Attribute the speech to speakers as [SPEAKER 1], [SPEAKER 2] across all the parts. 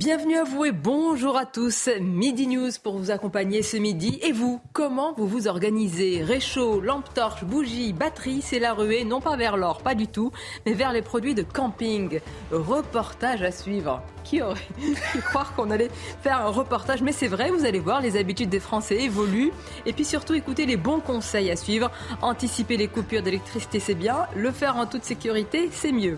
[SPEAKER 1] Bienvenue à vous et bonjour à tous. Midi News pour vous accompagner ce midi. Et vous, comment vous vous organisez? Réchaud, lampe torche, bougie, batterie, c'est la ruée, non pas vers l'or, pas du tout, mais vers les produits de camping. Reportage à suivre. Qui aurait pu croire qu'on allait faire un reportage? Mais c'est vrai, vous allez voir, les habitudes des Français évoluent. Et puis surtout, écoutez les bons conseils à suivre. Anticiper les coupures d'électricité, c'est bien. Le faire en toute sécurité, c'est mieux.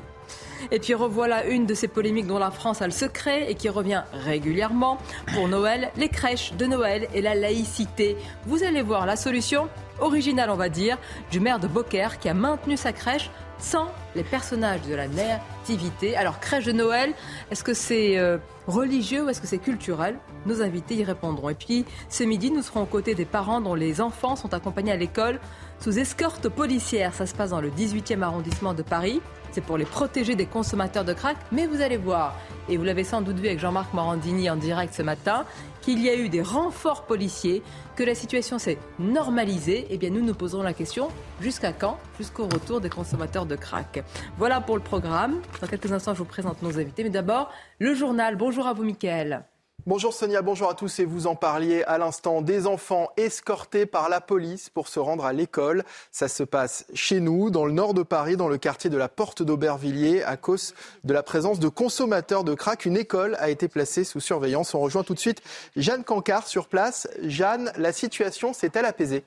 [SPEAKER 1] Et puis revoilà une de ces polémiques dont la France a le secret et qui revient régulièrement. Pour Noël, les crèches de Noël et la laïcité. Vous allez voir la solution originale, on va dire, du maire de Beaucaire qui a maintenu sa crèche sans les personnages de la nativité. Alors, crèche de Noël, est-ce que c'est euh, religieux ou est-ce que c'est culturel? Nos invités y répondront. Et puis, ce midi, nous serons aux côtés des parents dont les enfants sont accompagnés à l'école sous escorte policière. Ça se passe dans le 18e arrondissement de Paris. C'est pour les protéger des consommateurs de crack. Mais vous allez voir, et vous l'avez sans doute vu avec Jean-Marc Morandini en direct ce matin, qu'il y a eu des renforts policiers, que la situation s'est normalisée. Eh bien, nous nous posons la question jusqu'à quand? Jusqu'au retour des consommateurs de crack. Voilà pour le programme. Dans quelques instants, je vous présente nos invités. Mais d'abord, le journal. Bonjour à vous, Mickaël.
[SPEAKER 2] Bonjour Sonia, bonjour à tous et vous en parliez à l'instant des enfants escortés par la police pour se rendre à l'école. Ça se passe chez nous, dans le nord de Paris, dans le quartier de la Porte d'Aubervilliers, à cause de la présence de consommateurs de crack. Une école a été placée sous surveillance. On rejoint tout de suite Jeanne Cancard sur place. Jeanne, la situation s'est-elle apaisée?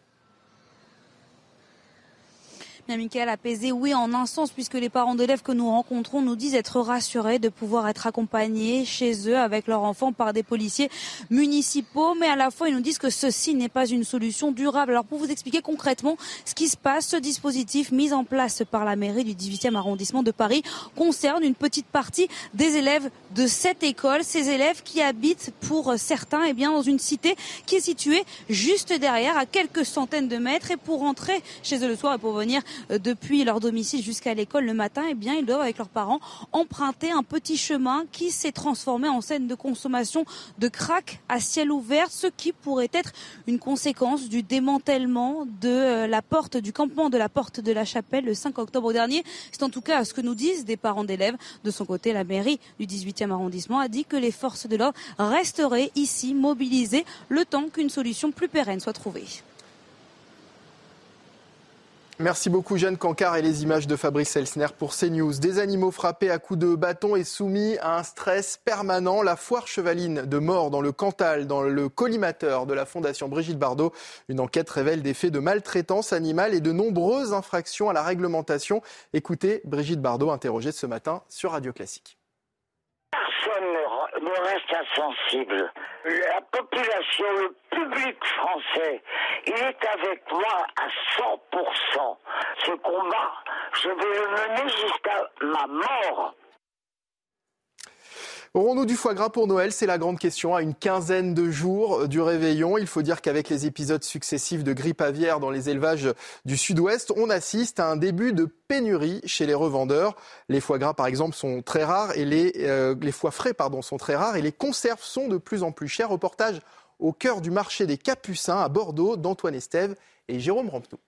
[SPEAKER 3] Oui, en un sens, puisque les parents d'élèves que nous rencontrons nous disent être rassurés de pouvoir être accompagnés chez eux avec leurs enfants par des policiers municipaux, mais à la fois ils nous disent que ceci n'est pas une solution durable. Alors pour vous expliquer concrètement ce qui se passe, ce dispositif mis en place par la mairie du 18e arrondissement de Paris concerne une petite partie des élèves de cette école, ces élèves qui habitent pour certains eh bien, dans une cité qui est située juste derrière, à quelques centaines de mètres, et pour rentrer chez eux le soir et pour venir depuis leur domicile jusqu'à l'école le matin, eh bien, ils doivent, avec leurs parents, emprunter un petit chemin qui s'est transformé en scène de consommation de crack à ciel ouvert, ce qui pourrait être une conséquence du démantèlement de euh, la porte, du campement de la porte de la chapelle le 5 octobre dernier. C'est en tout cas ce que nous disent des parents d'élèves. De son côté, la mairie du 18e arrondissement a dit que les forces de l'ordre resteraient ici mobilisées le temps qu'une solution plus pérenne soit trouvée.
[SPEAKER 2] Merci beaucoup Jeanne Cancard et les images de Fabrice Elsner pour CNews. Des animaux frappés à coups de bâton et soumis à un stress permanent. La foire chevaline de mort dans le Cantal, dans le collimateur de la Fondation Brigitte Bardot. Une enquête révèle des faits de maltraitance animale et de nombreuses infractions à la réglementation. Écoutez Brigitte Bardot interrogée ce matin sur Radio Classique
[SPEAKER 4] me reste insensible. La population, le public français, il est avec moi à 100%. Ce combat, je vais le mener jusqu'à ma mort.
[SPEAKER 2] Aurons-nous du foie gras pour Noël C'est la grande question. À une quinzaine de jours du réveillon, il faut dire qu'avec les épisodes successifs de grippe aviaire dans les élevages du sud-ouest, on assiste à un début de pénurie chez les revendeurs. Les foie gras, par exemple, sont très rares et les, euh, les foies frais, pardon, sont très rares et les conserves sont de plus en plus chères. Reportage au cœur du marché des Capucins à Bordeaux d'Antoine Estève et Jérôme Rampenou.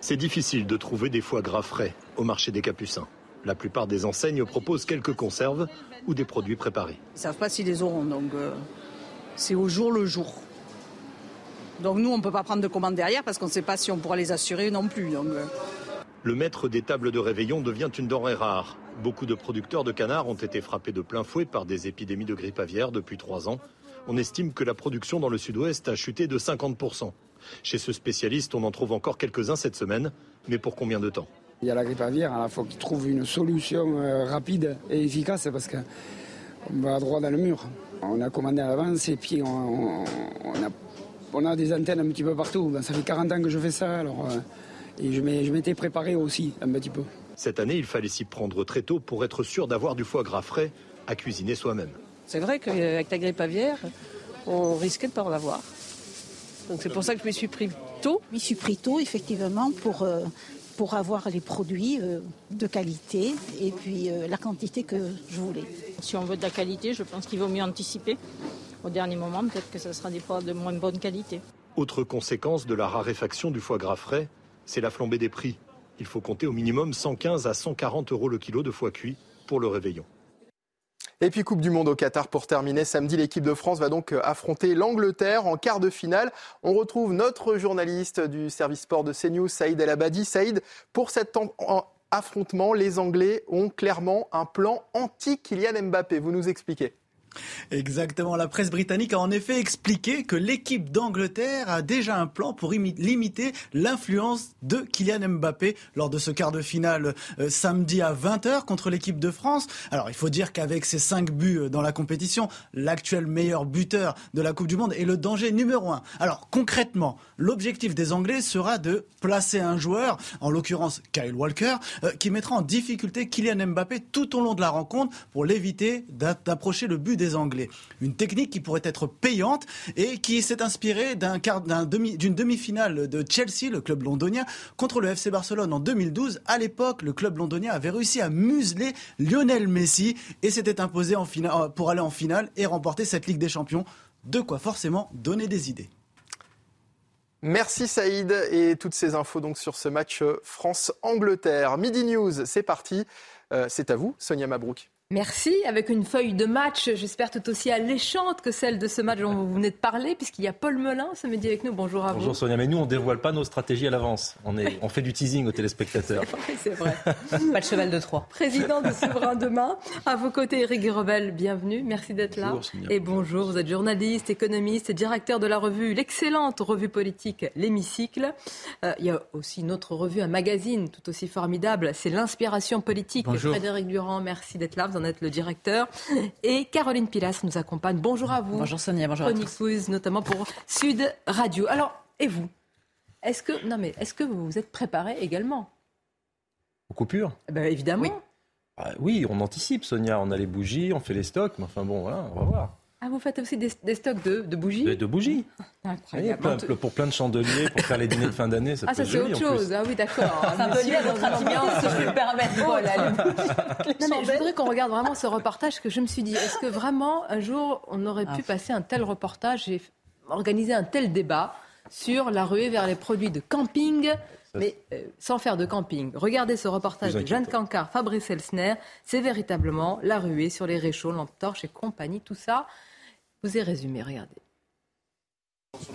[SPEAKER 5] C'est difficile de trouver des foie gras frais au marché des Capucins. La plupart des enseignes proposent quelques conserves ou des produits préparés.
[SPEAKER 6] Ils ne savent pas s'ils les auront, donc euh, c'est au jour le jour. Donc nous, on ne peut pas prendre de commandes derrière parce qu'on ne sait pas si on pourra les assurer non plus. Euh.
[SPEAKER 5] Le maître des tables de réveillon devient une denrée rare. Beaucoup de producteurs de canards ont été frappés de plein fouet par des épidémies de grippe aviaire depuis trois ans. On estime que la production dans le sud-ouest a chuté de 50%. Chez ce spécialiste, on en trouve encore quelques-uns cette semaine, mais pour combien de temps?
[SPEAKER 7] Il y a la grippe aviaire, il faut qu'ils trouvent une solution euh, rapide et efficace parce qu'on va droit dans le mur. On a commandé à l'avance et puis on, a, des antennes un petit peu partout. Ben, ça fait 40 ans que je fais ça, alors euh, et je m'étais préparé aussi un petit peu.
[SPEAKER 5] Cette année, il fallait s'y prendre très tôt pour être sûr d'avoir du foie gras frais à cuisiner soi-même.
[SPEAKER 6] C'est vrai qu'avec la grippe aviaire, on risquait de ne pas en avoir. Donc c'est pour ça que je me suis pris tôt.
[SPEAKER 8] Je me suis pris tôt, effectivement, pour, euh, pour avoir les produits euh, de qualité et puis euh, la quantité que je voulais.
[SPEAKER 9] Si on veut de la qualité, je pense qu'il vaut mieux anticiper. Au dernier moment, peut-être que ce sera des produits de moins bonne qualité.
[SPEAKER 5] Autre conséquence de la raréfaction du foie gras frais, c'est la flambée des prix. Il faut compter au minimum 115 à 140 euros le kilo de foie cuit pour le réveillon.
[SPEAKER 2] Et puis Coupe du Monde au Qatar pour terminer. Samedi, l'équipe de France va donc affronter l'Angleterre en quart de finale. On retrouve notre journaliste du service sport de CNews, Saïd El Abadi. Saïd, pour cet affrontement, les Anglais ont clairement un plan anti-Kylian Mbappé. Vous nous expliquez
[SPEAKER 10] Exactement. La presse britannique a en effet expliqué que l'équipe d'Angleterre a déjà un plan pour limiter l'influence de Kylian Mbappé lors de ce quart de finale euh, samedi à 20h contre l'équipe de France. Alors, il faut dire qu'avec ses 5 buts euh, dans la compétition, l'actuel meilleur buteur de la Coupe du Monde est le danger numéro 1. Alors, concrètement, l'objectif des Anglais sera de placer un joueur, en l'occurrence Kyle Walker, euh, qui mettra en difficulté Kylian Mbappé tout au long de la rencontre pour l'éviter d'approcher le but des Anglais. Une technique qui pourrait être payante et qui s'est inspirée d'une demi-finale de Chelsea, le club londonien, contre le FC Barcelone en 2012. À l'époque, le club londonien avait réussi à museler Lionel Messi et s'était imposé pour aller en finale et remporter cette Ligue des Champions. De quoi forcément donner des idées.
[SPEAKER 2] Merci Saïd et toutes ces infos donc sur ce match France-Angleterre. Midi News, c'est parti. Euh, c'est à vous, Sonia Mabrouk.
[SPEAKER 1] Merci. Avec une feuille de match, j'espère tout aussi alléchante que celle de ce match dont vous venez de parler, puisqu'il y a Paul Melun ce midi avec nous. Bonjour à
[SPEAKER 11] vous. Bonjour Sonia, mais nous on ne dévoile pas nos stratégies à l'avance. On, on fait du teasing aux téléspectateurs.
[SPEAKER 1] C'est vrai. pas de cheval de Troie. Président de Souverain Demain. À vos côtés, Eric Revel, bienvenue. Merci d'être là. Et bonjour, vous êtes journaliste, économiste, directeur de la revue, l'excellente revue politique L'Hémicycle. Euh, il y a aussi une autre revue, un magazine tout aussi formidable, c'est L'Inspiration politique.
[SPEAKER 11] Bonjour.
[SPEAKER 1] Frédéric Durand, merci d'être là en êtes le directeur. Et Caroline Pilas nous accompagne. Bonjour à vous.
[SPEAKER 12] Bonjour Sonia, bonjour à
[SPEAKER 1] tous. notamment pour Sud Radio. Alors, et vous? Est-ce que, non mais, est-ce que vous vous êtes préparé également?
[SPEAKER 11] Aux coupures?
[SPEAKER 1] Eh ben, Évidemment.
[SPEAKER 11] Oui. Ah, oui, on anticipe, Sonia. On a les bougies, on fait les stocks. Mais enfin bon, voilà, on va voir.
[SPEAKER 1] Ah, vous faites aussi des, stocks de, de bougies
[SPEAKER 11] de, bougies. Incroyable. pour plein de chandeliers, pour faire les dîners de fin d'année, ça
[SPEAKER 1] Ah, ça c'est autre chose. Ah oui, d'accord.
[SPEAKER 12] C'est un peu lié à votre intimité, si je peux me permettre. Oh,
[SPEAKER 1] non, mais je voudrais qu'on regarde vraiment ce reportage que je me suis dit, est-ce que vraiment un jour on aurait pu ah. passer un tel reportage et organiser un tel débat sur la ruée vers les produits de camping mais euh, sans faire de camping. Regardez ce reportage de Jeanne Cancard, Fabrice Elsner. C'est véritablement la ruée sur les réchauds, lampes torches et compagnie. Tout ça vous ai résumé, regardez.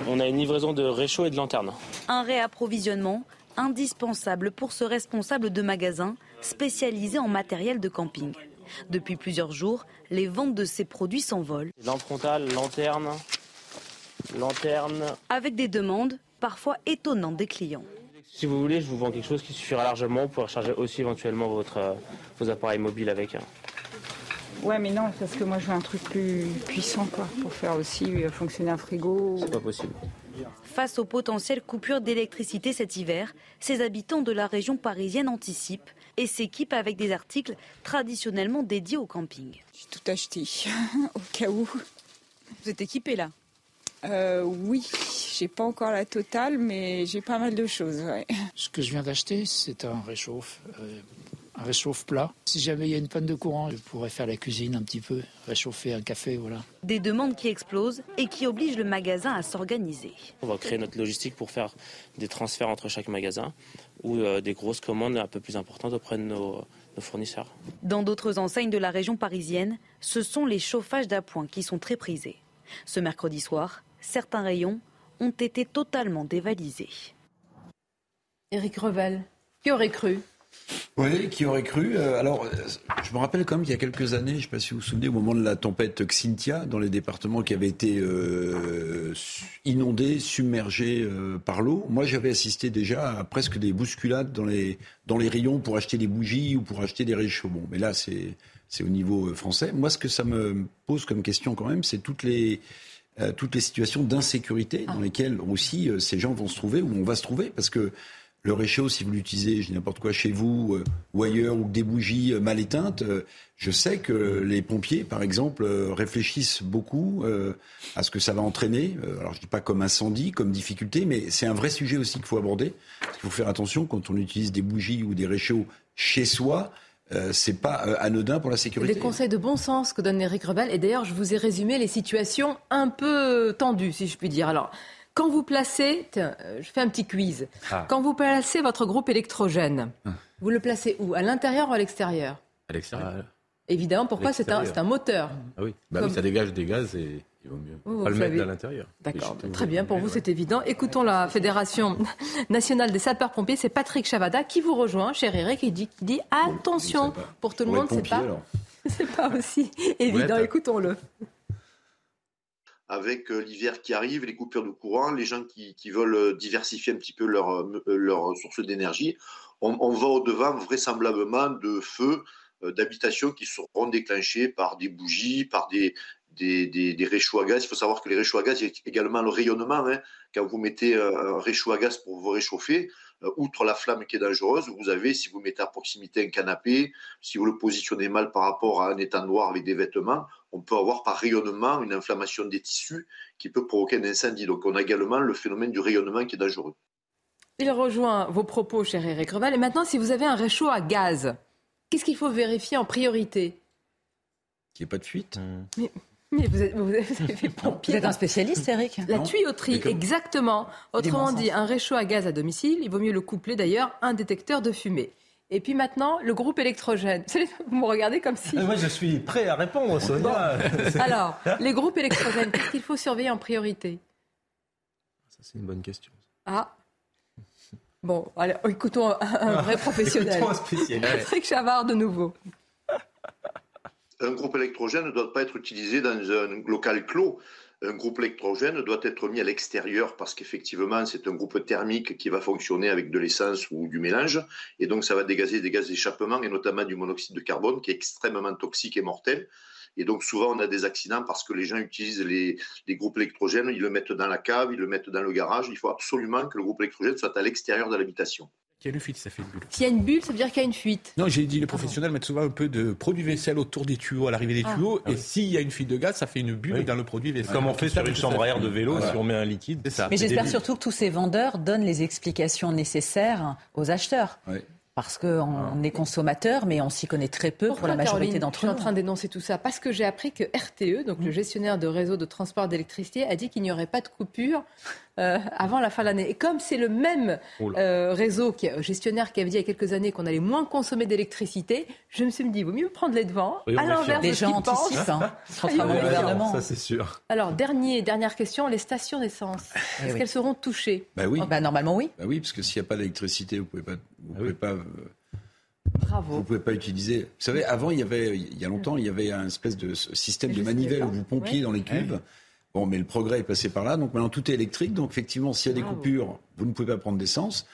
[SPEAKER 13] On a une livraison de réchaud et de lanterne.
[SPEAKER 14] Un réapprovisionnement indispensable pour ce responsable de magasin spécialisé en matériel de camping. Depuis plusieurs jours, les ventes de ces produits s'envolent.
[SPEAKER 13] Lampe frontale, lanterne, lanterne.
[SPEAKER 14] Avec des demandes parfois étonnantes des clients.
[SPEAKER 13] Si vous voulez, je vous vends quelque chose qui suffira largement pour recharger aussi éventuellement votre, euh, vos appareils mobiles avec.
[SPEAKER 15] Ouais, mais non, parce que moi je veux un truc plus puissant, quoi, pour faire aussi euh, fonctionner un frigo.
[SPEAKER 13] C'est pas possible.
[SPEAKER 14] Face aux potentielles coupures d'électricité cet hiver, ces habitants de la région parisienne anticipent et s'équipent avec des articles traditionnellement dédiés au camping.
[SPEAKER 15] J'ai tout acheté, au cas où.
[SPEAKER 14] Vous êtes équipé là?
[SPEAKER 15] Euh, Oui, j'ai pas encore la totale, mais j'ai pas mal de choses.
[SPEAKER 16] Ce que je viens d'acheter, c'est un réchauffe. Euh, un réchauffe plat. Si jamais il y a une panne de courant, je pourrais faire la cuisine un petit peu, réchauffer un café, voilà.
[SPEAKER 14] Des demandes qui explosent et qui obligent le magasin à s'organiser.
[SPEAKER 13] On va créer notre logistique pour faire des transferts entre chaque magasin ou euh, des grosses commandes un peu plus importantes auprès de nos, nos fournisseurs.
[SPEAKER 14] Dans d'autres enseignes de la région parisienne, ce sont les chauffages d'appoint qui sont très prisés. Ce mercredi soir, certains rayons ont été totalement dévalisés.
[SPEAKER 1] Éric Revel, qui aurait cru
[SPEAKER 17] oui, qui aurait cru euh, Alors, euh, je me rappelle quand même qu'il y a quelques années, je ne sais pas si vous vous souvenez, au moment de la tempête Xynthia, dans les départements qui avaient été euh, inondés, submergés par l'eau, moi j'avais assisté déjà à presque des bousculades dans les, dans les rayons pour acheter des bougies ou pour acheter des réchauds. Bon, mais là, c'est au niveau français. Moi, ce que ça me pose comme question quand même, c'est toutes les toutes les situations d'insécurité dans lesquelles aussi ces gens vont se trouver, ou on va se trouver, parce que le réchaud, si vous l'utilisez, je n'importe quoi chez vous euh, ou ailleurs, ou des bougies euh, mal éteintes, euh, je sais que les pompiers, par exemple, réfléchissent beaucoup à ce que ça va entraîner. alors je dis pas comme incendie, comme difficulté, mais c'est un vrai sujet aussi qu'il faut aborder. Il faut faire attention quand on utilise des bougies ou des réchauds chez soi. Euh, c'est pas anodin pour la sécurité.
[SPEAKER 1] Les conseils de bon sens que donne Eric Rebel. Et d'ailleurs, je vous ai résumé les situations un peu tendues, si je puis dire. Alors, quand vous placez, euh, je fais un petit quiz. Ah. Quand vous placez votre groupe électrogène, ah. vous le placez où? À l'intérieur ou à l'extérieur?
[SPEAKER 11] À l'extérieur.
[SPEAKER 1] Évidemment, pourquoi c'est un, moteur
[SPEAKER 11] Ah oui, bah
[SPEAKER 1] Comme-
[SPEAKER 11] oui, ça dégage des gaz et il vaut mieux
[SPEAKER 1] Oh,
[SPEAKER 11] pas le
[SPEAKER 1] vous
[SPEAKER 11] mettre
[SPEAKER 1] savez.
[SPEAKER 11] à l'intérieur.
[SPEAKER 1] D'accord, très bien, pour vous c'est évident. Écoutons la Fédération nationale des sapeurs-pompiers, c'est Patrick Chavada qui vous rejoint, cher Eric, qui dit, qui dit attention, pour tout le monde, c'est pas, pas aussi évident. Écoutons-le.
[SPEAKER 18] Avec euh, l'hiver qui arrive, les coupures de courant, les gens qui, veulent euh, diversifier un petit peu leur, euh, leur source d'énergie, on, va au-devant vraisemblablement de feux euh, d'habitation qui seront déclenchés par des bougies, par des, des, réchauds à gaz. Il faut savoir que les réchauds à gaz, il y a également le rayonnement. hein. Quand vous mettez un réchaud à gaz pour vous réchauffer, outre la flamme qui est dangereuse, vous avez, si vous mettez à proximité un canapé, si vous le positionnez mal par rapport à un étendoir avec des vêtements, on peut avoir par rayonnement une inflammation des tissus qui peut provoquer un incendie. Donc on a également le phénomène du rayonnement qui est dangereux.
[SPEAKER 1] Il rejoint vos propos, cher Eric Reval. Et maintenant, si vous avez un réchaud à gaz, qu'est-ce qu'il faut vérifier en priorité?
[SPEAKER 17] Qu'il n'y ait pas de fuite?
[SPEAKER 1] mais, mais vous, êtes, vous avez fait pompier.
[SPEAKER 12] Vous êtes un spécialiste, Eric
[SPEAKER 1] La
[SPEAKER 12] Non.
[SPEAKER 1] tuyauterie, exactement. Autrement dit, un réchaud à gaz à domicile, il vaut mieux le coupler d'ailleurs à un détecteur de fumée. Et puis maintenant, le groupe électrogène. Vous me regardez comme si...
[SPEAKER 11] Ah, Moi, je suis prêt à répondre, Sonia.
[SPEAKER 1] Alors, les groupes électrogènes, qu'est-ce qu'il faut surveiller en priorité?
[SPEAKER 11] Ça, c'est une bonne question.
[SPEAKER 1] Ah Bon, allez, écoutons un, un vrai professionnel.
[SPEAKER 11] Écoutons un spécialiste.
[SPEAKER 1] Patrick Chavard de nouveau.
[SPEAKER 18] Un groupe électrogène ne doit pas être utilisé dans un local clos. Un groupe électrogène doit être mis à l'extérieur parce qu'effectivement, c'est un groupe thermique qui va fonctionner avec de l'essence ou du mélange. Et donc, ça va dégager des gaz d'échappement et notamment du monoxyde de carbone qui est extrêmement toxique et mortel. Et donc, souvent, on a des accidents parce que les gens utilisent les, les groupes électrogènes, ils le mettent dans la cave, ils le mettent dans le garage. Il faut absolument que le groupe électrogène soit à l'extérieur de l'habitation.
[SPEAKER 19] Il y a une fuite, ça fait une bulle.
[SPEAKER 1] S'il y a une bulle, ça veut dire qu'il y a une fuite.
[SPEAKER 19] Non, j'ai dit, les professionnels mettent souvent un peu de produit vaisselle autour des tuyaux, à l'arrivée des
[SPEAKER 1] Ah.
[SPEAKER 19] tuyaux, et s'il y a une fuite de gaz, ça fait une bulle
[SPEAKER 11] Oui.
[SPEAKER 19] dans le produit vaisselle.
[SPEAKER 11] Comme on fait sur une chambre à air de vélo,
[SPEAKER 19] Voilà.
[SPEAKER 11] si on met un liquide.
[SPEAKER 19] C'est ça.
[SPEAKER 12] Mais j'espère surtout que tous ces vendeurs donnent les explications nécessaires aux acheteurs. Parce qu'on est consommateur, mais on s'y connaît très peu pour la majorité d'entre
[SPEAKER 1] Je suis
[SPEAKER 12] nous.
[SPEAKER 1] en train de dénoncer tout ça parce que j'ai appris que RTE, donc le gestionnaire de réseau de transport d'électricité, a dit qu'il n'y aurait pas de coupure euh, avant la fin de l'année. Et comme c'est le même
[SPEAKER 11] Oh
[SPEAKER 1] euh, réseau qui, gestionnaire qui avait dit il y a quelques années qu'on allait moins consommer d'électricité, je me suis dit, il vaut mieux prendre les devants,
[SPEAKER 11] Oui, on
[SPEAKER 1] à l'inverse de
[SPEAKER 12] Les
[SPEAKER 1] ce
[SPEAKER 12] gens
[SPEAKER 1] qu'ils pensent.
[SPEAKER 12] anticipent, hein, gouvernement.
[SPEAKER 11] Ça, c'est sûr.
[SPEAKER 1] Alors, dernier, dernière question, les stations d'essence,
[SPEAKER 12] Eh
[SPEAKER 1] est-ce
[SPEAKER 12] oui.
[SPEAKER 1] qu'elles seront touchées?
[SPEAKER 17] Bah oui.
[SPEAKER 12] Bah, normalement, oui.
[SPEAKER 17] Bah oui, parce que s'il n'y a pas d'électricité, vous pouvez pas, vous
[SPEAKER 11] Ah
[SPEAKER 17] pouvez
[SPEAKER 11] oui.
[SPEAKER 17] pas, euh,
[SPEAKER 1] Bravo.
[SPEAKER 17] vous pouvez pas utiliser. Vous savez, avant il y avait, il y a longtemps, il y avait un espèce de système
[SPEAKER 1] Je
[SPEAKER 17] de manivelle où vous pompiez
[SPEAKER 1] Ouais.
[SPEAKER 17] dans les cuves. Bon, mais le progrès est passé par là, donc maintenant tout est électrique. Donc effectivement, s'il y a des
[SPEAKER 1] Bravo.
[SPEAKER 17] coupures, vous ne pouvez pas prendre d'essence.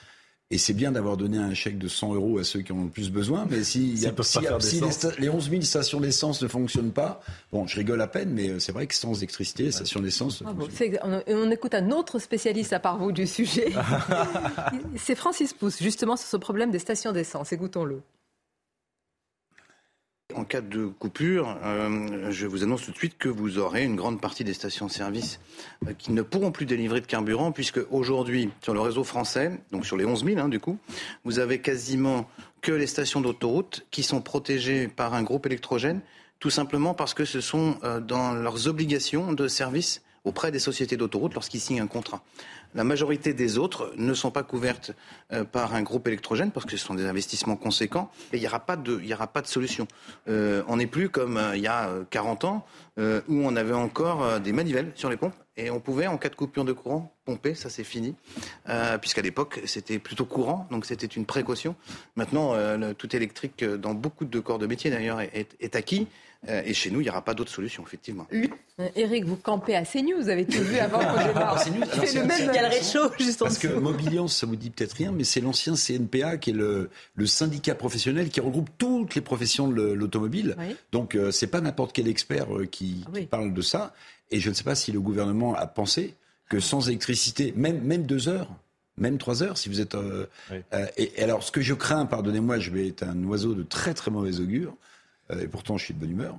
[SPEAKER 17] Et c'est bien d'avoir donné un chèque de 100 euros à ceux qui en ont le plus besoin, mais si,
[SPEAKER 11] pas faire
[SPEAKER 17] si les,
[SPEAKER 11] d'essence.
[SPEAKER 17] sta- les 11 000 stations d'essence ne fonctionnent pas, bon, je rigole à peine, mais euh, c'est vrai que sans électricité, les stations d'essence fonctionnent
[SPEAKER 1] C'est- On, on écoute un autre spécialiste à part vous du sujet. C'est Francis Pousse, justement, sur ce problème des stations d'essence. Écoutons-le.
[SPEAKER 20] En cas de coupure, euh, je vous annonce tout de suite que vous aurez une grande partie des stations-service euh, qui ne pourront plus délivrer de carburant, puisque aujourd'hui, sur le réseau français, donc sur les 11 000 hein, du coup, vous avez quasiment que les stations d'autoroute qui sont protégées par un groupe électrogène, tout simplement parce que ce sont euh, dans leurs obligations de service auprès des sociétés d'autoroute lorsqu'ils signent un contrat. La majorité des autres ne sont pas couvertes euh, par un groupe électrogène parce que ce sont des investissements conséquents et il n'y aura pas de, solution. Euh, on n'est plus comme euh, il y a euh, 40 ans où on avait encore des manivelles sur les pompes et on pouvait en cas de coupure de courant pomper, ça c'est fini, puisqu'à l'époque c'était plutôt courant, donc c'était une précaution. Maintenant, tout électrique dans beaucoup de corps de métier d'ailleurs est, acquis et chez nous il n'y aura pas d'autre solution effectivement.
[SPEAKER 1] Euh, Eric, vous campez à CNews, vous avez tout vu avant qu'on démarre.
[SPEAKER 17] C'est nul.
[SPEAKER 1] Il
[SPEAKER 17] Alors,
[SPEAKER 1] fait le même
[SPEAKER 12] Il y a le réchaud juste en
[SPEAKER 17] Parce que. Mobiliance, ça vous dit peut-être rien, mais c'est l'ancien CNPA qui est le, le syndicat professionnel qui regroupe toutes les professions de le- l'automobile.
[SPEAKER 1] Oui.
[SPEAKER 17] Donc euh, c'est pas n'importe quel expert euh, qui,
[SPEAKER 1] Ah
[SPEAKER 17] qui parle de ça. Et je ne sais pas si le gouvernement a pensé que sans électricité, même même deux heures, même trois heures, si vous êtes. euh,
[SPEAKER 11] Oui.
[SPEAKER 17] euh, et, et alors ce que je crains, pardonnez-moi, je vais être un oiseau de très très mauvais augure, euh, et pourtant je suis de bonne humeur,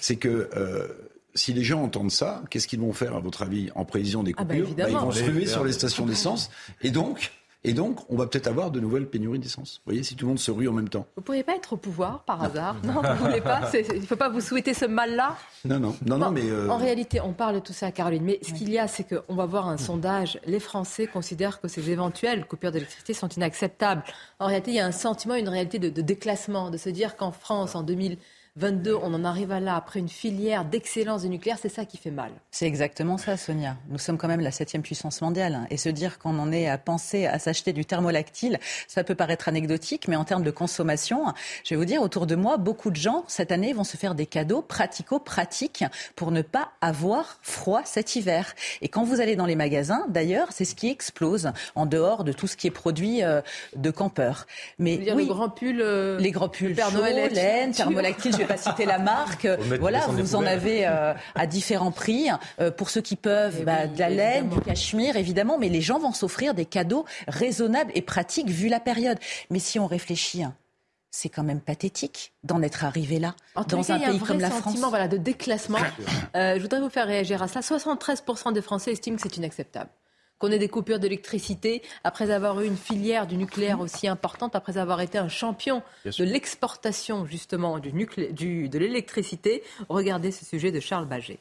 [SPEAKER 17] c'est que euh, si les gens entendent ça, qu'est-ce qu'ils vont faire, à votre avis, en prévision des
[SPEAKER 1] Ah bah,
[SPEAKER 17] coupures?
[SPEAKER 1] Évidemment.
[SPEAKER 17] Ils vont se ruer sur les stations d'essence. Et donc, et donc, on va peut-être avoir de nouvelles pénuries d'essence. Vous voyez, si tout le monde se rue en même temps.
[SPEAKER 1] Vous ne pourriez pas être au pouvoir par hasard? Non, vous ne voulez pas? C'est- Il ne faut pas vous souhaiter ce mal-là?
[SPEAKER 17] Non, non, non, non, mais. euh,
[SPEAKER 1] En réalité, on parle de tout ça, Caroline, mais ce qu'il y a, c'est qu'on va voir un sondage. Les Français considèrent que ces éventuelles coupures d'électricité sont inacceptables. En réalité, il y a un sentiment, une réalité de, de déclassement, de se dire qu'en France, en 22, on en arrive à là après une filière d'excellence du nucléaire, c'est ça qui fait mal.
[SPEAKER 12] C'est exactement ça, Sonia. Nous sommes quand même la septième puissance mondiale. Hein. Et se dire qu'on en est à penser à s'acheter du thermolactyle, ça peut paraître anecdotique, mais en termes de consommation, je vais vous dire, autour de moi, beaucoup de gens, cette année, vont se faire des cadeaux pratico-pratiques pour ne pas avoir froid cet hiver. Et quand vous allez dans les magasins, d'ailleurs, c'est ce qui explose en dehors de tout ce qui est produit euh, de campeurs.
[SPEAKER 1] Mais oui, les grands pulls, euh,
[SPEAKER 12] les grands pulls Père Noël, laine, vais pas citer la marque. Voilà, vous en avez euh, à différents prix. pour ceux qui peuvent, eh bah, de la laine, du cachemire, évidemment, mais les gens vont s'offrir des cadeaux raisonnables et pratiques vu la période. Mais si on réfléchit, hein, c'est quand même pathétique d'en être arrivé là, dans un pays comme la France.
[SPEAKER 1] sentiment voilà, de déclassement. je voudrais vous faire réagir à ça. 73% des Français estiment que c'est inacceptable qu'on ait des coupures d'électricité après avoir eu une filière du nucléaire aussi importante, après avoir été un champion de l'exportation justement du du, de l'électricité. Regardez ce sujet de Charles Baget.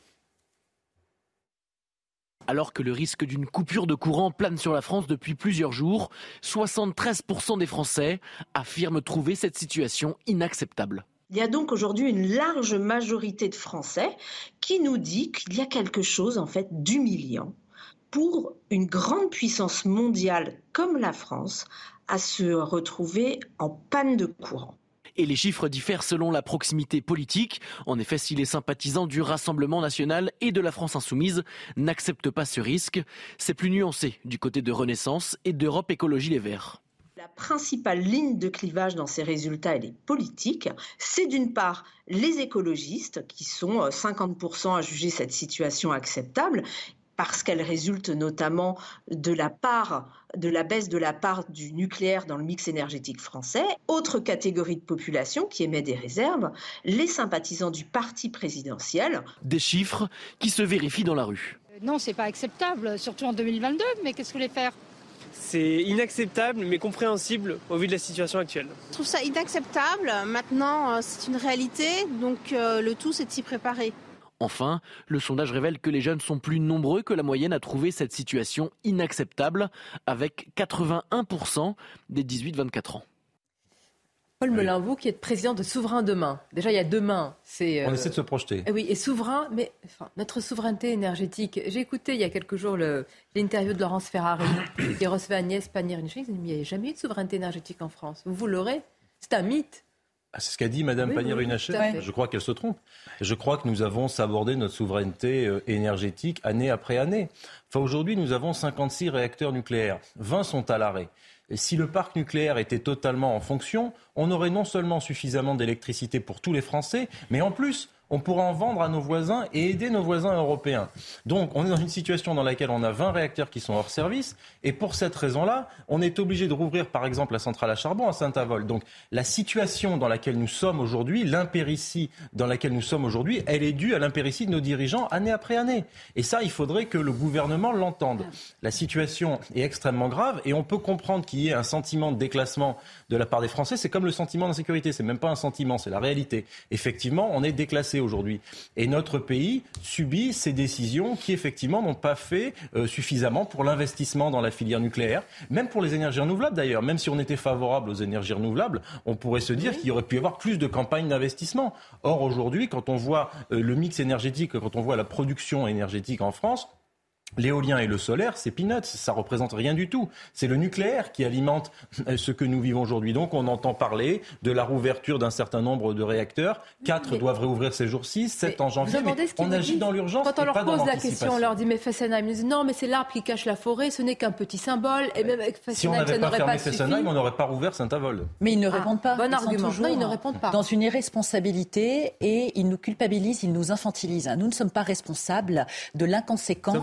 [SPEAKER 21] Alors que le risque d'une coupure de courant plane sur la France depuis plusieurs jours, 73% des Français affirment trouver cette situation inacceptable.
[SPEAKER 22] Il y a donc aujourd'hui une large majorité de Français qui nous dit qu'il y a quelque chose en fait d'humiliant pour une grande puissance mondiale comme la France à se retrouver en panne de courant.
[SPEAKER 21] Et les chiffres diffèrent selon la proximité politique. En effet, si les sympathisants du Rassemblement national et de la France insoumise n'acceptent pas ce risque, c'est plus nuancé du côté de Renaissance et d'Europe Écologie Les Verts.
[SPEAKER 22] La principale ligne de clivage dans ces résultats, elle est politique. C'est d'une part les écologistes, qui sont 50% euh, à juger cette situation acceptable, parce qu'elle résulte notamment de la part de la baisse de la part du nucléaire dans le mix énergétique français. Autre catégorie de population qui émet des réserves, les sympathisants du parti présidentiel.
[SPEAKER 21] Des chiffres qui se vérifient dans la rue.
[SPEAKER 23] Euh, non, c'est pas acceptable, surtout en 2022, mais qu'est-ce que vous voulez faire?
[SPEAKER 24] C'est inacceptable mais compréhensible au vu de la situation actuelle.
[SPEAKER 8] Je trouve ça inacceptable. Maintenant, euh, c'est une réalité, donc euh, le tout, c'est de s'y préparer.
[SPEAKER 21] Enfin, le sondage révèle que les jeunes sont plus nombreux que la moyenne à trouver cette situation inacceptable, avec 81% des 18-24 ans.
[SPEAKER 1] Paul Melun, vous qui êtes président de Souverain Demain, déjà il y a demain,
[SPEAKER 11] c'est... On euh, essaie de se projeter.
[SPEAKER 1] Eh oui, et souverain, mais notre souveraineté énergétique. J'ai écouté il y a quelques jours l'interview de Laurence Ferrari qui recevait Agnès Pannier-Runacher. Il n'y a jamais eu de souveraineté énergétique en France. Vous l'aurez C'est un mythe.
[SPEAKER 11] Ah, c'est ce qu'a dit Mme Pannier-Runacher. je crois qu'elle se trompe. Je crois que nous avons sabordé notre souveraineté euh, énergétique année après année. Enfin, aujourd'hui, nous avons 56 réacteurs nucléaires. 20 sont à l'arrêt. Et si le parc nucléaire était totalement en fonction, on aurait non seulement suffisamment d'électricité pour tous les Français, mais en plus, on pourra en vendre à nos voisins et aider nos voisins européens. Donc on est dans une situation dans laquelle on a 20 réacteurs qui sont hors service et pour cette raison-là, on est obligé de rouvrir par exemple la centrale à charbon à Saint-Avold. Donc la situation dans laquelle nous sommes aujourd'hui, l'impéritie dans laquelle nous sommes aujourd'hui, elle est due à l'impéritie de nos dirigeants année après année. Et ça, il faudrait que le gouvernement l'entende. La situation est extrêmement grave et on peut comprendre qu'il y ait un sentiment de déclassement de la part des Français. C'est comme le sentiment d'insécurité, c'est même pas un sentiment, c'est la réalité. Effectivement, on est déclassé aujourd'hui. Et notre pays subit ces décisions qui, effectivement, n'ont pas fait euh, suffisamment pour l'investissement dans la filière nucléaire, même pour les énergies renouvelables d'ailleurs. Même si on était favorable aux énergies renouvelables, on pourrait se dire qu'il y aurait pu y avoir plus de campagnes d'investissement. Or, aujourd'hui, quand on voit euh, le mix énergétique, quand on voit la production énergétique en France, L'éolien et le solaire, c'est peanuts, ça représente rien du tout. C'est le nucléaire qui alimente ce que nous vivons aujourd'hui. Donc on entend parler de la rouverture d'un certain nombre de réacteurs. Quatre doivent réouvrir ces jours-ci, sept en janvier. Mais on agit dans l'urgence.
[SPEAKER 1] Quand on leur pose la question, on leur dit mais Fessenheim, ils disent non mais c'est l'arbre qui cache la forêt, ce n'est qu'un petit symbole. Et même avec
[SPEAKER 11] Fessenheim, si on n'avait pas fermé Fessenheim, on n'aurait pas rouvert Saint-Avold.
[SPEAKER 12] Mais ils ne ah, répondent pas.
[SPEAKER 1] Bon argument. non, ils ne répondent pas.
[SPEAKER 12] Dans une irresponsabilité et ils nous culpabilisent, ils nous infantilisent. Nous ne sommes pas responsables de l'inconséquence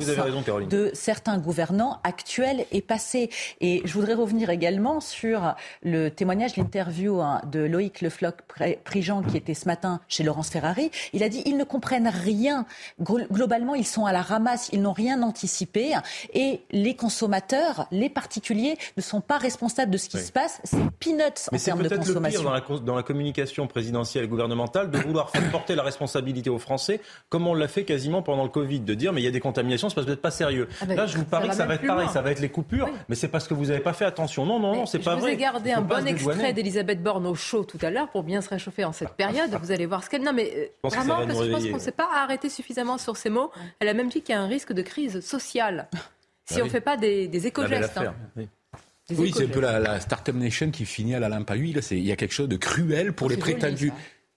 [SPEAKER 12] de certains gouvernants actuels et passés. Et je voudrais revenir également sur le témoignage, l'interview hein, de Loïc Lefloc-Prigent qui était ce matin chez Laurence Ferrari. Il a dit ils ne comprennent rien. Globalement, ils sont à la ramasse, ils n'ont rien anticipé. Et les consommateurs, les particuliers, ne sont pas responsables de ce qui se passe. C'est peanuts en termes de consommation.
[SPEAKER 11] C'est peut-être le pire dans la, dans la communication présidentielle et gouvernementale de vouloir faire porter la responsabilité aux Français, comme on l'a fait quasiment pendant le Covid, de dire mais il y a des contaminations, c'est parce que n'êtes pas sérieux. Ah ben, Là, je vous parie que ça va être pareil, ça va être les coupures, mais c'est parce que vous n'avez pas fait attention. Non, non, non, c'est pas vrai.
[SPEAKER 1] Je vous ai gardé un bon extrait d'Elisabeth Borne au chaud tout à l'heure pour bien se réchauffer en cette période. Vous allez voir ce qu'elle. Non, mais euh, vraiment, parce que je pense qu'on ne s'est pas arrêté suffisamment sur ces mots. Elle a même dit qu'il y a un risque de crise sociale si on ne fait pas des, des éco-gestes. Hein.
[SPEAKER 19] Oui, c'est un peu la, la Startup Nation qui finit à la lampe à huile. Il y a quelque chose de cruel pour les prétendus.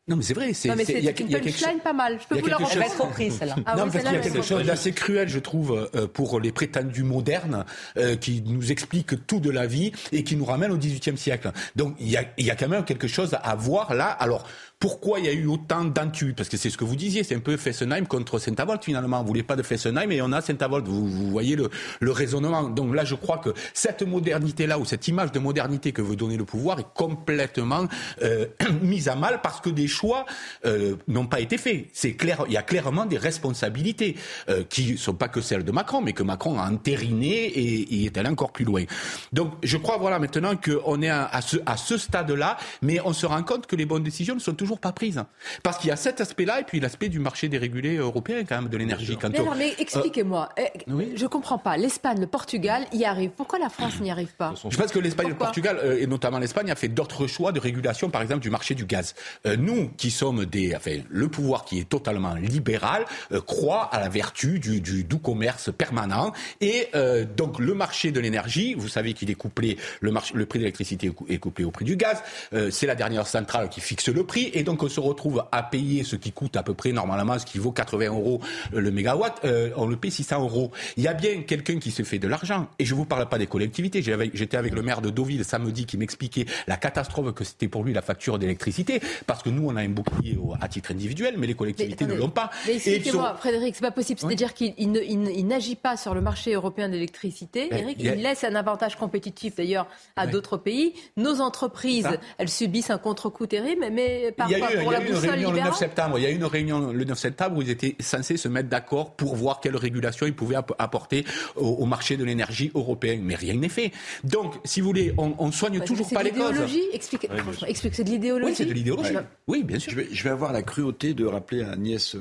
[SPEAKER 19] Non, mais c'est vrai.
[SPEAKER 1] C'est, non, mais c'est, y a, une punchline pas mal. Je peux vous la chose...
[SPEAKER 12] comprise, celle-là.
[SPEAKER 19] Ah non, parce qu'il y a quelque chose d'assez cruel, je trouve, euh, pour les prétendus modernes, euh, qui nous expliquent tout de la vie et qui nous ramènent au XVIIIe siècle. Donc, il y a, il y a quand même quelque chose à voir là. Alors, pourquoi il y a eu autant d'entus Parce que c'est ce que vous disiez, c'est un peu Fessenheim contre Saint-Avold finalement. On voulait pas de Fessenheim et on a Saint-Avold. Vous, vous, voyez le, raisonnement. Donc là, je crois que cette modernité-là ou cette image de modernité que veut donner le pouvoir est complètement euh, mise à mal parce que des choix euh, n'ont pas été faits. C'est clair, il y a clairement des responsabilités euh, qui sont pas que celles de Macron, mais que Macron a entérinées et, et est allé encore plus loin. Donc je crois voilà maintenant qu'on est à, ce, à ce stade-là, mais on se rend compte que les bonnes décisions ne sont toujours pas prise. Parce qu'il y a cet aspect-là et puis l'aspect du marché dérégulé européen quand même de l'énergie.
[SPEAKER 1] Mais, alors, mais expliquez-moi, euh, eh, je comprends pas. L'Espagne, le Portugal y arrivent. Pourquoi la France n'y arrive pas?
[SPEAKER 19] Je pense que l'Espagne et le Portugal, euh, et notamment l'Espagne, a fait d'autres choix de régulation, par exemple du marché du gaz. Euh, nous, qui sommes des, enfin, le pouvoir qui est totalement libéral, croit à la vertu du, du doux commerce permanent et donc le marché de l'énergie, vous savez qu'il est couplé, le, marché, le prix de l'électricité est couplé au prix du gaz. c'est la dernière centrale qui fixe le prix et donc on se retrouve à payer ce qui coûte à peu près normalement ce qui vaut 80 euros le mégawatt, euh, on le paye 600 euros. Il y a bien quelqu'un qui se fait de l'argent. Et je vous parle pas des collectivités. J'étais avec le maire de Deauville samedi qui m'expliquait la catastrophe que c'était pour lui la facture d'électricité, parce que nous on a un bouclier à titre individuel, mais les collectivités ne l'ont pas.
[SPEAKER 1] Mais expliquez-moi, sont... Frédéric, c'est pas possible. C'est-à-dire qu'il n'agit pas sur le marché européen d'électricité. Eric, il laisse un avantage compétitif d'ailleurs à d'autres pays. Nos entreprises, elles subissent un contre-coup terrible, mais par
[SPEAKER 19] il y a eu, une réunion le 9 septembre. Il y a eu une réunion le 9 septembre où ils étaient censés se mettre d'accord pour voir quelle régulation ils pouvaient apporter au, marché de l'énergie européen. Mais rien n'est fait. Donc, si vous voulez, on, ne soigne toujours pas les causes.
[SPEAKER 1] Explique, explique c'est de l'idéologie.
[SPEAKER 19] Oui, c'est de l'idéologie. Oui, bien sûr.
[SPEAKER 17] Je vais, avoir la cruauté de rappeler à Agnès euh,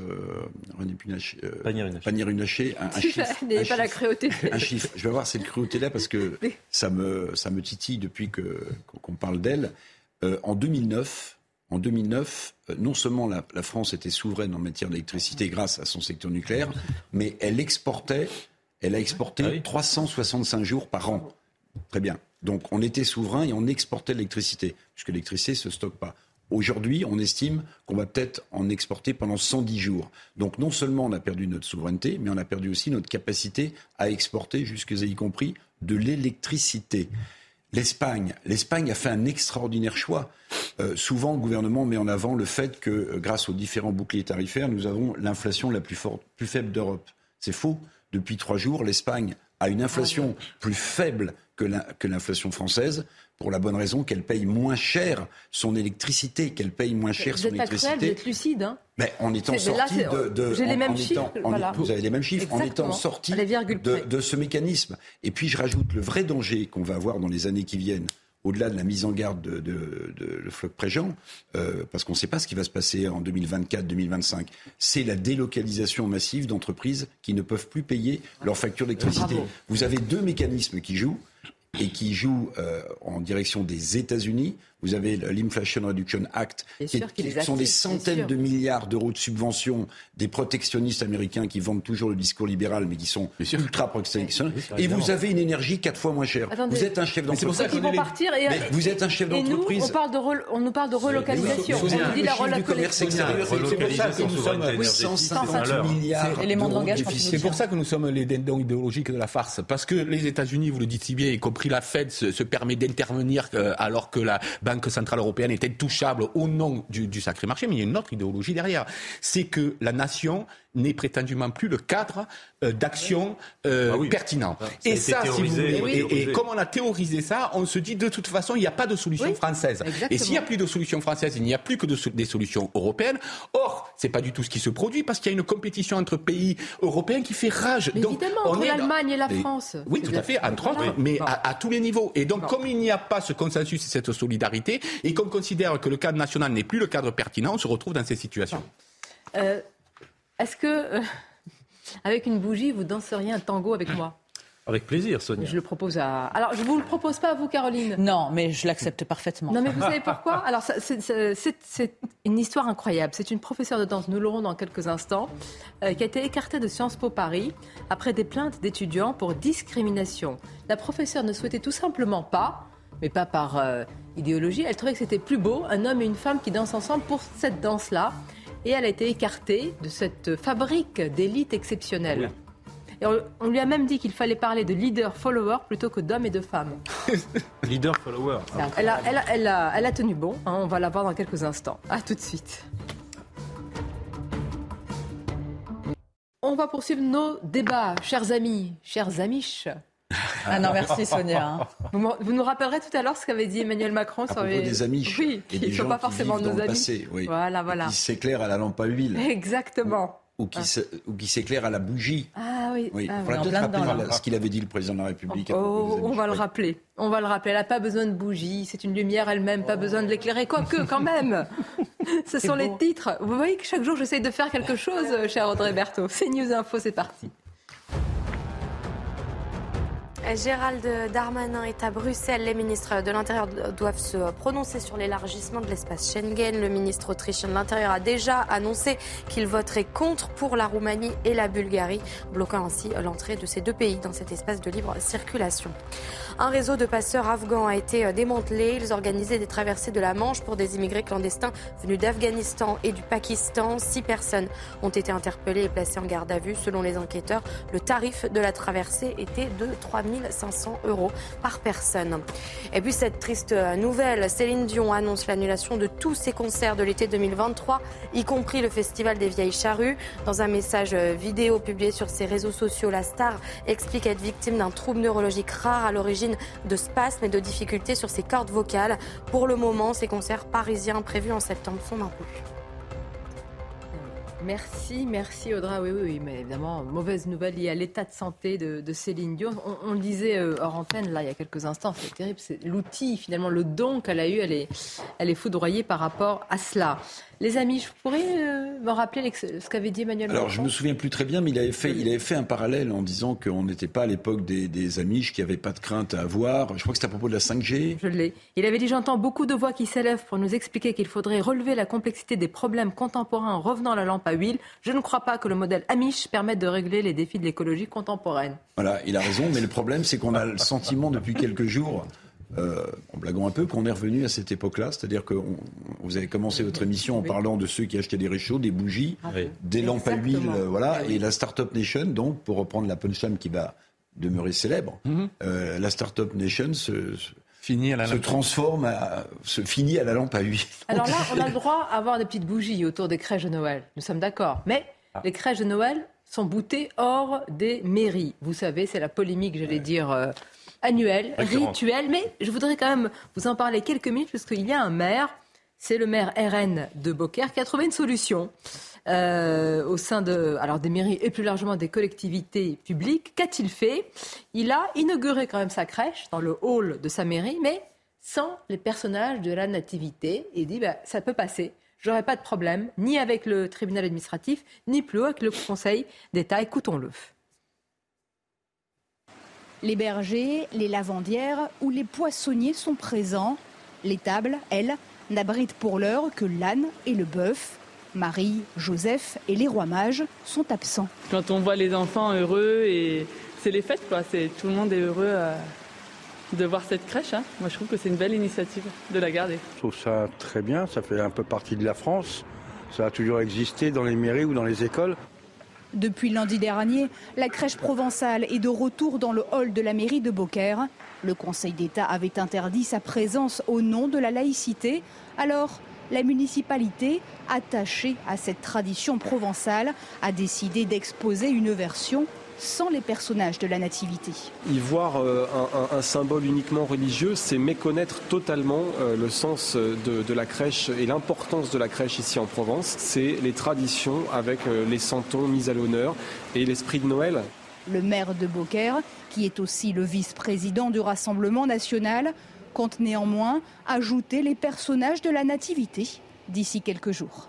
[SPEAKER 17] euh, Pannier-Runacher un, un chiffre.
[SPEAKER 1] N'ayez pas la cruauté.
[SPEAKER 17] Un chiffre. Je vais avoir cette cruauté-là parce que ça me, ça me titille depuis qu'on parle d'elle. Euh, en 2009, en 2009, euh, non seulement la, France était souveraine en matière d'électricité grâce à son secteur nucléaire, mais elle exportait, elle a exporté 365 ah jours par an. Très bien. Donc on était souverain et on exportait l'électricité, puisque l'électricité ne se stocke pas. Aujourd'hui, on estime qu'on va peut-être en exporter pendant 110 jours. Donc non seulement on a perdu notre souveraineté, mais on a perdu aussi notre capacité à exporter, jusqu'à y compris, de l'électricité. L'Espagne, l'Espagne a fait un extraordinaire choix. Euh, souvent, le gouvernement met en avant le fait que, euh, grâce aux différents boucliers tarifaires, nous avons l'inflation la plus forte, plus faible d'Europe. C'est faux. Depuis trois jours, l'Espagne a une inflation plus faible que l'inflation française pour la bonne raison qu'elle paye moins cher son électricité, qu'elle paye moins cher son électricité.
[SPEAKER 1] vous êtes lucide, hein
[SPEAKER 17] mais en étant sorti de,
[SPEAKER 1] J'ai les mêmes chiffres.
[SPEAKER 17] Vous avez les mêmes chiffres. En étant sorti de, de ce mécanisme. Et puis je rajoute le vrai danger qu'on va avoir dans les années qui viennent au-delà de la mise en garde de, de, de le floc Préjean, euh, parce qu'on ne sait pas ce qui va se passer en 2024-2025, c'est la délocalisation massive d'entreprises qui ne peuvent plus payer leurs factures d'électricité. Vous avez deux mécanismes qui jouent et qui jouent euh, en direction des États-Unis. Vous avez l'Inflation Reduction Act, qui, sont des centaines de milliards d'euros de subventions des protectionnistes américains qui vendent toujours le discours libéral, mais qui sont ultra protectionnistes. Et vous avez une énergie quatre fois moins chère. vous êtes un chef d'entreprise. vous êtes un chef d'entreprise.
[SPEAKER 1] On, parle de on nous parle de relocalisation. on nous dit la relocalisation.
[SPEAKER 19] C'est pour ça que nous sommes 150 milliards C'est pour ça que nous sommes les dindons idéologiques de la farce. Parce que les États-Unis, vous le dites si bien, y compris la Fed, se, permet d'intervenir euh, alors que la Banque centrale européenne est intouchable au nom du, sacré marché, mais il y a une autre idéologie derrière. C'est que la nation n'est prétendument plus le cadre euh, d'action euh, ah pertinent. Ah, et ça, si vous et, comme on a théorisé ça, on se dit de toute façon, il n'y a pas de solution française. Et s'il n'y a plus de solution française, il n'y a plus que des solutions européennes. Or, c'est pas du tout ce qui se produit parce qu'il y a une compétition entre pays européens qui fait rage.
[SPEAKER 1] Mais donc, évidemment, entre l'Allemagne et la France.
[SPEAKER 19] Oui, tout à fait, entre autres, mais à, tous les niveaux. Et donc, comme il n'y a pas ce consensus et cette solidarité, et qu'on considère que le cadre national n'est plus le cadre pertinent, on se retrouve dans ces situations.
[SPEAKER 1] Euh, est-ce que. Euh, Avec une bougie, vous danseriez un tango avec moi?
[SPEAKER 11] Avec plaisir, Sonia.
[SPEAKER 1] Je le propose à. Alors, je vous le propose pas à vous, Caroline?
[SPEAKER 12] Non, mais je l'accepte parfaitement.
[SPEAKER 1] Non, mais vous savez pourquoi? Alors, c'est une histoire incroyable. C'est une professeure de danse, nous l'aurons dans quelques instants, euh, qui a été écartée de Sciences Po Paris après des plaintes d'étudiants pour discrimination. La professeure ne souhaitait tout simplement pas, mais pas par euh, idéologie, elle trouvait que c'était plus beau un homme et une femme qui dansent ensemble pour cette danse-là. Et elle a été écartée de cette fabrique d'élite exceptionnelle on, lui a même dit qu'il fallait parler de leader-follower plutôt que d'hommes et de femmes.
[SPEAKER 11] leader-follower.
[SPEAKER 1] Elle, a, tenu bon. Hein, on va la voir dans quelques instants. A tout de suite. On va poursuivre nos débats, chers amis, chers amiches.
[SPEAKER 12] Ah non, merci Sonia. Hein.
[SPEAKER 1] Vous, nous rappellerez tout à l'heure ce qu'avait dit Emmanuel Macron
[SPEAKER 17] sur les... des amis.
[SPEAKER 1] Oui, et des gens pas forcément nos amis.
[SPEAKER 17] Passé, oui.
[SPEAKER 1] Voilà, voilà.
[SPEAKER 17] Qui s'éclairent à la lampe à huile.
[SPEAKER 1] Exactement
[SPEAKER 17] ou qui, ah. s'éclaire à la bougie.
[SPEAKER 1] Ah oui.
[SPEAKER 17] oui. Ah, peut-être rappeler ce qu'il avait dit le président de la République.
[SPEAKER 1] Oh, on va le rappeler. On va le rappeler. Elle n'a pas besoin de bougie. C'est une lumière elle-même. Pas besoin de l'éclairer. Quoique, quand même. Ce sont les titres. Vous voyez que chaque jour, j'essaye de faire quelque chose, cher Audrey Berthaud. C'est News Info, c'est parti.
[SPEAKER 25] Gérald Darmanin est à Bruxelles. Les ministres de l'Intérieur doivent se prononcer sur l'élargissement de l'espace Schengen. Le ministre autrichien de l'Intérieur a déjà annoncé qu'il voterait contre pour la Roumanie et la Bulgarie, bloquant ainsi l'entrée de ces deux pays dans cet espace de libre circulation. Un réseau de passeurs afghans a été démantelé. Ils organisaient des traversées de la Manche pour des immigrés clandestins venus d'Afghanistan et du Pakistan. Six personnes ont été interpellées et placées en garde à vue. Selon les enquêteurs, le tarif de la traversée était de 3 500 euros par personne. Et puis cette triste nouvelle, Céline Dion annonce l'annulation de tous ses concerts de l'été 2023, y compris le Festival des Vieilles Charrues. Dans un message vidéo publié sur ses réseaux sociaux, la star explique être victime d'un trouble neurologique rare à l'origine de spasmes et de difficultés sur ses cordes vocales. Pour le moment, ses concerts parisiens prévus en septembre sont maintenus.
[SPEAKER 1] Merci, merci Audra. Oui, oui, oui, mais évidemment, mauvaise nouvelle liée à l'état de santé de, Céline Dion. On, le disait euh, hors antenne, là, il y a quelques instants, c'est terrible. C'est l'outil, finalement, le don qu'elle a eu, elle est, elle est foudroyée par rapport à cela. Les amis, je pourrais euh, me rappeler ce qu'avait dit Emmanuel
[SPEAKER 17] Alors, je me souviens plus très bien, mais il avait fait, il avait fait un parallèle en disant qu'on n'était pas à l'époque des, des Amish, qui n'avaient pas de crainte à avoir. Je crois que c'était à propos de la 5G.
[SPEAKER 1] Je l'ai. Il avait dit J'entends beaucoup de voix qui s'élèvent pour nous expliquer qu'il faudrait relever la complexité des problèmes contemporains en revenant à la lampe à huile. Je ne crois pas que le modèle Amish permette de régler les défis de l'écologie contemporaine.
[SPEAKER 17] Voilà, il a raison, mais le problème, c'est qu'on a le sentiment depuis quelques jours euh, en blaguant un peu, qu'on est revenu à cette époque-là. C'est-à-dire que vous avez commencé votre émission en parlant de ceux qui achetaient des réchauds, des bougies, ah des lampes à huile, euh, voilà, ah et la Startup Nation, donc, pour reprendre la punchline qui va demeurer célèbre, mhm. euh, la Startup Nation se, se transforme, se finit à la lampe à huile.
[SPEAKER 1] Alors là, on a le droit à avoir des petites bougies autour des crèches de Noël. Nous sommes d'accord. Mais ah. les crèches de Noël sont boutées hors des mairies. Vous savez, c'est la polémique, j'allais dire, annuel, rituel. Mais je voudrais quand même vous en parler quelques minutes, puisqu'il y a un maire, c'est le maire RN de Beaucaire, qui a trouvé une solution. Euh, au sein de, alors des mairies et plus largement des collectivités publiques. Qu'a-t-il fait? Il a inauguré quand même sa crèche dans le hall de sa mairie, mais sans les personnages de la nativité. Il dit bah, ça peut passer. J'aurai pas de problème, ni avec le tribunal administratif, ni plus haut avec le Conseil d'État. Écoutons-le.
[SPEAKER 26] Les bergers, les lavandières ou les poissonniers sont présents. Les tables, elles, n'abritent pour l'heure que l'âne et le bœuf. Marie, Joseph et les rois mages sont absents.
[SPEAKER 27] Quand on voit les enfants heureux et c'est les fêtes, quoi. C'est tout le monde est heureux euh, de voir cette crèche. Hein. Moi, je trouve que c'est une belle initiative de la garder.
[SPEAKER 28] Je trouve ça très bien. Ça fait un peu partie de la France. Ça a toujours existé dans les mairies ou dans les écoles.
[SPEAKER 26] Depuis lundi dernier, la crèche provençale est de retour dans le hall de la mairie de Beaucaire. Le Conseil d'État avait interdit sa présence au nom de la laïcité. Alors, la municipalité, attachée à cette tradition provençale, a décidé d'exposer une version sans les personnages de la Nativité.
[SPEAKER 29] Y voir euh, un, symbole uniquement religieux, c'est méconnaître totalement euh, le sens de, la crèche et l'importance de la crèche ici en Provence. C'est les traditions avec euh, les santons mis à l'honneur et l'esprit de Noël.
[SPEAKER 26] Le maire de Beaucaire, qui est aussi le vice-président du Rassemblement national, compte néanmoins ajouter les personnages de la Nativité d'ici quelques jours.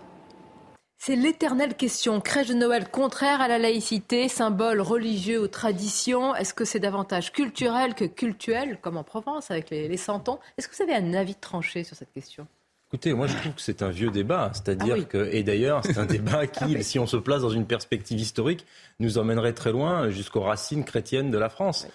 [SPEAKER 1] C'est l'éternelle question. Crèche de Noël contraire à la laïcité, symbole religieux aux traditions. Est-ce que c'est davantage culturel que cultuel, comme en Provence avec les, les santons Est-ce que vous avez un avis tranché sur cette question?
[SPEAKER 11] Écoutez, moi je trouve que c'est un vieux débat, c'est-à-dire ah que, et d'ailleurs c'est un débat qui, ah si on se place dans une perspective historique, nous emmènerait très loin jusqu'aux racines chrétiennes de la France.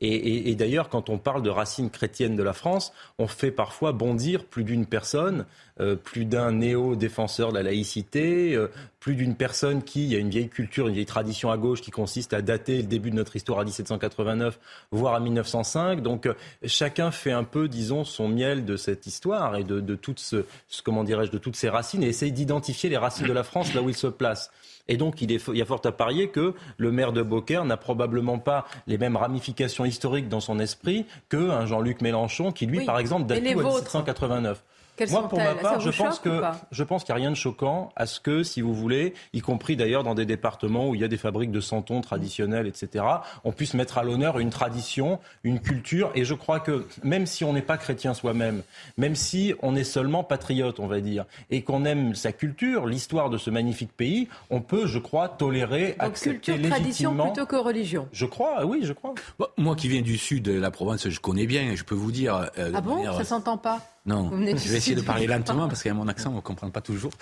[SPEAKER 11] Et, d'ailleurs, quand on parle de racines chrétiennes de la France, on fait parfois bondir plus d'une personne, euh, plus d'un néo-défenseur de la laïcité, euh, plus d'une personne qui, il y a une vieille culture, une vieille tradition à gauche qui consiste à dater le début de notre histoire à 1789, voire à 1905. Donc euh, chacun fait un peu, disons, son miel de cette histoire et de, de ce, comment dirais-je, de toutes ces racines et essaye d'identifier les racines de la France là où il se place. Et donc, il, est, y a fort à parier que le maire de Beaucaire n'a probablement pas les mêmes ramifications historiques dans son esprit qu'un Jean-Luc Mélenchon, qui lui, par exemple, date de 1789. Quelles Moi, pour ma part, je pense, que, je pense qu'il n'y a rien de choquant à ce que, si vous voulez, y compris d'ailleurs dans des départements où il y a des fabriques de santons traditionnelles, etc., on puisse mettre à l'honneur une tradition, une culture. Et je crois que même si on n'est pas chrétien soi-même, même si on est seulement patriote, on va dire, et qu'on aime sa culture, l'histoire de ce magnifique pays, on peut, je crois, tolérer, Donc, accepter culture, légitimement.
[SPEAKER 1] tradition plutôt que religion.
[SPEAKER 11] Je crois, oui, je crois.
[SPEAKER 19] Moi qui viens du sud de la province, je connais bien, je peux vous dire.
[SPEAKER 1] Euh, ah bon, manière... ça s'entend pas?
[SPEAKER 19] Non, je vais essayer de parler lentement parce qu'à mon accent, on ne comprend pas toujours,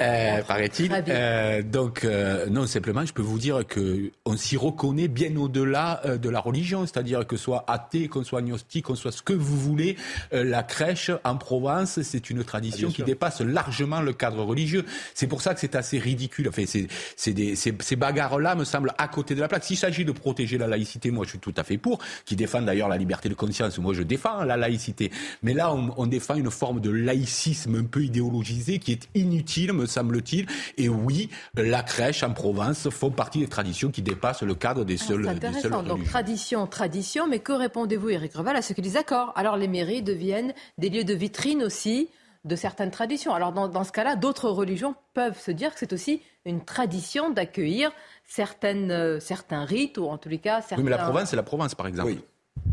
[SPEAKER 19] euh, paraît-il. Euh, donc, euh, non, simplement, je peux vous dire que on s'y reconnaît bien au-delà euh, de la religion, c'est-à-dire que soit athée, qu'on soit agnostique, qu'on soit ce que vous voulez, euh, la crèche en Provence, c'est une tradition ah, qui dépasse largement le cadre religieux. C'est pour ça que c'est assez ridicule. Enfin, c'est, c'est des, ces, ces bagarres-là me semblent à côté de la plaque. S'il s'agit de protéger la laïcité, moi, je suis tout à fait pour, qui défendent d'ailleurs la liberté de conscience. Moi, je défends la laïcité. Mais là, on, on défend une forme de laïcisme un peu idéologisé qui est inutile, me semble-t-il. Et oui, la crèche en Provence font partie des traditions qui dépassent le cadre des seuls. C'est
[SPEAKER 1] intéressant. Donc tradition, tradition, mais que répondez-vous, Eric Reval, à ceux qui disent d'accord Alors les mairies deviennent des lieux de vitrine aussi de certaines traditions. Alors dans, dans ce cas-là, d'autres religions peuvent se dire que c'est aussi une tradition d'accueillir certaines, euh, certains rites ou en tous les cas certains...
[SPEAKER 19] Oui, mais la province, c'est la province, par exemple. Oui.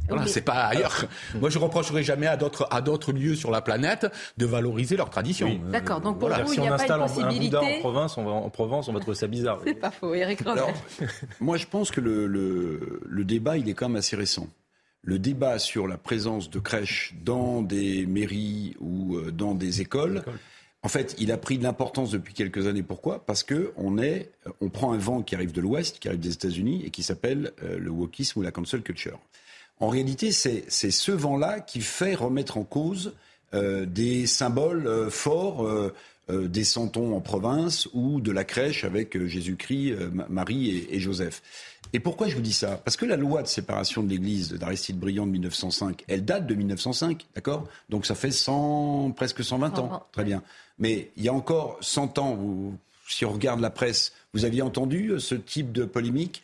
[SPEAKER 19] Voilà, c'est pas ailleurs. Moi, je reprocherai jamais à d'autres à d'autres lieux sur la planète de valoriser leurs traditions.
[SPEAKER 1] D'accord. Donc pour vous, il n'y a pas de possibilité.
[SPEAKER 11] en Provence, on va en Provence, on va trouver ça bizarre.
[SPEAKER 1] c'est pas faux, Eric Alors,
[SPEAKER 17] Moi, je pense que le, le, le débat, il est quand même assez récent. Le débat sur la présence de crèches dans des mairies ou euh, dans des écoles. En fait, il a pris de l'importance depuis quelques années. Pourquoi? Parce que on est, on prend un vent qui arrive de l'Ouest, qui arrive des États-Unis et qui s'appelle euh, le wokisme ou la cancel culture. En réalité, c'est ce vent-là qui fait remettre en cause euh, des symboles euh, forts euh, des santons en province ou de la crèche avec Jésus-Christ, Marie et, Joseph. Et pourquoi je vous dis ça? Parce que la loi de séparation de l'Église d'Aristide Briand de 1905, elle date de 1905, d'accord? Donc ça fait 100, presque 120 ans. Très bien. Mais il y a encore 100 ans, si on regarde la presse, vous aviez entendu ce type de polémique?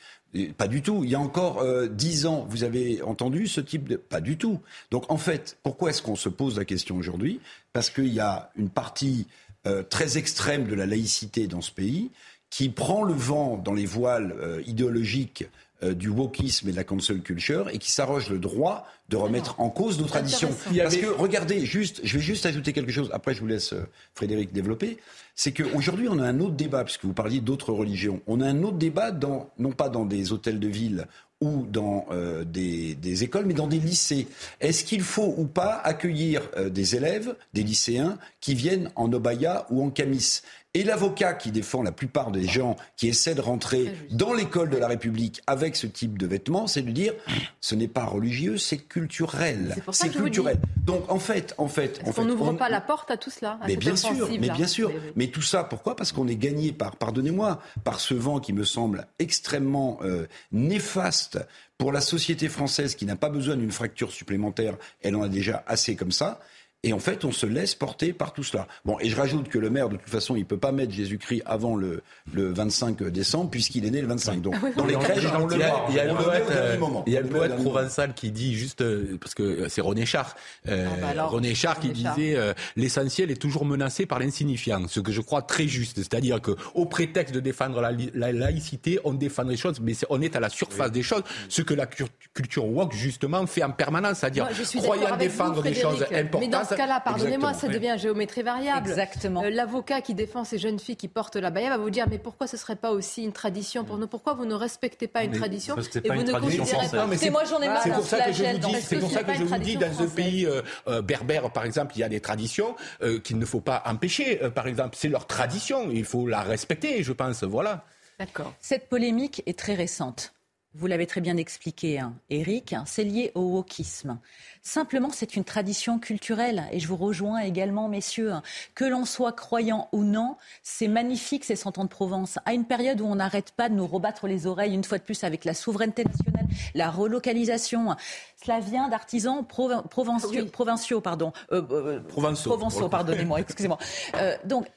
[SPEAKER 17] Pas du tout. Il y a encore euh, dix ans, vous avez entendu ce type de... Pas du tout. Donc en fait, pourquoi est-ce qu'on se pose la question aujourd'hui? Parce qu'il y a une partie euh, très extrême de la laïcité dans ce pays qui prend le vent dans les voiles euh, idéologiques du wokisme et de la cancel culture et qui s'arroge le droit de remettre en cause nos traditions. Parce que regardez, juste, je vais juste ajouter quelque chose. Après, je vous laisse Frédéric développer c'est qu'aujourd'hui, on a un autre débat, puisque vous parliez d'autres religions. On a un autre débat, dans, non pas dans des hôtels de ville ou dans euh, des, écoles, mais dans des lycées. Est-ce qu'il faut ou pas accueillir euh, des élèves, des lycéens, qui viennent en obaya ou en camis? Et l'avocat qui défend la plupart des gens qui essaient de rentrer dans l'école de la République avec ce type de vêtements, c'est de dire ce n'est pas religieux, c'est culturel. C'est culturel. Donc en fait, en fait,
[SPEAKER 1] on n'ouvre pas la porte à tout cela.
[SPEAKER 17] mais bien sûr, mais bien sûr. Mais, tout ça, pourquoi? Parce qu'on est gagné par, pardonnez-moi, par ce vent qui me semble extrêmement euh, néfaste pour la société française qui n'a pas besoin d'une fracture supplémentaire. Elle en a déjà assez comme ça. Et en fait, on se laisse porter par tout cela. Bon, et je rajoute que le maire, de toute façon, il ne peut pas mettre Jésus-Christ avant le, le 25 décembre, puisqu'il est né le 25. Donc, dans les crèches,
[SPEAKER 19] il y a, il y a il y a le poète provençal qui dit juste, euh, parce que c'est René Char, euh, ah bah René Char qui disait euh, l'essentiel est toujours menacé par l'insignifiant, ce que je crois très juste. C'est-à-dire que au prétexte de défendre la, laïcité, on défend les choses, mais on est à la surface des choses, ce que la culture woke justement fait en permanence, c'est-à-dire croyant défendre des choses importantes
[SPEAKER 1] ce cas-là, pardonnez-moi, ça devient géométrie variable.
[SPEAKER 12] Exactement.
[SPEAKER 1] L'avocat qui défend ces jeunes filles qui portent la baya va vous dire mais pourquoi ce serait pas aussi une tradition pour nous? Pourquoi vous ne respectez pas une tradition
[SPEAKER 11] et vous ne considérez
[SPEAKER 1] pas
[SPEAKER 12] C'est moi j'en ai marre.
[SPEAKER 19] C'est pour ça que je vous dis, c'est pour ça que je vous dis dans un pays berbère par exemple, il y a des traditions qu'il ne faut pas empêcher. Par exemple, c'est leur tradition, il faut la respecter, je pense. Voilà.
[SPEAKER 12] D'accord. Cette polémique est très récente. Vous l'avez très bien expliqué, hein, Eric, c'est lié au wokisme. Simplement, c'est une tradition culturelle. Et je vous rejoins également, messieurs, hein. que l'on soit croyant ou non, c'est magnifique ces cent ans de Provence. À une période où on n'arrête pas de nous rebattre les oreilles, une fois de plus, avec la souveraineté nationale, la relocalisation. Cela vient d'artisans provinciaux, pardon.
[SPEAKER 19] Euh, euh, provençaux.
[SPEAKER 12] Provençaux, pardonnez-moi, excusez-moi. Euh, donc,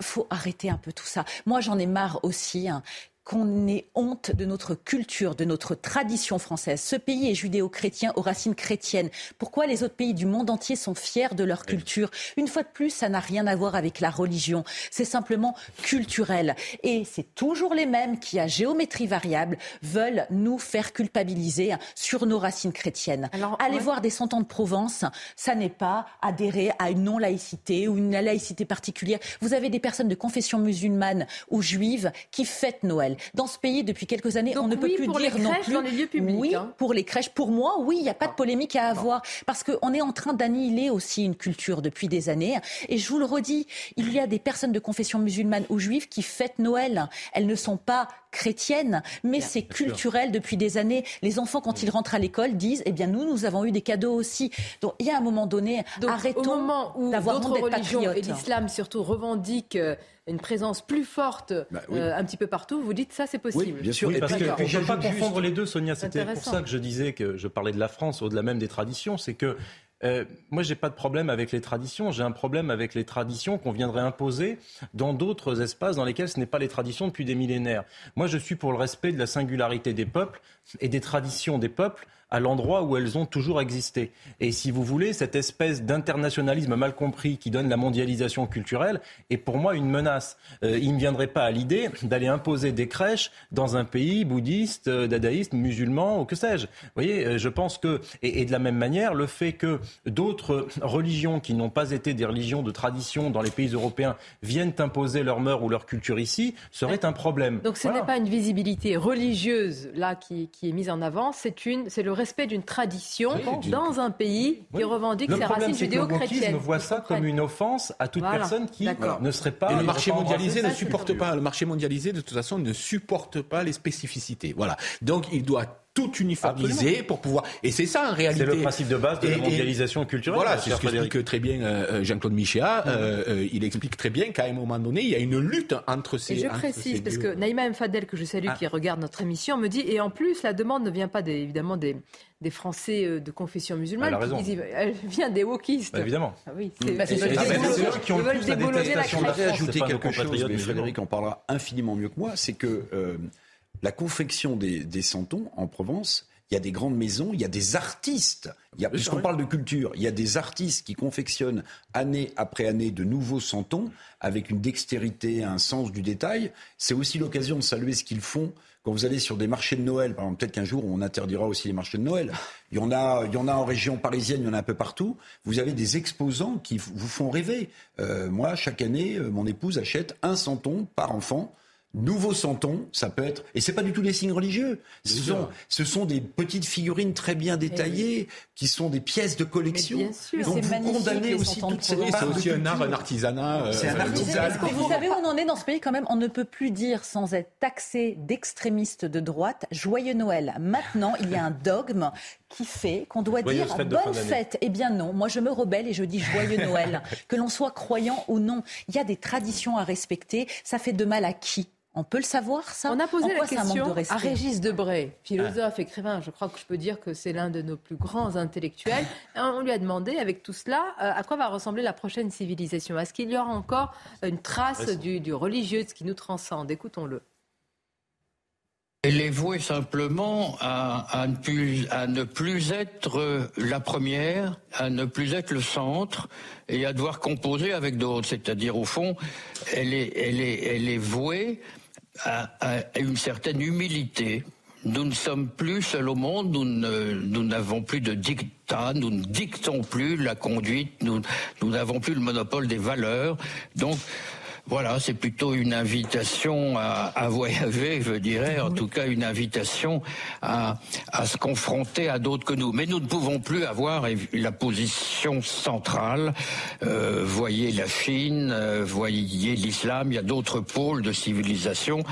[SPEAKER 12] faut arrêter un peu tout ça. Moi, j'en ai marre aussi hein, qu'on ait honte de notre culture, de notre tradition française. Ce pays est judéo-chrétien aux racines chrétiennes. Pourquoi les autres pays du monde entier sont fiers de leur culture Une fois de plus, ça n'a rien à voir avec la religion. C'est simplement culturel. Et c'est toujours les mêmes qui, à géométrie variable, veulent nous faire culpabiliser sur nos racines chrétiennes. Alors, Aller voir des cent ans de Provence, ça n'est pas adhérer à une non-laïcité ou une laïcité particulière. Vous avez des personnes de confession musulmane ou juive qui fêtent Noël. Dans ce pays, depuis quelques années, on ne peut plus dire non plus.
[SPEAKER 1] Dans les lieux publics,
[SPEAKER 12] oui, hein. pour les crèches. Pour moi, oui, il n'y a pas de polémique à avoir. Parce qu'on est en train d'annihiler aussi une culture depuis des années. Et je vous le redis, il y a des personnes de confession musulmane ou juive qui fêtent Noël. Elles ne sont pas chrétiennes, mais c'est culturel depuis des années. Les enfants, quand ils rentrent à l'école, disent Eh bien, nous, nous avons eu des cadeaux aussi. Donc, il y a un moment donné, arrêtons d'avoir honte d'être patriotes.
[SPEAKER 1] Et l'islam, surtout, revendique euh, une présence plus forte bah euh, un petit peu partout, vous dites ça c'est possible.
[SPEAKER 11] Oui, bien sûr. parce que, on ne peut pas confondre les deux, Sonia. C'était pour ça que je disais que je parlais de la France au-delà même des traditions. C'est que euh, moi, j'ai pas de problème avec les traditions. J'ai un problème avec les traditions qu'on viendrait imposer dans d'autres espaces dans lesquels ce n'est pas les traditions depuis des millénaires. Moi, je suis pour le respect de la singularité des peuples et des traditions des peuples à l'endroit où elles ont toujours existé. Et si vous voulez, cette espèce d'internationalisme mal compris qui donne la mondialisation culturelle est pour moi une menace. Euh, il ne viendrait pas à l'idée d'aller imposer des crèches dans un pays bouddhiste, euh, dadaïste, musulman ou que sais-je. Vous voyez, euh, je pense que, et, et, de la même manière, le fait que d'autres religions qui n'ont pas été des religions de tradition dans les pays européens viennent imposer leur mœurs ou leur culture ici serait un problème.
[SPEAKER 1] Donc ce n'est pas une visibilité religieuse là qui, qui est mise en avant, c'est une, c'est le respect d'une tradition dans un pays qui revendique ses racines judéo-chrétiennes.
[SPEAKER 11] Le voit ça comme une offense à toute personne qui ne serait pas.
[SPEAKER 19] Et le marché mondialisé ne supporte pas. Le marché mondialisé, de toute façon, ne supporte pas les spécificités. Voilà. Donc, il doit tout uniformiser pour pouvoir. Et c'est ça en réalité.
[SPEAKER 11] C'est le principe de base de la mondialisation culturelle.
[SPEAKER 19] Voilà, c'est ce qu'explique très bien euh, Jean-Claude Michéa. Mm. Euh, euh, il explique très bien qu'à un moment donné, il y a une lutte entre ces.
[SPEAKER 1] Et je précise parce que Naïma Mfadel, que je salue, ah. qui regarde notre émission, me dit et en plus la demande ne vient pas des, évidemment des des Français de confession musulmane,
[SPEAKER 11] elle,
[SPEAKER 1] qui elle vient des wokistes.
[SPEAKER 11] Bah, évidemment.
[SPEAKER 1] Ah oui, c'est bah, ceux
[SPEAKER 17] qui ont le plus la détestation. Je voudrais ajouter quelque chose, mais Frédéric en parlera infiniment mieux que moi, c'est que la confection des, des santons en Provence il y a des grandes maisons, il y a des artistes. puisqu'on parle de culture, il y a des artistes qui confectionnent année après année de nouveaux santons avec une dextérité, un sens du détail. C'est aussi l'occasion de saluer ce qu'ils font quand vous allez sur des marchés de Noël. Par exemple, peut-être qu'un jour on interdira aussi les marchés de Noël. Il y en a, il y en a en région parisienne, il y en a un peu partout. Vous avez des exposants qui vous font rêver. Euh, moi, chaque année, euh, mon épouse achète un santon par enfant Nouveau santon, ça peut être, et c'est pas du tout des signes religieux. Ce sont, ce sont, des petites figurines très bien détaillées, qui sont des pièces de collection.
[SPEAKER 12] bien sûr, Donc vous condamnez aussi toutes ces
[SPEAKER 19] C'est aussi un art, un artisanat.
[SPEAKER 12] Euh, c'est un artisanat. Mais vous savez où on en est dans ce pays quand même? On ne peut plus dire sans être taxé d'extrémiste de droite, joyeux Noël. Maintenant, il y a un dogme qui fait qu'on doit dire bonne fête. Eh bien non, moi je me rebelle et je dis joyeux Noël. que l'on soit croyant ou non, il y a des traditions à respecter. Ça fait de mal à qui? On peut le savoir, ça?
[SPEAKER 1] On a posé la question à Régis Debray, philosophe, écrivain. Je crois que je peux dire que c'est l'un de nos plus grands intellectuels. On lui a demandé, avec tout cela, euh, à quoi va ressembler la prochaine civilisation? Est-ce qu'il y aura encore une trace du, religieux, de ce qui nous transcende? Écoutons-le.
[SPEAKER 30] Elle est vouée simplement à, ne plus, à, ne plus, être la première, à ne plus être le centre et à devoir composer avec d'autres. C'est-à-dire, au fond, elle est, elle est, elle est vouée à, une certaine humilité nous ne sommes plus seuls au monde, nous n'avons plus de dictat, nous ne dictons plus la conduite, nous n'avons plus le monopole des valeurs. Donc, voilà, c'est plutôt une invitation à, à, voyager, je dirais, en tout cas une invitation à, à se confronter à d'autres que nous. Mais nous ne pouvons plus avoir la position centrale. Euh, voyez la Chine, euh, voyez l'islam, il y a d'autres pôles de civilisation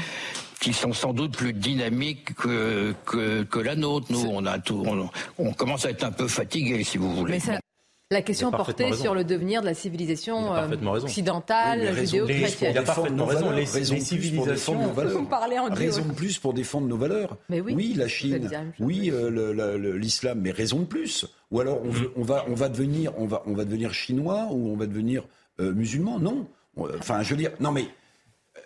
[SPEAKER 30] qui sont sans doute plus dynamiques que, que, que la nôtre. Nous, on a tout, on, on, commence à être un peu fatigué, si vous voulez.
[SPEAKER 1] La question portait sur le devenir de la civilisation euh, occidentale, judéo-chrétienne.
[SPEAKER 11] Il a parfaitement raison. Les, civilisations.
[SPEAKER 17] Vous parlez en Raison de plus pour défendre nos valeurs.
[SPEAKER 1] Mais oui,
[SPEAKER 17] oui, la Chine, oui, euh, l'islam, mais raison de plus. Ou alors on, on, va, on va devenir, on va, on va devenir chinois ou on va devenir euh, musulman Non. Enfin, je veux dire, non mais.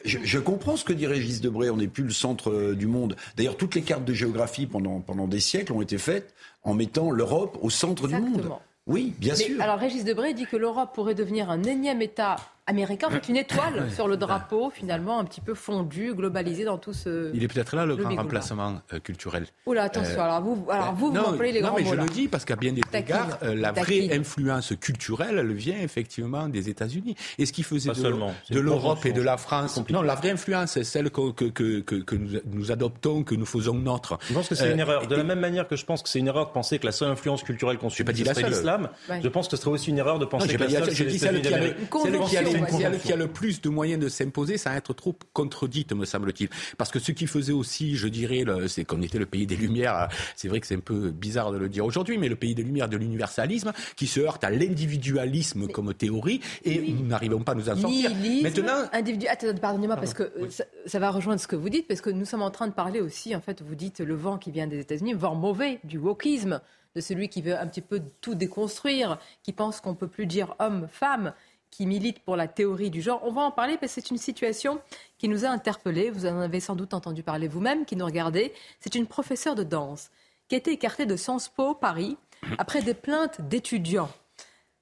[SPEAKER 17] Je, je, comprends ce que dit Régis Debray, on n'est plus le centre du monde. D'ailleurs, toutes les cartes de géographie pendant, pendant des siècles ont été faites en mettant l'Europe au centre du monde. Oui, bien sûr.
[SPEAKER 1] Alors Régis Debray dit que l'Europe pourrait devenir un énième État américain, c'est une étoile sur le drapeau, finalement un petit peu fondu, globalisé dans tout ce.
[SPEAKER 19] Il est peut-être là le, grand remplacement euh, culturel.
[SPEAKER 1] Oula, attention. Euh, alors vous, alors vous, vous employez les grands
[SPEAKER 19] mots.
[SPEAKER 1] Non,
[SPEAKER 19] mais je le dis parce qu'à bien des égards, euh, la vraie influence culturelle, elle vient effectivement des États-Unis. Et ce qui faisait de, l'Europe et de la France, non, la vraie influence, c'est celle que, que, que, que nous, adoptons, que nous faisons nôtre.
[SPEAKER 11] Je pense que c'est une erreur. De la même manière que je pense que c'est une erreur de penser que la seule influence culturelle qu'on subit, c'est l'islam. Je pense que ce serait aussi une erreur de penser que la seule, c'est celle
[SPEAKER 19] qui a le plus de moyens de s'imposer sans être trop contredite, me semble-t-il. Parce que ce qui faisait aussi, je dirais, c'est qu'on était le pays des Lumières. C'est vrai que c'est un peu bizarre de le dire aujourd'hui, mais le pays des Lumières de l'universalisme qui se heurte à l'individualisme comme théorie et nous n'arrivons pas à nous en sortir.
[SPEAKER 1] Maintenant, individu... pardonnez-moi parce que euh, ça, va rejoindre ce que vous dites parce que nous sommes en train de parler aussi. En fait, vous dites le vent qui vient des États-Unis, vent mauvais du wokisme de celui qui veut un petit peu tout déconstruire, qui pense qu'on peut plus dire homme, femme, qui milite pour la théorie du genre. On va en parler parce que c'est une situation qui nous a interpellés. Vous en avez sans doute entendu parler vous-même, qui nous regardez. C'est une professeure de danse qui a été écartée de Sciences Po Paris après des plaintes d'étudiants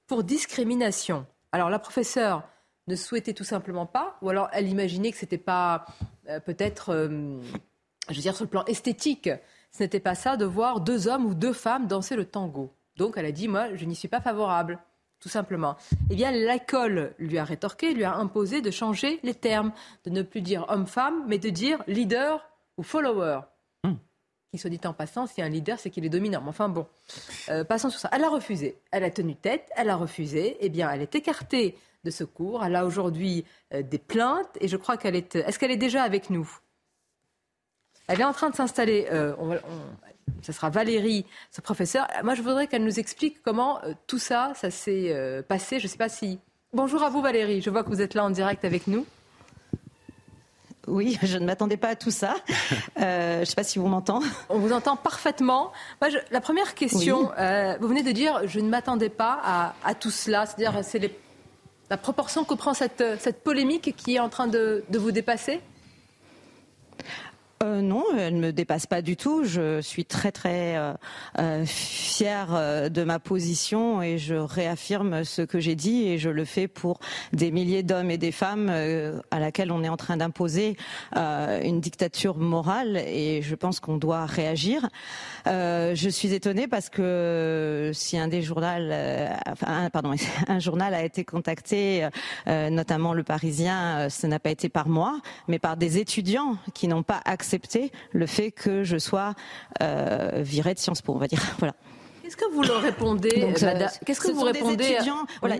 [SPEAKER 1] pour discrimination. Alors la professeure ne souhaitait tout simplement pas, ou alors elle imaginait que c'était pas euh, peut-être, euh, je veux dire, sur le plan esthétique, ce n'était pas ça de voir deux hommes ou deux femmes danser le tango. Donc elle a dit, moi, je n'y suis pas favorable tout simplement. Eh bien, l'école lui a rétorqué, lui a imposé de changer les termes, de ne plus dire homme-femme, mais de dire leader ou follower. Hmm. Qui soit dit en passant, si un leader, c'est qu'il est dominant. Mais enfin bon, euh, passons sur ça. Elle a refusé. Elle a tenu tête, elle a refusé. Eh bien, elle est écartée de ce cours. Elle a aujourd'hui euh, des plaintes et je crois qu'elle est. Est-ce qu'elle est déjà avec nous? Elle est en train de s'installer. Euh, ce sera Valérie, ce professeur. Moi, je voudrais qu'elle nous explique comment euh, tout ça, ça s'est euh, passé. Je ne sais pas si. Bonjour à vous, Valérie. Je vois que vous êtes là en direct avec nous.
[SPEAKER 31] Oui, je ne m'attendais pas à tout ça. Euh, je ne sais pas si vous m'entendez.
[SPEAKER 1] On vous entend parfaitement. Moi, la première question, vous venez de dire, je ne m'attendais pas à, tout cela. C'est-à-dire, c'est la proportion que prend cette, cette polémique qui est en train de vous dépasser?
[SPEAKER 31] Euh, non, elle ne me dépasse pas du tout. Je suis très très euh, euh, fière de ma position et je réaffirme ce que j'ai dit et je le fais pour des milliers d'hommes et des femmes à laquelle on est en train d'imposer une dictature morale et je pense qu'on doit réagir. je suis étonnée parce que si un des journaux, pardon, un journal a été contacté, notamment Le Parisien, ce n'a pas été par moi, mais par des étudiants qui n'ont pas accès accepter le fait que je sois euh, virée de Sciences Po, on va dire. Voilà.
[SPEAKER 1] Qu'est-ce que vous leur répondez Qu'est-ce que vous répondez voilà,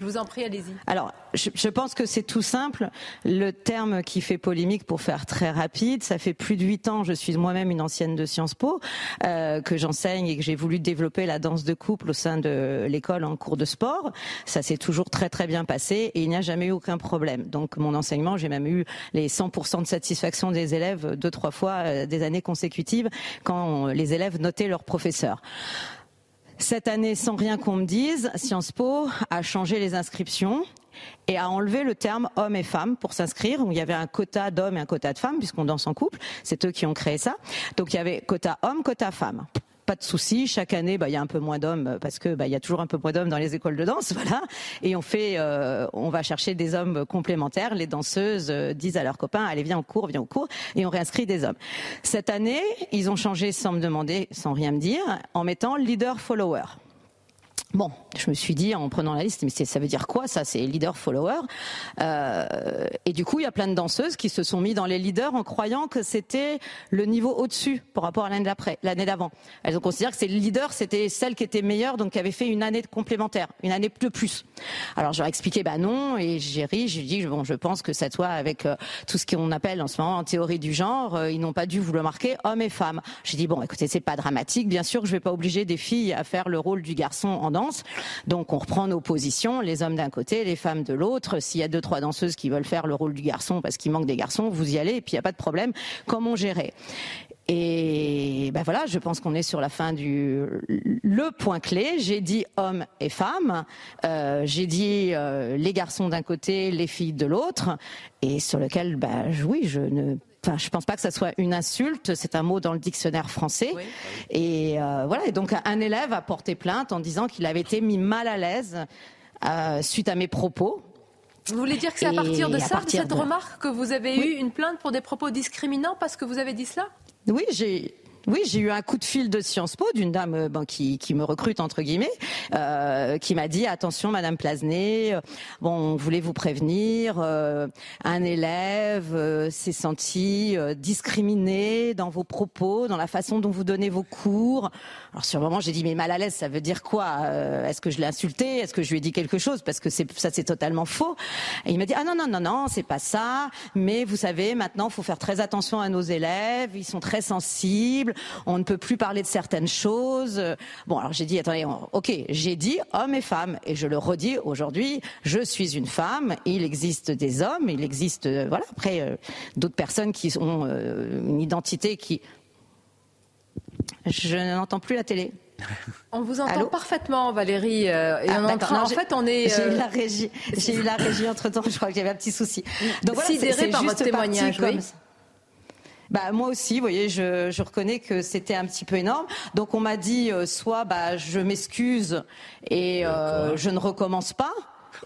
[SPEAKER 1] je vous en prie, allez-y.
[SPEAKER 31] Alors, je, pense que c'est tout simple. Le terme qui fait polémique, pour faire très rapide, ça fait plus de huit ans, je suis moi-même une ancienne de Sciences Po, euh, que j'enseigne et que j'ai voulu développer la danse de couple au sein de l'école en cours de sport. Ça s'est toujours très très bien passé et il n'y a jamais eu aucun problème. Donc mon enseignement, j'ai même eu les 100% de satisfaction des élèves deux, trois fois euh, des années consécutives quand les élèves notaient leurs professeurs. Cette année, sans rien qu'on me dise, Sciences Po a changé les inscriptions et a enlevé le terme homme et femme pour s'inscrire, il y avait un quota d'hommes et un quota de femmes, puisqu'on danse en couple. C'est eux qui ont créé ça. Donc il y avait quota homme, quota femme. Pas de souci. Chaque année, bah, il y a un peu moins d'hommes parce que bah, il y a toujours un peu moins d'hommes dans les écoles de danse, voilà. Et on fait, euh, on va chercher des hommes complémentaires. Les danseuses euh, disent à leurs copains, allez viens au cours, viens au cours, et on réinscrit des hommes. Cette année, ils ont changé sans me demander, sans rien me dire, en mettant leader follower. Bon, je me suis dit en prenant la liste, mais ça veut dire quoi ça C'est leader follower? Euh, et du coup, il y a plein de danseuses qui se sont mis dans les leaders en croyant que c'était le niveau au-dessus par rapport à l'année d'après, l'année d'avant. Elles ont considéré que c'est le leader, c'était celle qui était meilleure, donc qui avait fait une année complémentaire, une année de plus. Alors je leur ai expliqué, bah non, et j'ai ri, j'ai dit bon, je pense que ça soit avec euh, tout ce qu'on appelle en ce moment en théorie du genre, euh, ils n'ont pas dû vous le marquer, hommes et femmes. J'ai dit bon, écoutez, c'est pas dramatique, bien sûr, je vais pas obliger des filles à faire le rôle du garçon en donc on reprend nos positions, les hommes d'un côté, les femmes de l'autre. S'il y a deux, trois danseuses qui veulent faire le rôle du garçon parce qu'il manque des garçons, vous y allez et puis il n'y a pas de problème. Comment gérer? Et ben voilà, je pense qu'on est sur la fin du le point clé. J'ai dit hommes et femmes, euh, j'ai dit euh, les garçons d'un côté, les filles de l'autre, et sur lequel, ben oui, je ne Enfin, je pense pas que ça soit une insulte. C'est un mot dans le dictionnaire français. Et euh, voilà. Et donc, un élève a porté plainte en disant qu'il avait été mis mal à l'aise euh, suite à mes propos.
[SPEAKER 1] Vous voulez dire que c'est à partir de ça, de cette remarque, que vous avez eu une plainte pour des propos discriminants parce que vous avez dit cela?
[SPEAKER 31] Oui, j'ai oui, j'ai eu un coup de fil de Sciences Po d'une dame euh, qui, qui, me recrute entre guillemets, euh, qui m'a dit attention, Madame Plasnet, euh, bon, on voulait vous prévenir, euh, un élève euh, s'est senti discriminé dans vos propos, dans la façon dont vous donnez vos cours. Alors sur le moment, j'ai dit mais mal à l'aise, ça veut dire quoi Est-ce que je l'ai insulté Est-ce que je lui ai dit quelque chose Parce que ça, c'est totalement faux. Et il m'a dit ah non non non non, c'est pas ça. Mais vous savez, maintenant, faut faire très attention à nos élèves. Ils sont très sensibles on ne peut plus parler de certaines choses. Bon, alors j'ai dit, attendez, ok, j'ai dit hommes et femmes, et je le redis aujourd'hui, je suis une femme, il existe des hommes, il existe, euh, voilà, après, euh, d'autres personnes qui ont euh, une identité qui... Je n'entends plus la télé.
[SPEAKER 1] On vous entend parfaitement, Valérie. et ah, en fait, on est.
[SPEAKER 31] J'ai eu la régie. J'ai eu la régie entre temps. Je crois que j'avais un petit souci.
[SPEAKER 1] Donc voilà, c'est par votre témoignage. Oui.
[SPEAKER 31] Bah moi aussi, vous voyez, je, je reconnais que c'était un petit peu énorme. Donc on m'a dit euh, soit bah je m'excuse et euh, je ne recommence pas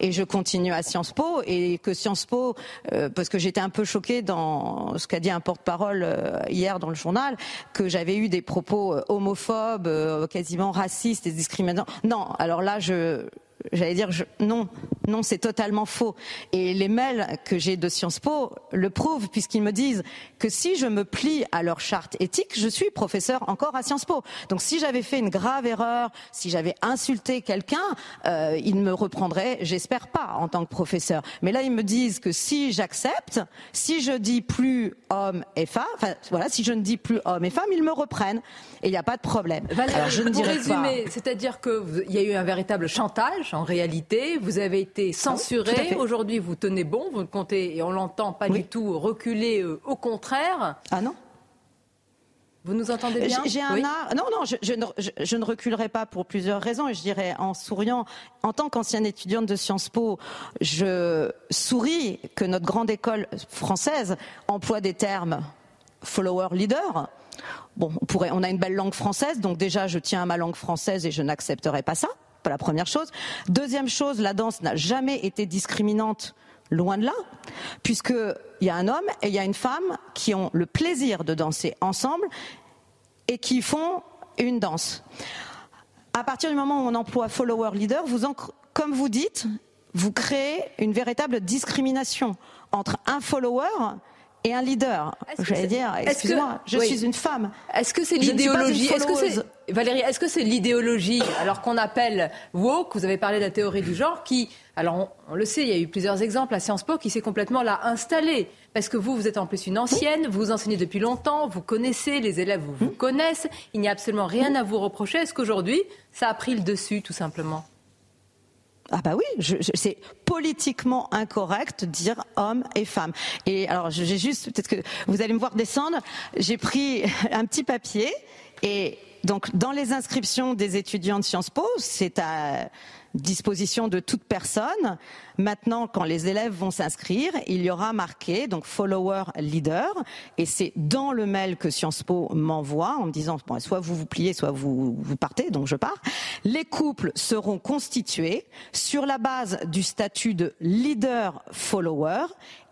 [SPEAKER 31] et je continue à Sciences Po et que Sciences Po, euh, parce que j'étais un peu choquée dans ce qu'a dit un porte-parole hier dans le journal, que j'avais eu des propos homophobes, quasiment racistes et discriminants. Non, alors là, je j'allais dire je, non, non, c'est totalement faux. Et les mails que j'ai de Sciences Po le prouvent puisqu'ils me disent que si je me plie à leur charte éthique, je suis professeur encore à Sciences Po. Donc si j'avais fait une grave erreur, si j'avais insulté quelqu'un, euh, ils me reprendraient, j'espère pas, en tant que professeur. Mais là, ils me disent que si j'accepte, si je dis plus homme et femme, enfin voilà, si je ne dis plus homme et femme, ils me reprennent et il n'y a pas de problème.
[SPEAKER 1] Alors, je ne dirais résumer, c'est-à-dire qu'il y a eu un véritable chantage en réalité. Vous avez été censuré. Aujourd'hui, vous tenez bon, vous ne comptez, et on l'entend pas du tout, reculer euh, au contraire.
[SPEAKER 31] Ah non
[SPEAKER 1] vous nous entendez bien?
[SPEAKER 31] J'ai un art. Non, non, je, ne, je, ne, reculerai pas pour plusieurs raisons. Et je dirais en souriant, en tant qu'ancienne étudiante de Sciences Po, je souris que notre grande école française emploie des termes follower leader. Bon, on, pourrait, on a une belle langue française, donc déjà je tiens à ma langue française et je n'accepterai pas ça. Pas la première chose. Deuxième chose, la danse n'a jamais été discriminante, loin de là, puisqu'il y a un homme et il y a une femme qui ont le plaisir de danser ensemble et qui font une danse. À partir du moment où on emploie follower leader, vous comme vous dites, vous créez une véritable discrimination entre un follower et un leader. J'allais dire, excusez-moi, je suis une femme.
[SPEAKER 1] Est-ce que c'est l'idéologie Est-ce que c'est Valérie, est-ce que c'est l'idéologie, alors qu'on appelle woke, vous avez parlé de la théorie du genre, qui, alors on, le sait, il y a eu plusieurs exemples à Sciences Po, qui s'est complètement là installé. Parce que vous, vous êtes en plus une ancienne, vous enseignez depuis longtemps, vous connaissez, les élèves vous, vous connaissent, il n'y a absolument rien à vous reprocher. Est-ce qu'aujourd'hui, ça a pris le dessus, tout simplement?
[SPEAKER 31] Ah bah oui, c'est politiquement incorrect de dire homme et femme. Et alors j'ai juste, peut-être que vous allez me voir descendre, j'ai pris un petit papier et donc dans les inscriptions des étudiants de Sciences Po, c'est à disposition de toute personne. Maintenant, quand les élèves vont s'inscrire, il y aura marqué donc follower leader, et c'est dans le mail que Sciences Po m'envoie en me disant bon, soit vous vous pliez, soit vous vous partez, donc je pars. Les couples seront constitués sur la base du statut de leader follower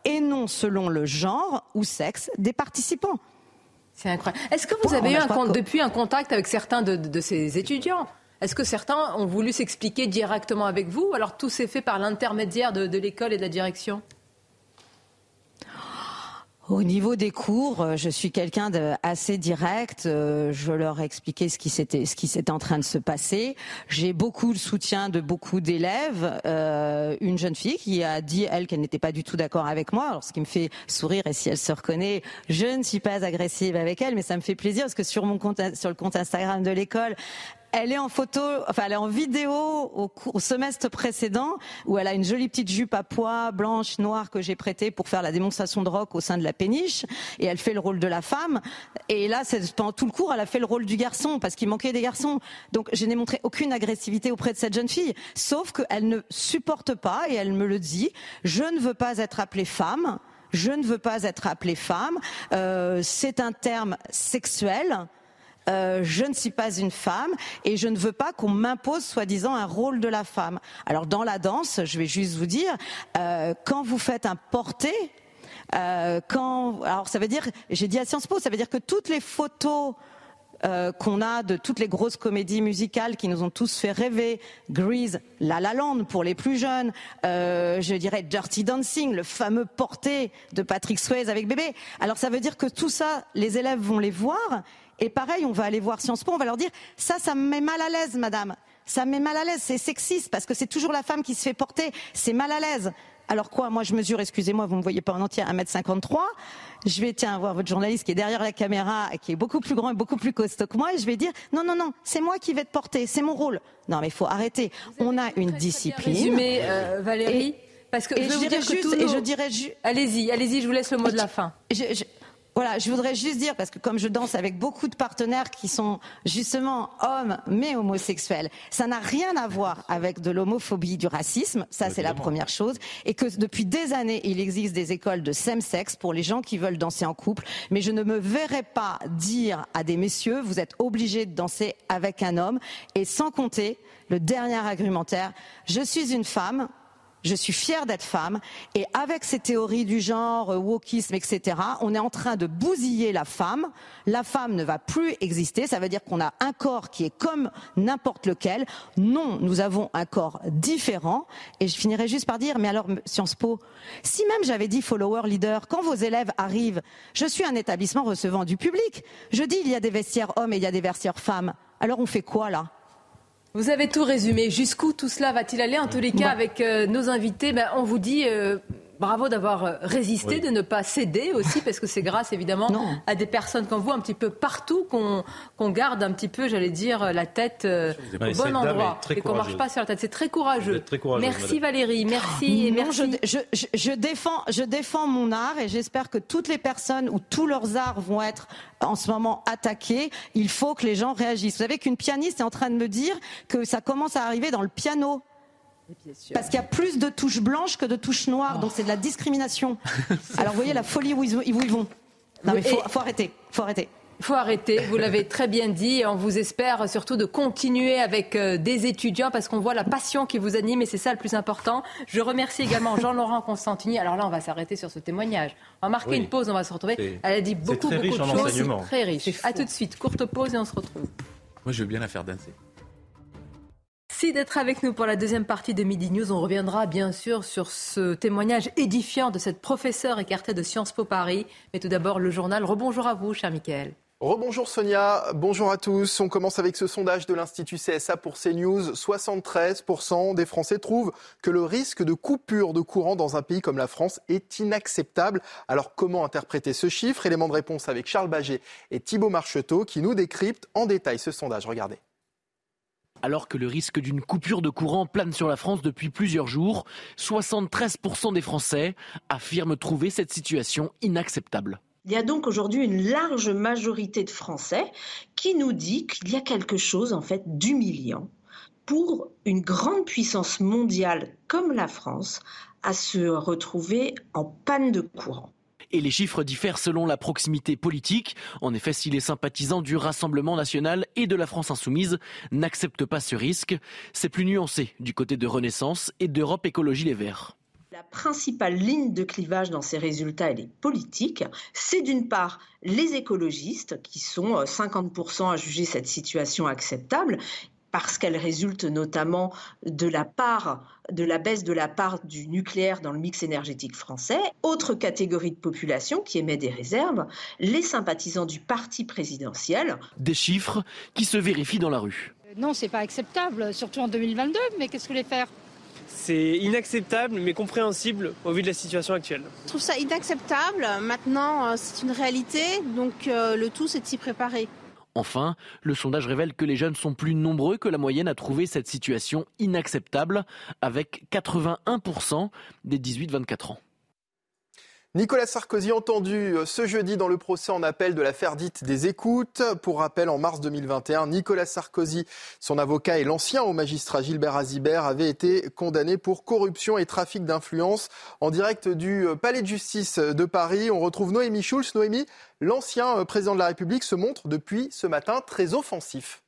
[SPEAKER 31] et non selon le genre ou sexe des participants.
[SPEAKER 1] C'est incroyable. Est-ce que vous avez eu un, depuis un contact avec certains de ces étudiants? Est-ce que certains ont voulu s'expliquer directement avec vous alors tout s'est fait par l'intermédiaire de, l'école et de la direction?
[SPEAKER 31] Au niveau des cours, euh, je suis quelqu'un d'assez direct. Euh, je leur ai expliqué ce qui s'était, ce qui s'était en train de se passer. J'ai beaucoup de soutien de beaucoup d'élèves. Euh, une jeune fille qui a dit elle qu'elle n'était pas du tout d'accord avec moi. Alors ce qui me fait sourire et si elle se reconnaît, je ne suis pas agressive avec elle, mais ça me fait plaisir parce que sur mon compte, sur le compte Instagram de l'école, elle est en photo, enfin elle est en vidéo au, au, semestre précédent où elle a une jolie petite jupe à pois blanche noire que j'ai prêtée pour faire la démonstration de rock au sein de la péniche. Et elle fait le rôle de la femme. Et là pendant tout le cours elle a fait le rôle du garçon parce qu'il manquait des garçons. Donc je n'ai montré aucune agressivité auprès de cette jeune fille sauf qu'elle ne supporte pas et elle me le dit je ne veux pas être appelée femme. Je ne veux pas être appelée femme. Euh, c'est un terme sexuel euh, je ne suis pas une femme et je ne veux pas qu'on m'impose soi-disant un rôle de la femme. Alors dans la danse, je vais juste vous dire, euh, quand vous faites un porté, euh, quand, alors ça veut dire, j'ai dit à Sciences Po, ça veut dire que toutes les photos qu'on a de toutes les grosses comédies musicales qui nous ont tous fait rêver, Grease, La La Land pour les plus jeunes, je dirais Dirty Dancing, le fameux porté de Patrick Swayze avec bébé. Alors ça veut dire que tout ça, les élèves vont les voir et pareil, on va aller voir Sciences Po, on va leur dire ça, ça me met mal à l'aise, madame. Ça me met mal à l'aise, c'est sexiste parce que c'est toujours la femme qui se fait porter, c'est mal à l'aise. Alors quoi Moi, je mesure, excusez-moi, vous me voyez pas en entier, 1m53. Je vais, tiens, voir votre journaliste qui est derrière la caméra, qui est beaucoup plus grand et beaucoup plus costaud que moi, et je vais dire, non, non, non, c'est moi qui vais te porter, c'est mon rôle. Non, mais il faut arrêter. On a une discipline.
[SPEAKER 1] Résumé, euh, Valérie parce que je,
[SPEAKER 31] je, dirais juste, et je dirais
[SPEAKER 1] Allez-y, allez-y, je vous laisse le mot de la fin.
[SPEAKER 31] je, voilà, je voudrais juste dire, parce que comme je danse avec beaucoup de partenaires qui sont justement hommes mais homosexuels, ça n'a rien à voir avec de l'homophobie, du racisme, ça c'est la première chose, et que depuis des années, il existe des écoles de same-sex pour les gens qui veulent danser en couple, mais je ne me verrai pas dire à des messieurs, vous êtes obligés de danser avec un homme, et sans compter le dernier argumentaire, je suis une femme, je suis fière d'être femme et avec ces théories du genre, euh, wokisme, etc., on est en train de bousiller la femme. La femme ne va plus exister. Ça veut dire qu'on a un corps qui est comme n'importe lequel. Non, nous avons un corps différent. Et je finirai juste par dire, mais alors, Sciences Po, si même j'avais dit follower leader, quand vos élèves arrivent, je suis un établissement recevant du public. Je dis, il y a des vestiaires hommes et il y a des vestiaires femmes. Alors on fait quoi là?
[SPEAKER 1] Vous avez tout résumé. Jusqu'où tout cela va-t-il aller? En tous les cas, avec euh, nos invités, ben, on vous dit euh, bravo d'avoir euh, résisté, de ne pas céder aussi, parce que c'est grâce évidemment à des personnes comme vous, un petit peu partout, qu'on garde un petit peu, j'allais dire, la tête euh, au bon endroit et qu'on marche pas sur la tête. C'est très courageux. merci Valérie, merci et merci.
[SPEAKER 31] Je, je, je, défends, je défends mon art et j'espère que toutes les personnes ou tous leurs arts vont être en ce moment attaqués. Il faut que les gens réagissent. Vous savez qu'une pianiste est en train de me dire que ça commence à arriver dans le piano. Parce qu'il y a plus de touches blanches que de touches noires, donc c'est de la discrimination. Alors vous voyez la folie où ils, vont. Non mais faut, faut arrêter, faut arrêter.
[SPEAKER 1] Il faut arrêter, vous l'avez très bien dit. On vous espère surtout de continuer avec euh, des étudiants parce qu'on voit la passion qui vous anime et c'est ça le plus important. Je remercie également Jean-Laurent Constantini. Alors là, on va s'arrêter sur ce témoignage. On va marquer une pause, on va se retrouver. Elle a dit beaucoup, beaucoup de choses. Très riche. À tout de suite. Courte pause et on se retrouve.
[SPEAKER 19] Moi, je veux bien la faire danser.
[SPEAKER 1] Merci d'être avec nous pour la deuxième partie de Midi News. On reviendra bien sûr sur ce témoignage édifiant de cette professeure écartée de Sciences Po Paris. Mais tout d'abord, le journal. Rebonjour à vous, cher Michael.
[SPEAKER 32] Rebonjour Sonia, bonjour à tous. On commence avec ce sondage de l'Institut CSA pour CNews. 73% des Français trouvent que le risque de coupure de courant dans un pays comme la France est inacceptable. Alors comment interpréter ce chiffre? Élément de réponse avec Charles Baget et Thibault Marcheteau qui nous décryptent en détail ce sondage. Regardez.
[SPEAKER 21] Alors que le risque d'une coupure de courant plane sur la France depuis plusieurs jours, 73% des Français affirment trouver cette situation inacceptable.
[SPEAKER 22] Il y a donc aujourd'hui une large majorité de Français qui nous dit qu'il y a quelque chose en fait d'humiliant pour une grande puissance mondiale comme la France à se retrouver en panne de courant.
[SPEAKER 21] Et les chiffres diffèrent selon la proximité politique. En effet, si les sympathisants du Rassemblement national et de la France insoumise n'acceptent pas ce risque, c'est plus nuancé du côté de Renaissance et d'Europe Écologie Les Verts.
[SPEAKER 22] La principale ligne de clivage dans ces résultats, elle est politique. C'est d'une part les écologistes, qui sont 50% euh, à juger cette situation acceptable, parce qu'elle résulte notamment de la part de la baisse de la part du nucléaire dans le mix énergétique français. Autre catégorie de population qui émet des réserves, les sympathisants du parti présidentiel.
[SPEAKER 21] Des chiffres qui se vérifient dans la rue.
[SPEAKER 33] Non, c'est pas acceptable, surtout en 2022, mais qu'est-ce que vous voulez faire?
[SPEAKER 27] C'est inacceptable mais compréhensible au vu de la situation actuelle.
[SPEAKER 8] Je trouve ça inacceptable. Maintenant, euh, c'est une réalité, donc euh, le tout, c'est de s'y préparer.
[SPEAKER 21] Enfin, le sondage révèle que les jeunes sont plus nombreux que la moyenne à trouver cette situation inacceptable, avec 81% des 18-24 ans.
[SPEAKER 2] Nicolas Sarkozy entendu euh, ce jeudi dans le procès en appel de l'affaire dite des écoutes. Pour rappel, en mars 2021, Nicolas Sarkozy, son avocat et l'ancien haut magistrat Gilbert Azibert avaient été condamnés pour corruption et trafic d'influence. En direct du euh, Palais de justice de Paris, on retrouve Noémie Schulz. Noémie, l'ancien euh, président de la République se montre depuis ce matin très offensif.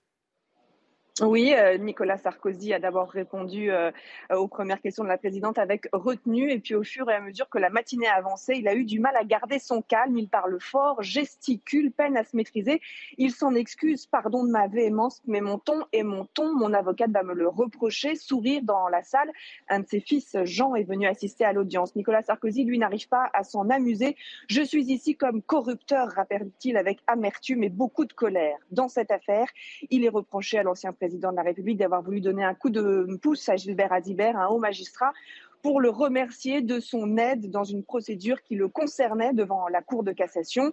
[SPEAKER 34] Oui, euh, Nicolas Sarkozy a d'abord répondu euh, aux premières questions de la présidente avec retenue et puis au fur et à mesure que la matinée avançait, il a eu du mal à garder son calme, il parle fort, gesticule, peine à se maîtriser. Il s'en excuse, pardon de ma véhémence, mais mon ton est mon ton, mon avocate va me le reprocher, sourire dans la salle. Un de ses fils, Jean, est venu assister à l'audience. Nicolas Sarkozy, lui, n'arrive pas à s'en amuser. Je suis ici comme corrupteur, rappelle-t-il avec amertume et beaucoup de colère. Dans cette affaire, il est reproché à l'ancien président de la République d'avoir voulu donner un coup de pouce à Gilbert Azibert, un haut magistrat, pour le remercier de son aide dans une procédure qui le concernait devant la Cour de cassation.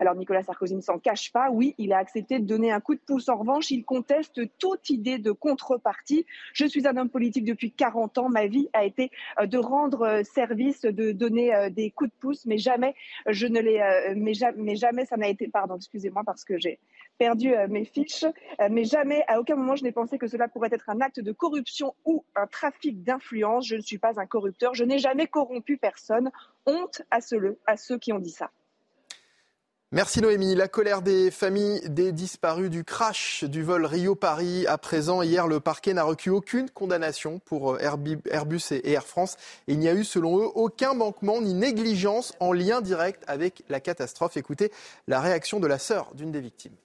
[SPEAKER 34] Alors Nicolas Sarkozy ne s'en cache pas. Oui, il a accepté de donner un coup de pouce. En revanche, il conteste toute idée de contrepartie. Je suis un homme politique depuis 40 ans. Ma vie a été euh, de rendre euh, service, de donner euh, des coups de pouce, mais jamais je ne l'ai, mais, mais jamais ça n'a été. Pardon, excusez-moi parce que j'ai perdu mes fiches, mais jamais, à aucun moment, je n'ai pensé que cela pourrait être un acte de corruption ou un trafic d'influence. Je ne suis pas un corrupteur. Je n'ai jamais corrompu personne. Honte à ceux, à ceux qui ont dit ça.
[SPEAKER 2] Merci Noémie. La colère des familles des disparus du crash du vol Rio-Paris. À présent, hier, le parquet n'a reçu aucune condamnation pour euh, Airbus et Air France. il n'y a eu, selon eux, aucun manquement ni négligence en lien direct avec la catastrophe. Écoutez la réaction de la sœur d'une des victimes.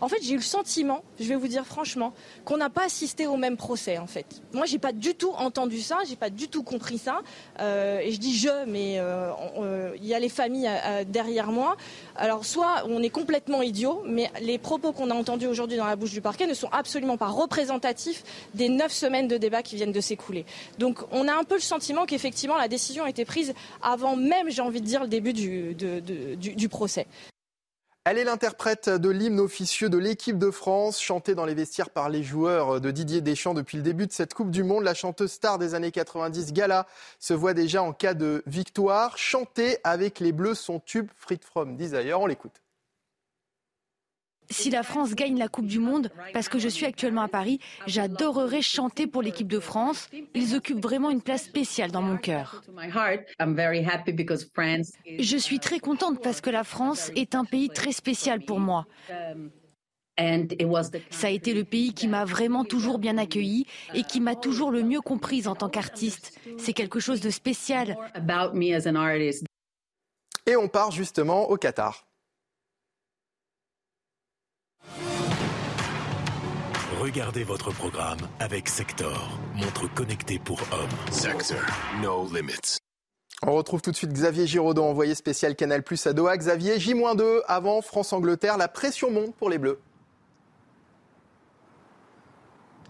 [SPEAKER 35] En fait, j'ai eu le sentiment, je vais vous dire franchement, qu'on n'a pas assisté au même procès. En fait, moi, j'ai pas du tout entendu ça, j'ai pas du tout compris ça. Euh, et je dis je, mais euh, euh, il y a les familles derrière moi. Alors, soit on est complètement idiot, mais les propos qu'on a entendus aujourd'hui dans la bouche du parquet ne sont absolument pas représentatifs des neuf semaines de débat qui viennent de s'écouler. Donc, on a un peu le sentiment qu'effectivement la décision a été prise avant même, j'ai envie de dire, le début du, du procès.
[SPEAKER 2] Elle est l'interprète de l'hymne officieux de l'équipe de France, chanté dans les vestiaires par les joueurs de Didier Deschamps depuis le début de cette Coupe du Monde. La chanteuse star des années 90, Gala, se voit déjà en cas de victoire chanter avec les Bleus son tube Free From Desire. On l'écoute
[SPEAKER 36] si la France gagne la Coupe du Monde, parce que je suis actuellement à Paris, j'adorerais chanter pour l'équipe de France. Ils occupent vraiment une place spéciale dans mon cœur. Je suis très contente parce que la France est un pays très spécial pour moi. Ça a été le pays qui m'a vraiment toujours bien accueilli et qui m'a toujours le mieux comprise en tant qu'artiste. C'est quelque chose de spécial.
[SPEAKER 2] Et on part justement au Qatar.
[SPEAKER 37] Regardez votre programme avec Sector, montre connectée pour hommes. Sector, no limits.
[SPEAKER 2] On retrouve tout de suite Xavier Giraudon, envoyé spécial Canal Plus à Doha. Xavier, J-2 avant France-Angleterre, la pression monte pour les Bleus.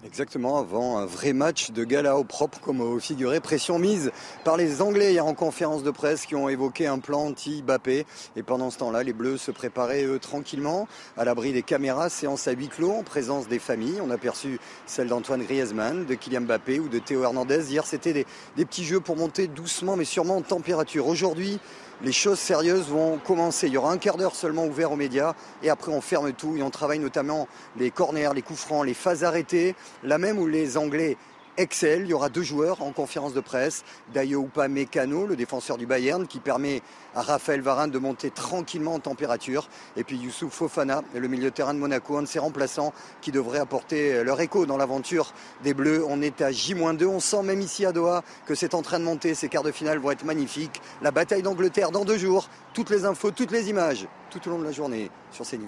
[SPEAKER 38] Exactement, avant un vrai match de gala au propre, comme au figuré. Pression mise par les Anglais hier en conférence de presse qui ont évoqué un plan anti-Bappé. Et pendant ce temps-là, les Bleus se préparaient eux tranquillement, à l'abri des caméras, séance à huis clos, en présence des familles. On a perçu celle d'Antoine Griezmann, de Kylian Mbappé ou de Théo Hernandez. Hier, c'était des petits jeux pour monter doucement mais sûrement en température. Aujourd'hui, les choses sérieuses vont commencer. Il y aura un quart d'heure seulement ouvert aux médias et après on ferme tout et on travaille notamment les corners, les coups francs, les phases arrêtées, là même où les Anglais excelle. Il y aura deux joueurs en conférence de presse. Dayo Upamecano, le défenseur du Bayern, qui permet à Raphaël Varane de monter tranquillement en température. Et puis Youssouf Fofana, le milieu de terrain de Monaco, un de ses remplaçants qui devrait apporter leur écho dans l'aventure des Bleus. On est à J-2. On sent même ici à Doha que c'est en train de monter. Ces quarts de finale vont être magnifiques. La bataille d'Angleterre dans deux jours. Toutes les infos, toutes les images, tout au long de la journée sur CNews.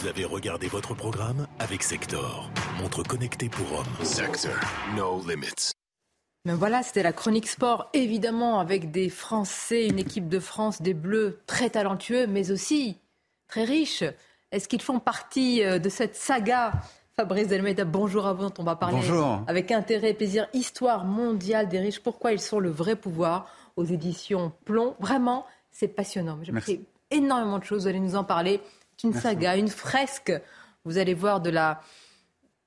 [SPEAKER 37] Vous avez regardé votre programme avec Sector, montre connectée pour hommes. Sector, no limits.
[SPEAKER 1] Mais voilà, c'était la chronique sport, évidemment, avec des Français, une équipe de France, des Bleus très talentueux, mais aussi très riches. Est-ce qu'ils font partie euh, de cette saga? Fabrice Delmeida, bonjour à vous, dont on va parler
[SPEAKER 39] bonjour.
[SPEAKER 1] avec intérêt et plaisir. Histoire mondiale des riches, pourquoi ils sont le vrai pouvoir? Aux éditions Plomb. Vraiment, c'est passionnant. J'ai pris énormément de choses, vous allez nous en parler une saga, une fresque. Vous allez voir de la.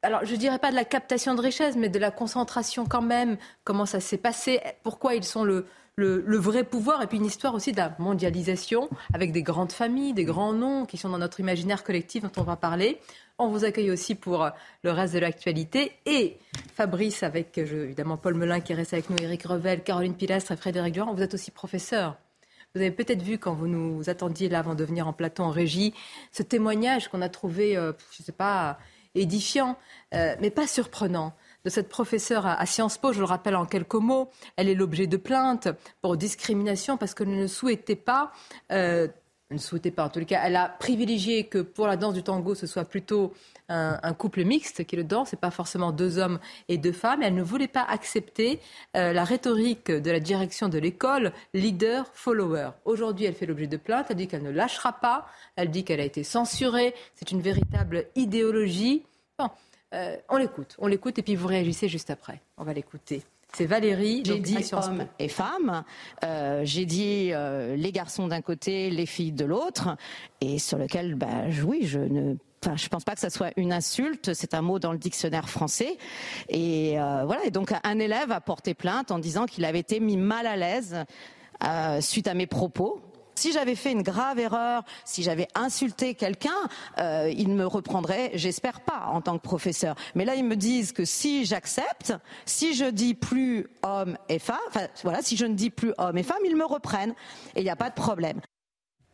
[SPEAKER 1] Alors, je dirais pas de la captation de richesse, mais de la concentration quand même. Comment ça s'est passé Pourquoi ils sont le, le, vrai pouvoir Et puis une histoire aussi de la mondialisation, avec des grandes familles, des grands noms qui sont dans notre imaginaire collectif dont on va parler. On vous accueille aussi pour le reste de l'actualité. Et Fabrice, avec évidemment Paul Melun qui reste avec nous, Eric Revel, Caroline Pilastre et Frédéric Durand. Vous êtes aussi professeur vous avez peut-être vu quand vous nous attendiez là avant de venir en plateau en régie, ce témoignage qu'on a trouvé, euh, je ne sais pas, édifiant, euh, mais pas surprenant de cette professeure à, Sciences Po. Je le rappelle en quelques mots. Elle est l'objet de plaintes pour discrimination parce qu'elle ne souhaitait pas euh, ne souhaitait pas. En tout cas, elle a privilégié que pour la danse du tango, ce soit plutôt un, couple mixte qui le danse, et pas forcément deux hommes et deux femmes. Elle ne voulait pas accepter euh, la rhétorique de la direction de l'école, leader-follower. Aujourd'hui, elle fait l'objet de plaintes. Elle dit qu'elle ne lâchera pas. Elle dit qu'elle a été censurée. C'est une véritable idéologie. Bon, euh, on l'écoute, on l'écoute, et puis vous réagissez juste après. On va l'écouter. C'est Valérie.
[SPEAKER 31] J'ai dit hommes et femmes. Euh, j'ai dit euh, les garçons d'un côté, les filles de l'autre, et sur lequel, bah, oui, je ne Enfin, je pense pas que ça soit une insulte. C'est un mot dans le dictionnaire français. Et euh, voilà. Et donc, un élève a porté plainte en disant qu'il avait été mis mal à l'aise suite à mes propos. Si j'avais fait une grave erreur, si j'avais insulté quelqu'un, euh, ils me reprendraient, j'espère pas, en tant que professeur. Mais là, ils me disent que si j'accepte, si je dis plus homme et femme, enfin voilà, si je ne dis plus homme et femme, ils me reprennent et il n'y a pas de problème.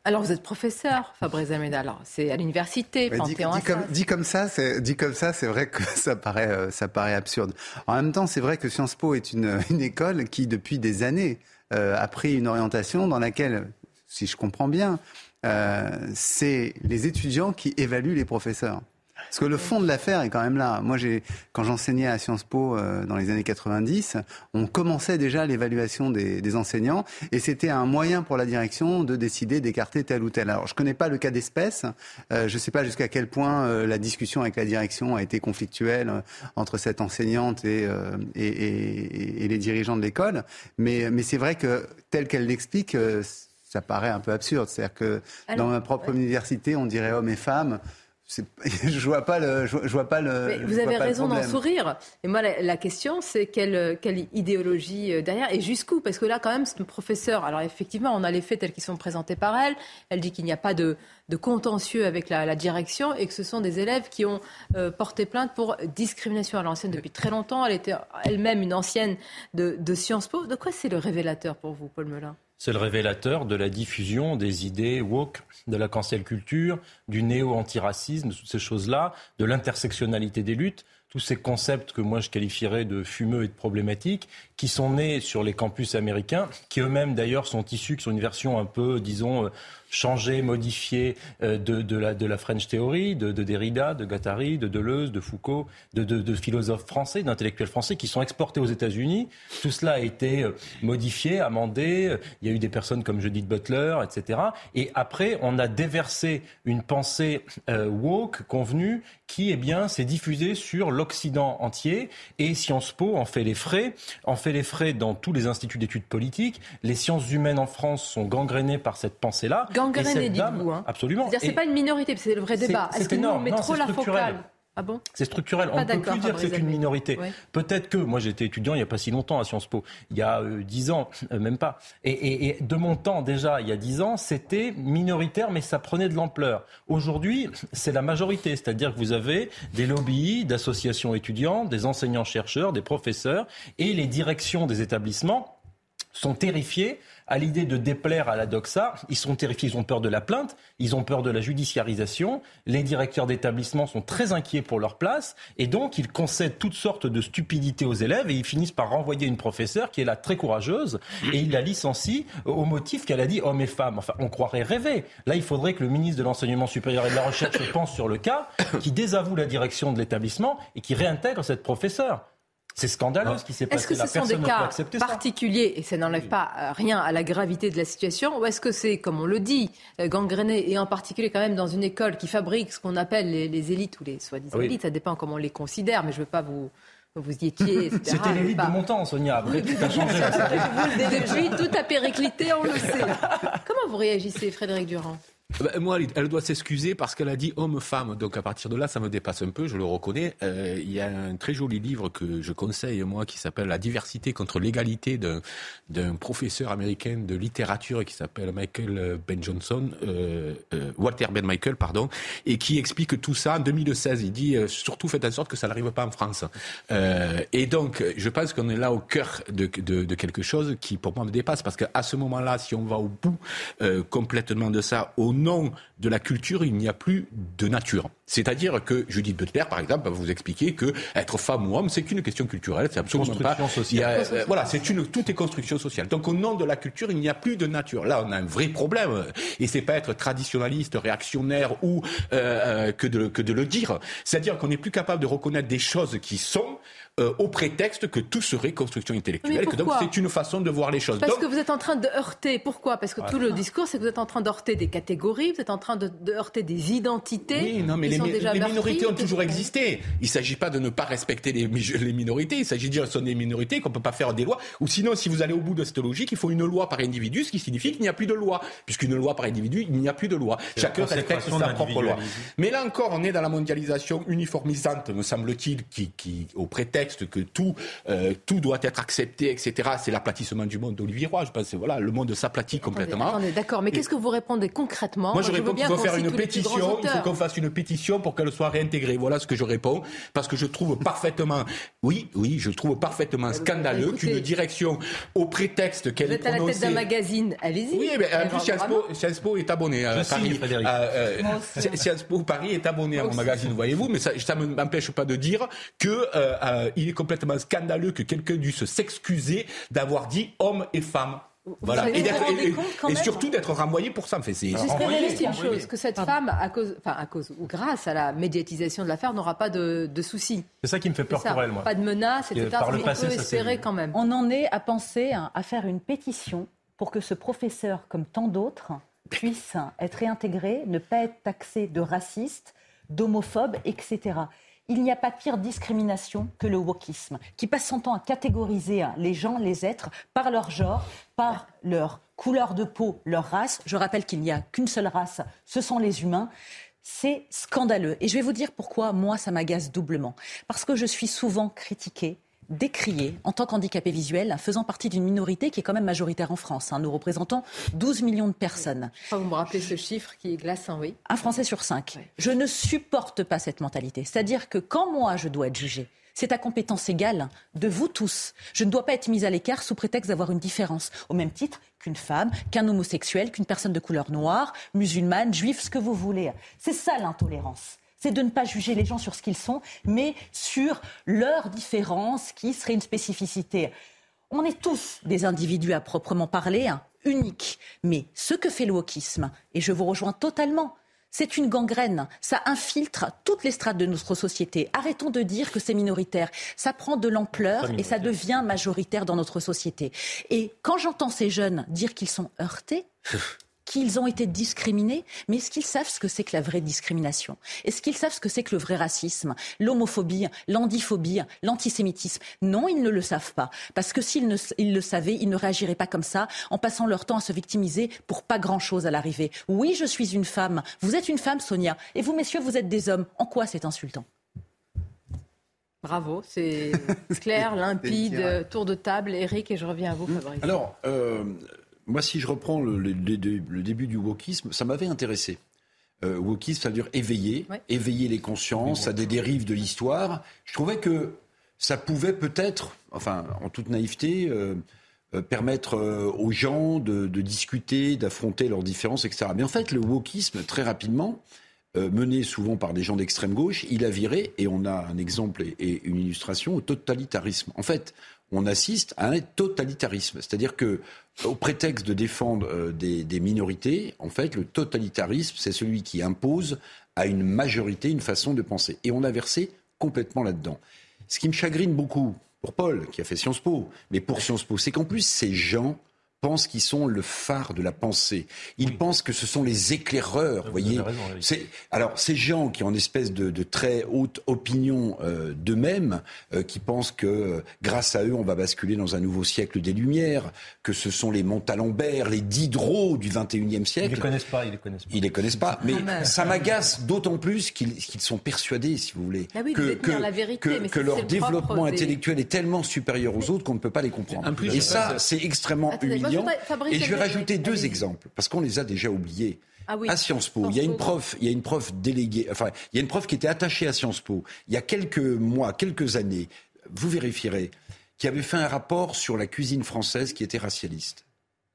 [SPEAKER 1] Alors vous êtes professeur, Fabrice Almeida. Alors c'est à l'université,
[SPEAKER 39] dit, comme, dit, comme, ça, c'est dit comme ça, c'est vrai que ça paraît, euh, ça paraît absurde. En même temps, c'est vrai que Sciences Po est une, une école qui, depuis des années, euh, a pris une orientation dans laquelle si je comprends bien, euh, c'est les étudiants qui évaluent les professeurs. Parce que le fond de l'affaire est quand même là. Moi, j'ai, quand j'enseignais à Sciences Po euh, dans les années 90, on commençait déjà l'évaluation des, des, enseignants et c'était un moyen pour la direction de décider d'écarter tel ou tel. Alors, je connais pas le cas d'espèce. Euh, je sais pas jusqu'à quel point euh, la discussion avec la direction a été conflictuelle euh, entre cette enseignante et, et, et, et les dirigeants de l'école. Mais, mais c'est vrai que tel qu'elle l'explique, ça paraît un peu absurde. C'est-à-dire que dans ma propre université, on dirait hommes et femmes. je vois pas le, je vois, pas le.
[SPEAKER 1] vous avez raison d'en sourire. Et moi, la, question, c'est quelle, quelle, idéologie euh, derrière et jusqu'où? Parce que là, quand même, ce professeur. Alors effectivement, on a les faits tels qu'ils sont présentés par elle. Elle dit qu'il n'y a pas de, de contentieux avec la, direction et que ce sont des élèves qui ont euh, porté plainte pour discrimination à l'ancienne depuis très longtemps. Elle était elle-même une ancienne de, de Sciences Po. De quoi c'est le révélateur pour vous, Paul Melun?
[SPEAKER 11] C'est le révélateur de la diffusion des idées woke, de la cancel culture, du néo-antiracisme, toutes ces choses-là, de l'intersectionnalité des luttes, tous ces concepts que moi je qualifierais de fumeux et de problématiques, qui sont nés sur les campus américains, qui eux-mêmes d'ailleurs sont issus, qui sont une version un peu, disons, euh, changé, modifié euh, de, de, la, de la French Theory, de, de Derrida, de Guattari, de Deleuze, de Foucault, de, de philosophes français, d'intellectuels français qui sont exportés aux États-Unis. Tout cela a été euh, modifié, amendé. Il y a eu des personnes comme Judith Butler, etc. Et après, on a déversé une pensée euh, woke, convenue, qui, eh bien, s'est diffusée sur l'Occident entier. Et Sciences Po en fait les frais, en fait les frais dans tous les instituts d'études politiques. Les sciences humaines en France sont gangrénées par cette pensée-là
[SPEAKER 1] dites-vous. Hein.
[SPEAKER 11] Absolument.
[SPEAKER 1] C'est-à-dire, c'est pas une minorité, c'est le vrai débat. Est-ce que nous, on met trop la focale Ah bon
[SPEAKER 11] C'est structurel. On ne peut plus dire que c'est une minorité. Peut-être que, moi j'étais étudiant il n'y a pas si longtemps à Sciences Po, il y a euh, dix ans, euh, même pas. Et, de mon temps déjà, il y a dix ans, c'était minoritaire, mais ça prenait de l'ampleur. Aujourd'hui, c'est la majorité, c'est-à-dire que vous avez des lobbies d'associations étudiantes, des enseignants-chercheurs, des professeurs, et les directions des établissements sont terrifiés à l'idée de déplaire à la doxa. Ils sont terrifiés, ils ont peur de la plainte, ils ont peur de la judiciarisation. Les directeurs d'établissement sont très inquiets pour leur place et donc ils concèdent toutes sortes de stupidités aux élèves et ils finissent par renvoyer une professeure qui est là très courageuse et ils la licencient au motif qu'elle a dit hommes et femmes. Enfin, on croirait rêver. Là, il faudrait que le ministre de l'Enseignement supérieur et de la Recherche pense sur le cas, qui désavoue la direction de l'établissement et qui réintègre cette professeure. C'est scandaleux ce qui s'est passé.
[SPEAKER 1] Est-ce que ce sont des cas particuliers et ça n'enlève pas euh, rien à la gravité de la situation ou est-ce que c'est, comme on le dit, euh, gangréné et en particulier quand même dans une école qui fabrique ce qu'on appelle les, élites ou les soi-disant élites, ça dépend comment on les considère, mais je ne veux pas vous vous y étiez,
[SPEAKER 11] C'était l'élite de mon temps, Sonia. Après, tout a changé.
[SPEAKER 1] Depuis, tout a périclité, on le sait. Comment vous réagissez, Frédéric Durand?
[SPEAKER 19] Ben, moi, elle doit s'excuser parce qu'elle a dit homme-femme. Donc à partir de là, ça me dépasse un peu, je le reconnais. Euh, il y a un très joli livre que je conseille, moi, qui s'appelle La diversité contre l'égalité d'un professeur américain de littérature qui s'appelle Michael Ben Johnson, euh, euh, Walter Ben Michael, pardon, et qui explique tout ça en 2016. Il dit surtout faites en sorte que ça n'arrive pas en France. et donc, je pense qu'on est là au cœur de, de, de, quelque chose qui, pour moi, me dépasse parce qu'à ce moment-là, si on va au bout complètement de ça, au nom de la culture, il n'y a plus de nature. C'est-à-dire que Judith Butler, par exemple, va vous expliquer que être femme ou homme, c'est qu'une question culturelle, c'est absolument pas. Sociale. Euh, voilà, c'est une, tout est construction sociale. Donc au nom de la culture, il n'y a plus de nature. Là, on a un vrai problème, et c'est pas être traditionnaliste, réactionnaire ou euh, euh, que de que de le dire. C'est-à-dire qu'on n'est plus capable de reconnaître des choses qui sont euh, au prétexte que tout serait construction intellectuelle, que donc c'est une façon de voir les choses.
[SPEAKER 1] Parce que vous êtes en train de heurter. Pourquoi? Parce que tout le discours, c'est que vous êtes en train de heurter des catégories, vous êtes en train de, heurter des identités.
[SPEAKER 19] Oui, non, mais les, les minorités ont toujours existé. Il ne s'agit pas de ne pas respecter les, les minorités. Il s'agit de dire que ce sont des minorités, qu'on ne peut pas faire des lois. Ou sinon, si vous allez au bout de cette logique, il faut une loi par individu, ce qui signifie qu'il n'y a plus de loi. Puisqu'une loi par individu, il n'y a plus de loi. Chacun respecte sa propre loi. Mais là encore, on est dans la mondialisation uniformisante, me semble-t-il, qui, qui, au prétexte que tout, euh, tout doit être accepté, etc. C'est l'aplatissement du monde d'Olivier Roy. Je pense voilà, le monde s'aplatit complètement.
[SPEAKER 1] D'accord, mais qu'est-ce que vous répondez concrètement
[SPEAKER 19] Moi, je, réponds qu'il faut faire une pétition. Il faut qu'on fasse une pétition pour qu'elle soit réintégrée. Voilà ce que je réponds, parce que je trouve parfaitement, oui, oui, je trouve parfaitement scandaleux qu'une direction, au prétexte qu'elle est
[SPEAKER 1] Vous êtes à la tête d'un magazine, allez-y.
[SPEAKER 19] Oui, mais en plus Sciences Po, est abonné à Paris. Euh, Sciences Po Paris est abonné à mon magazine, voyez-vous, mais ça ne m'empêche pas de dire euh, est complètement scandaleux que quelqu'un dû s'excuser d'avoir dit homme et femme. Voilà. Et, surtout d'être renvoyé pour ça.
[SPEAKER 1] c'est J'espère juste une chose, que cette femme, à cause, enfin, à cause ou grâce à la médiatisation de l'affaire, n'aura pas de, soucis.
[SPEAKER 11] C'est ça qui me fait peur pour elle, moi.
[SPEAKER 1] Pas de menaces, etc. Par le passé, on peut espérer quand même.
[SPEAKER 12] On en est à penser à faire une pétition pour que ce professeur, comme tant d'autres, puisse être réintégré, ne pas être taxé de raciste, d'homophobe, etc il n'y a pas pire discrimination que le wokisme, qui passe son temps à catégoriser les gens, les êtres, par leur genre, par leur couleur de peau, leur race. Je rappelle qu'il n'y a qu'une seule race, ce sont les humains. C'est scandaleux. Et je vais vous dire pourquoi moi ça m'agace doublement. Parce que je suis souvent critiquée décrié en tant qu'handicapé visuel, faisant partie d'une minorité qui est quand même majoritaire en France. Hein. Nous représentons 12 millions de personnes.
[SPEAKER 1] Vous me rappelez ce chiffre qui est glaçant, oui.
[SPEAKER 12] Un Français sur cinq. Je ne supporte pas cette mentalité. C'est-à-dire que quand moi je dois être jugé, c'est à compétence égale de vous tous. Je ne dois pas être mise à l'écart sous prétexte d'avoir une différence, au même titre qu'une femme, qu'un homosexuel, qu'une personne de couleur noire, musulmane, juive, ce que vous voulez. C'est ça l'intolérance c'est de ne pas juger les gens sur ce qu'ils sont, mais sur leur différence qui serait une spécificité. On est tous des individus à proprement parler, hein, uniques. Mais ce que fait le wokisme, et je vous rejoins totalement, c'est une gangrène. Ça infiltre toutes les strates de notre société. Arrêtons de dire que c'est minoritaire. Ça prend de l'ampleur et ça devient majoritaire dans notre société. Et quand j'entends ces jeunes dire qu'ils sont heurtés, qu'ils ont été discriminés, mais est-ce qu'ils savent ce que c'est que la vraie discrimination? Est-ce qu'ils savent ce que c'est que le vrai racisme, l'homophobie, l'andiphobie, l'antisémitisme? Non, ils ne le savent pas. Parce que s'ils le savaient, ils ne réagiraient pas comme ça, en passant leur temps à se victimiser pour pas grand-chose à l'arrivée. Oui, je suis une femme. Vous êtes une femme, Sonia. Et vous, messieurs, vous êtes des hommes. En quoi c'est insultant?
[SPEAKER 1] Bravo, c'est clair, limpide, tour de table. Eric, et je reviens à vous, Fabrice.
[SPEAKER 17] Alors, euh, moi, si je reprends le, début du wokisme, ça m'avait intéressé. Euh, wokisme, ça veut dire éveiller, éveiller les consciences à des dérives de l'histoire. Je trouvais que ça pouvait peut-être, enfin, en toute naïveté, euh, euh, permettre aux gens de, discuter, d'affronter leurs différences, etc. Mais en fait, le wokisme, très rapidement, mené souvent par des gens d'extrême gauche, il a viré, et on a un exemple et une illustration, au totalitarisme. En fait, on assiste à un totalitarisme. C'est-à-dire que, au prétexte de défendre euh, des, minorités, en fait, le totalitarisme, c'est celui qui impose à une majorité une façon de penser. Et on a versé complètement là-dedans. Ce qui me chagrine beaucoup, pour Paul, qui a fait Sciences Po, mais pour Sciences Po, c'est qu'en plus, ces gens pensent qu'ils sont le phare de la pensée. Ils pensent que ce sont les éclaireurs. Vous voyez, c'est alors ces gens qui ont une espèce de, de très haute opinion euh, d'eux-mêmes, euh, qui pensent que euh, grâce à eux on va basculer dans un nouveau siècle des Lumières, que ce sont les Montalembert, les Diderot du 21e siècle.
[SPEAKER 11] Ils les connaissent pas. Ils les connaissent pas.
[SPEAKER 17] Ils les connaissent pas. Mais ah, ça m'agace d'autant plus qu'ils sont persuadés, si vous voulez,
[SPEAKER 1] ah que,
[SPEAKER 17] que, que, leur développement intellectuel est tellement supérieur aux autres qu'on ne peut pas les comprendre. Et ça, c'est extrêmement humiliant et je vais rajouter deux exemples, parce qu'on les a déjà oubliés. Ah à Sciences Po, il y a une prof, il y a une prof déléguée, enfin, il y a une prof qui était attachée à Sciences Po il y a quelques mois, quelques années, vous vérifierez, qui avait fait un rapport sur la cuisine française qui était racialiste.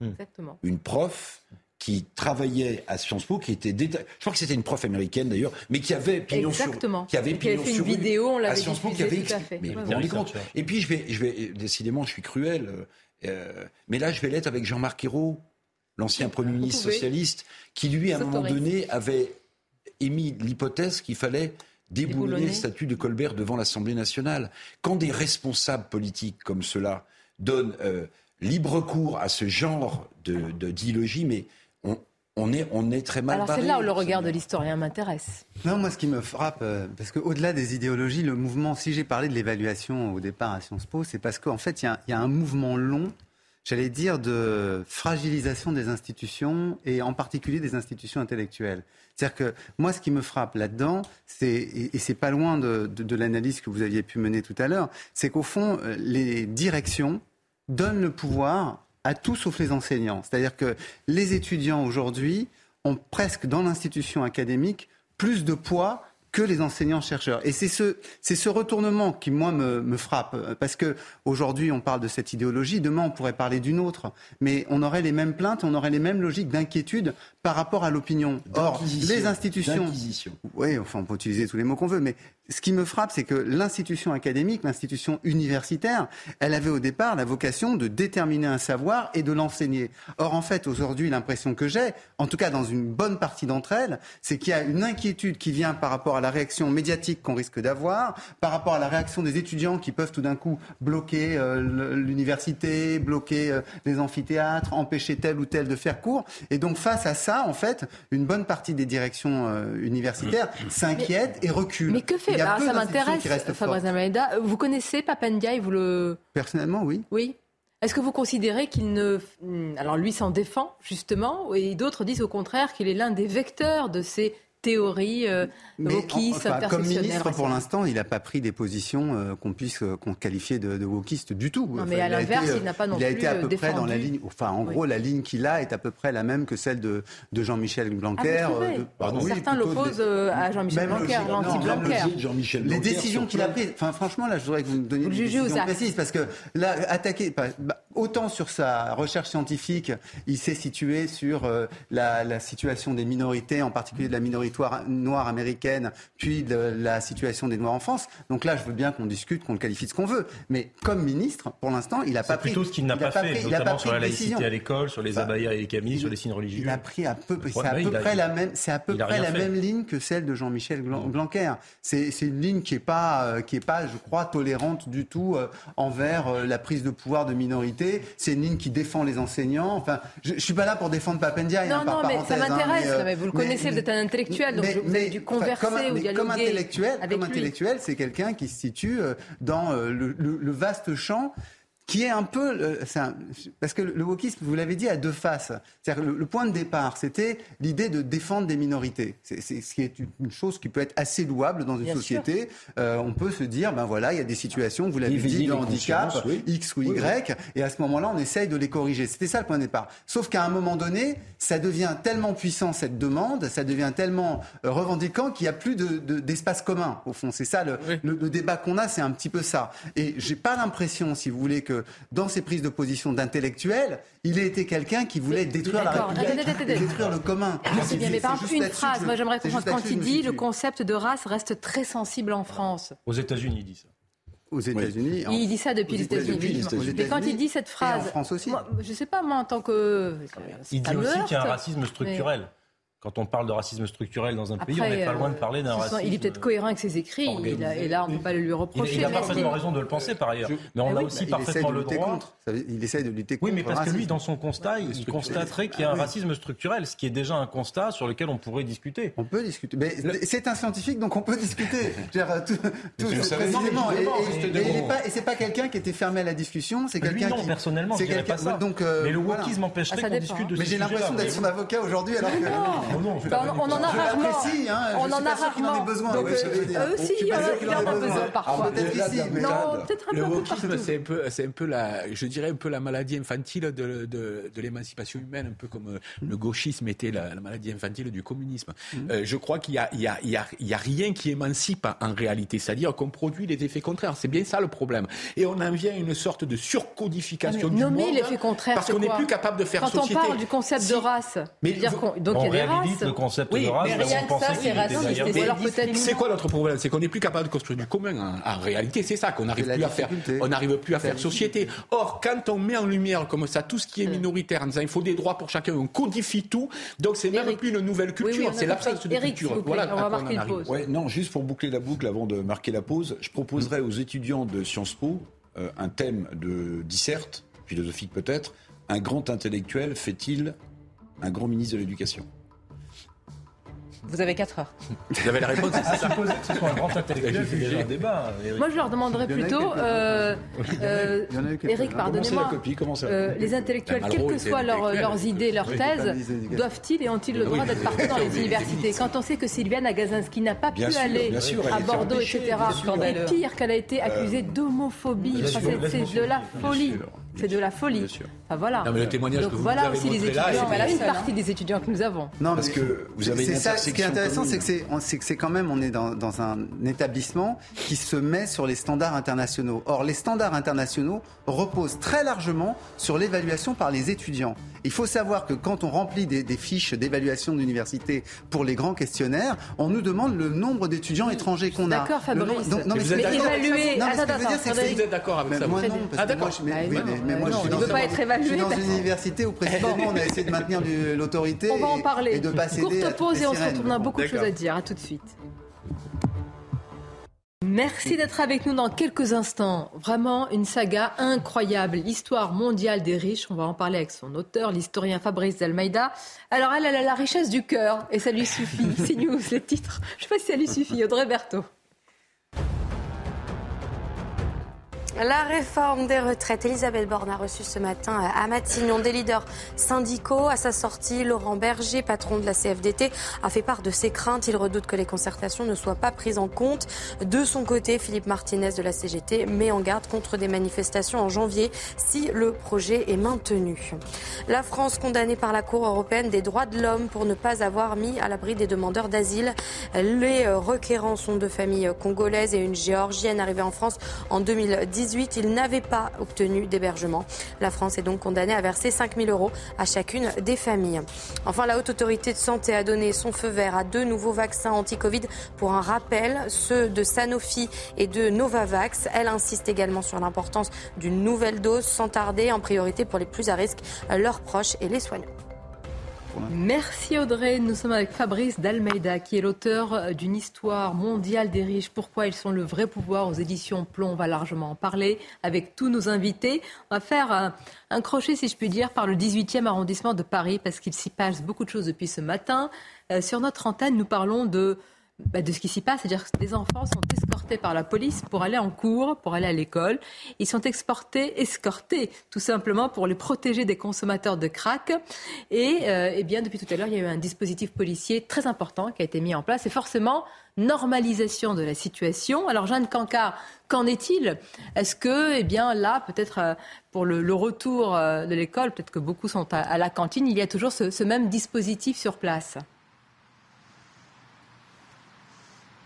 [SPEAKER 1] Hmm. Exactement.
[SPEAKER 17] Une prof qui travaillait à Sciences Po, qui était je crois que c'était une prof américaine d'ailleurs, mais qui avait pignon
[SPEAKER 1] Exactement.
[SPEAKER 17] sur qui avait
[SPEAKER 1] qui avait fait une vidéo, on l'avait
[SPEAKER 17] à Sciences Po, qui avait mais vous vous rendez compte Et puis je vais, je vais, décidément, je suis cruel. Euh, mais là, je vais l'être avec Jean-Marc Ayrault, l'ancien Premier ministre socialiste, qui lui, à un moment donné, avait émis l'hypothèse qu'il fallait déboulonner. le statut de Colbert devant l'Assemblée nationale. Quand des responsables politiques comme cela donnent euh, libre cours à ce genre d'idéologie, mais on, est, on est très mal
[SPEAKER 1] Alors c'est là où le regard de l'historien m'intéresse.
[SPEAKER 39] Non, moi ce qui me frappe, euh, parce qu'au-delà des idéologies, le mouvement, si j'ai parlé de l'évaluation au départ à Sciences Po, c'est parce qu'en fait il y, a un mouvement long j'allais dire, de fragilisation des institutions et en particulier des institutions intellectuelles. C'est-à-dire que moi, ce qui me frappe là-dedans, c'est, et, c'est pas loin de, de l'analyse que vous aviez pu mener tout à l'heure, c'est qu'au fond, euh, les directions donnent le pouvoir à tout sauf les enseignants. C'est-à-dire que les étudiants aujourd'hui ont presque dans l'institution académique plus de poids que les enseignants-chercheurs. Et c'est ce, c'est ce retournement qui, moi, me, me frappe. Parce que aujourd'hui, on parle de cette idéologie. Demain, on pourrait parler d'une autre. Mais on aurait les mêmes plaintes, on aurait les mêmes logiques d'inquiétude par rapport à l'opinion. Or, les institutions. Oui, enfin, on peut utiliser tous les mots qu'on veut. Mais ce qui me frappe, c'est que l'institution académique, l'institution universitaire, elle avait au départ la vocation de déterminer un savoir et de l'enseigner. Or, en fait, aujourd'hui, l'impression que j'ai, en tout cas dans une bonne partie d'entre elles, c'est qu'il y a une inquiétude qui vient par rapport à la réaction médiatique qu'on risque d'avoir, par rapport à la réaction des étudiants qui peuvent tout d'un coup bloquer euh, l'université, bloquer euh, les amphithéâtres, empêcher tel ou tel de faire cours. Et donc, face à ça, en fait, une bonne partie des directions euh, universitaires s'inquiètent et reculent.
[SPEAKER 1] Mais que fait ça m'intéresse, Fabrice Almeida. Vous connaissez Papendiaï vous le...
[SPEAKER 39] Personnellement, oui.
[SPEAKER 1] Oui. Est-ce que vous considérez qu'il ne... Alors lui s'en défend, justement, et d'autres disent au contraire qu'il est l'un des vecteurs de ces théorie euh, wokiste,
[SPEAKER 39] Comme ministre, pour l'instant, il n'a pas pris des positions euh, qu'on puisse euh, qualifier de, de wokiste du tout.
[SPEAKER 1] Non, mais à l'inverse, il n'a pas non
[SPEAKER 39] plus Il
[SPEAKER 1] a
[SPEAKER 39] été à peu près dans la ligne. Enfin, en gros, la ligne qu'il a est à peu près la même que celle de, de Jean-Michel Blanquer.
[SPEAKER 1] Ah, pardon, Certains l'opposent à Jean-Michel Blanquer,
[SPEAKER 39] l'anti-Blanquer. Les décisions qu'il a prises. Enfin, franchement, là, je voudrais que vous me donniez des décisions précises parce que là, attaquer bah, autant sur sa recherche scientifique, il s'est situé sur la, la situation des minorités, en particulier de la minorité noire américaine, puis de la situation des Noirs en France. Donc là, je veux bien qu'on discute, qu'on le qualifie de ce qu'on veut. Mais comme ministre, pour l'instant, il n'a pas pris.
[SPEAKER 11] C'est plutôt ce qu'il n'a pas, fait, notamment sur la laïcité à l'école, sur les abayas et les camis, sur les signes religieux.
[SPEAKER 39] Il a pris à peu, c'est à peu près la même, c'est à peu près la même ligne que celle de Jean-Michel Blanquer. C'est une ligne qui est pas, euh, qui est pas, je crois, tolérante du tout euh, envers euh, la prise de pouvoir de minorité. C'est une ligne qui défend les enseignants. Enfin, je, ne suis pas là pour défendre Papendia.
[SPEAKER 1] Non,
[SPEAKER 39] hein,
[SPEAKER 1] non, mais ça
[SPEAKER 39] hein,
[SPEAKER 1] m'intéresse. mais, vous le connaissez, vous êtes un intellectuel, donc vous avez dû converser
[SPEAKER 39] comme,
[SPEAKER 1] ou
[SPEAKER 39] comme intellectuel, c'est quelqu'un qui se situe euh, dans euh, le, vaste champ qui est un peu, parce que le wokisme, vous l'avez dit, a deux faces. C'est-à-dire le, le, point de départ, c'était l'idée de défendre des minorités. C'est ce qui est une chose qui peut être assez louable dans une société. Euh, on peut se dire, ben voilà, il y a des situations, vous l'avez dit, de handicap, X ou Y, et à ce moment-là, on essaye de les corriger. C'était ça le point de départ. Sauf qu'à un moment donné, ça devient tellement puissant cette demande, ça devient tellement euh, revendiquant qu'il n'y a plus d'espace de, commun. Au fond, c'est ça le, le débat qu'on a, c'est un petit peu ça. Et j'ai pas l'impression, si vous voulez, que dans ses prises de position d'intellectuel, il a été quelqu'un qui voulait détruire la République, détruire le commun.
[SPEAKER 1] C'est bien, mais par exemple, une phrase, moi j'aimerais comprendre quand il dit le concept de race reste très sensible en France.
[SPEAKER 11] Aux États-Unis, il dit ça.
[SPEAKER 39] Aux États-Unis.
[SPEAKER 1] Il dit ça depuis les États-Unis. Mais quand il dit cette phrase.
[SPEAKER 39] en France aussi.
[SPEAKER 1] je ne sais pas, moi, en tant que.
[SPEAKER 11] Il dit aussi qu'il y a un racisme structurel. Quand on parle de racisme structurel dans un pays, on n'est pas loin de parler d'un racisme.
[SPEAKER 1] Il est peut-être cohérent avec ses écrits, et là, on ne peut pas le lui reprocher.
[SPEAKER 11] Il, a parfaitement raison de le penser par ailleurs. Mais on a aussi parfaitement le droit.
[SPEAKER 39] Contre. Il essaye de lutter contre.
[SPEAKER 11] Oui, mais parce que lui, dans son constat, il constaterait qu'il y a un racisme structurel, ce qui est déjà un constat sur lequel on pourrait discuter.
[SPEAKER 39] On peut discuter. Mais c'est un scientifique, donc on peut discuter. tout, tout, précisément. Et, c'est pas quelqu'un qui était fermé à la discussion. C'est quelqu'un qui.
[SPEAKER 11] personnellement, je dirais pas ça. mais le wokisme empêcherait qu'on discute de
[SPEAKER 39] Mais j'ai l'impression d'être son avocat aujourd'hui, alors que.
[SPEAKER 1] On en a rarement.
[SPEAKER 39] Hein, on en a rarement. besoin.
[SPEAKER 1] Donc, eux aussi, il en a besoin parfois.
[SPEAKER 19] Peut-être Le wokisme, c'est un peu, c'est un peu la, je dirais un peu la maladie infantile de, de, de l'émancipation humaine, un peu comme euh, le gauchisme était la, maladie infantile du communisme. Mm. Euh, je crois qu'il y a, il y a, il y a, il y a rien qui émancipe en réalité, c'est-à-dire qu'on produit les effets contraires. C'est bien ça le problème. Et on en vient à une sorte de surcodification ah, du
[SPEAKER 1] nommer l'effet contraire,
[SPEAKER 19] parce qu'on n'est plus capable de faire société.
[SPEAKER 1] Quand on parle du concept de race, donc il y a des races.
[SPEAKER 11] Le concept oui, de race, mais rien que ça, c'est
[SPEAKER 19] raciste. C'est quoi notre problème? C'est qu'on n'est plus capable de construire du commun. En, réalité, c'est ça qu'on n'arrive plus à faire. On n'arrive plus à faire société. Or, quand on met en lumière comme ça tout ce qui est minoritaire, en disant il faut des droits pour chacun, on codifie tout. Donc c'est même plus une nouvelle culture, c'est l'absence de culture.
[SPEAKER 1] Voilà, on va marquer une pause.
[SPEAKER 17] non, juste pour boucler la boucle avant de marquer la pause, je proposerais aux étudiants de Sciences Po euh, un thème de disserte, philosophique peut-être. Un grand intellectuel fait-il un grand ministre de l'Éducation?
[SPEAKER 12] Vous avez 4 heures.
[SPEAKER 11] Vous avez la réponse. C'est supposé que ce soit un grand intellectuel, c'est déjà un débat.
[SPEAKER 1] Moi, je leur demanderais plutôt, euh, euh, Eric, pardonnez-moi, euh, les intellectuels, quelles que soient leurs idées, leurs thèses, doivent-ils et ont-ils le droit d'être partout dans les universités Quand on sait que Sylviane Agazinski n'a pas pu aller à Bordeaux, etc., et pire qu'elle a été accusée d'homophobie, c'est de la folie. C'est de la folie. Enfin, voilà.
[SPEAKER 19] Non, mais le témoignage
[SPEAKER 1] Donc,
[SPEAKER 19] que vous
[SPEAKER 1] voilà
[SPEAKER 19] aussi
[SPEAKER 1] les étudiants. Voilà une partie des étudiants que nous avons.
[SPEAKER 39] Non, parce que vous avez une ça, Ce qui est intéressant, c'est que c'est que c'est quand même on est dans, dans, un établissement qui se met sur les standards internationaux. Or, les standards internationaux reposent très largement sur l'évaluation par les étudiants. Il faut savoir que quand on remplit des, des fiches d'évaluation d'université pour les grands questionnaires, on nous demande le nombre d'étudiants étrangers qu'on a.
[SPEAKER 1] D'accord, Fabrice.
[SPEAKER 19] Non, mais,
[SPEAKER 1] vous êtes. Non,
[SPEAKER 19] mais que je dire, c'est que vous êtes d'accord avec ça.
[SPEAKER 39] Moi non,
[SPEAKER 19] ah, d'accord.
[SPEAKER 39] Mais moi, je
[SPEAKER 1] veux pas être évalué.
[SPEAKER 39] Je suis dans une université où précisément on a essayé de maintenir l'autorité et de passer
[SPEAKER 1] Courte pause et on se retrouve. On a beaucoup de choses à dire. À tout de suite. Merci d'être avec nous dans quelques instants. Vraiment une saga incroyable, l'histoire mondiale des riches. On va en parler avec son auteur, l'historien Fabrice Delmaïda. Alors elle, elle a la richesse du cœur et ça lui suffit. C'est news, les titres. Je ne sais pas si ça lui suffit. Audrey Berthaud.
[SPEAKER 25] La réforme des retraites. Elisabeth Borne a reçu ce matin à Matignon des leaders syndicaux. À sa sortie, Laurent Berger, patron de la CFDT, a fait part de ses craintes. Il redoute que les concertations ne soient pas prises en compte. De son côté, Philippe Martinez de la CGT met en garde contre des manifestations en janvier si le projet est maintenu. La France condamnée par la Cour européenne des droits de l'homme pour ne pas avoir mis à l'abri des demandeurs d'asile. Les requérants sont de familles congolaises et une géorgienne arrivée en France en 2010 il n'avait pas obtenu d'hébergement. La France est donc condamnée à verser 5 000 euros à chacune des familles. Enfin, la Haute Autorité de Santé a donné son feu vert à deux nouveaux vaccins anti-Covid pour un rappel, ceux de Sanofi et de Novavax. Elle insiste également sur l'importance d'une nouvelle dose sans tarder, en priorité pour les plus à risque, leurs proches et les soignants.
[SPEAKER 1] Merci Audrey. Nous sommes avec Fabrice Dalmeida, qui est l'auteur euh, d'une histoire mondiale des riches. Pourquoi ils sont le vrai pouvoir aux éditions Plomb? Va largement en parler avec tous nos invités. On va faire un, crochet, si je puis dire, par le 18e arrondissement de Paris, parce qu'il s'y passe beaucoup de choses depuis ce matin. Euh, sur notre antenne, nous parlons de bah, de ce qui s'y passe. C'est-à-dire que des enfants sont escortés par la police pour aller en cours, pour aller à l'école. Ils sont exportés, escortés, tout simplement pour les protéger des consommateurs de crack. Et euh, eh bien, depuis tout à l'heure, il y a eu un dispositif policier très important qui a été mis en place. Et forcément, normalisation de la situation. Alors, Jeanne Cancard, qu'en est-il? Est-ce que, eh bien, là, peut-être euh, pour le, retour euh, de l'école, peut-être que beaucoup sont à, la cantine, il y a toujours ce même dispositif sur place?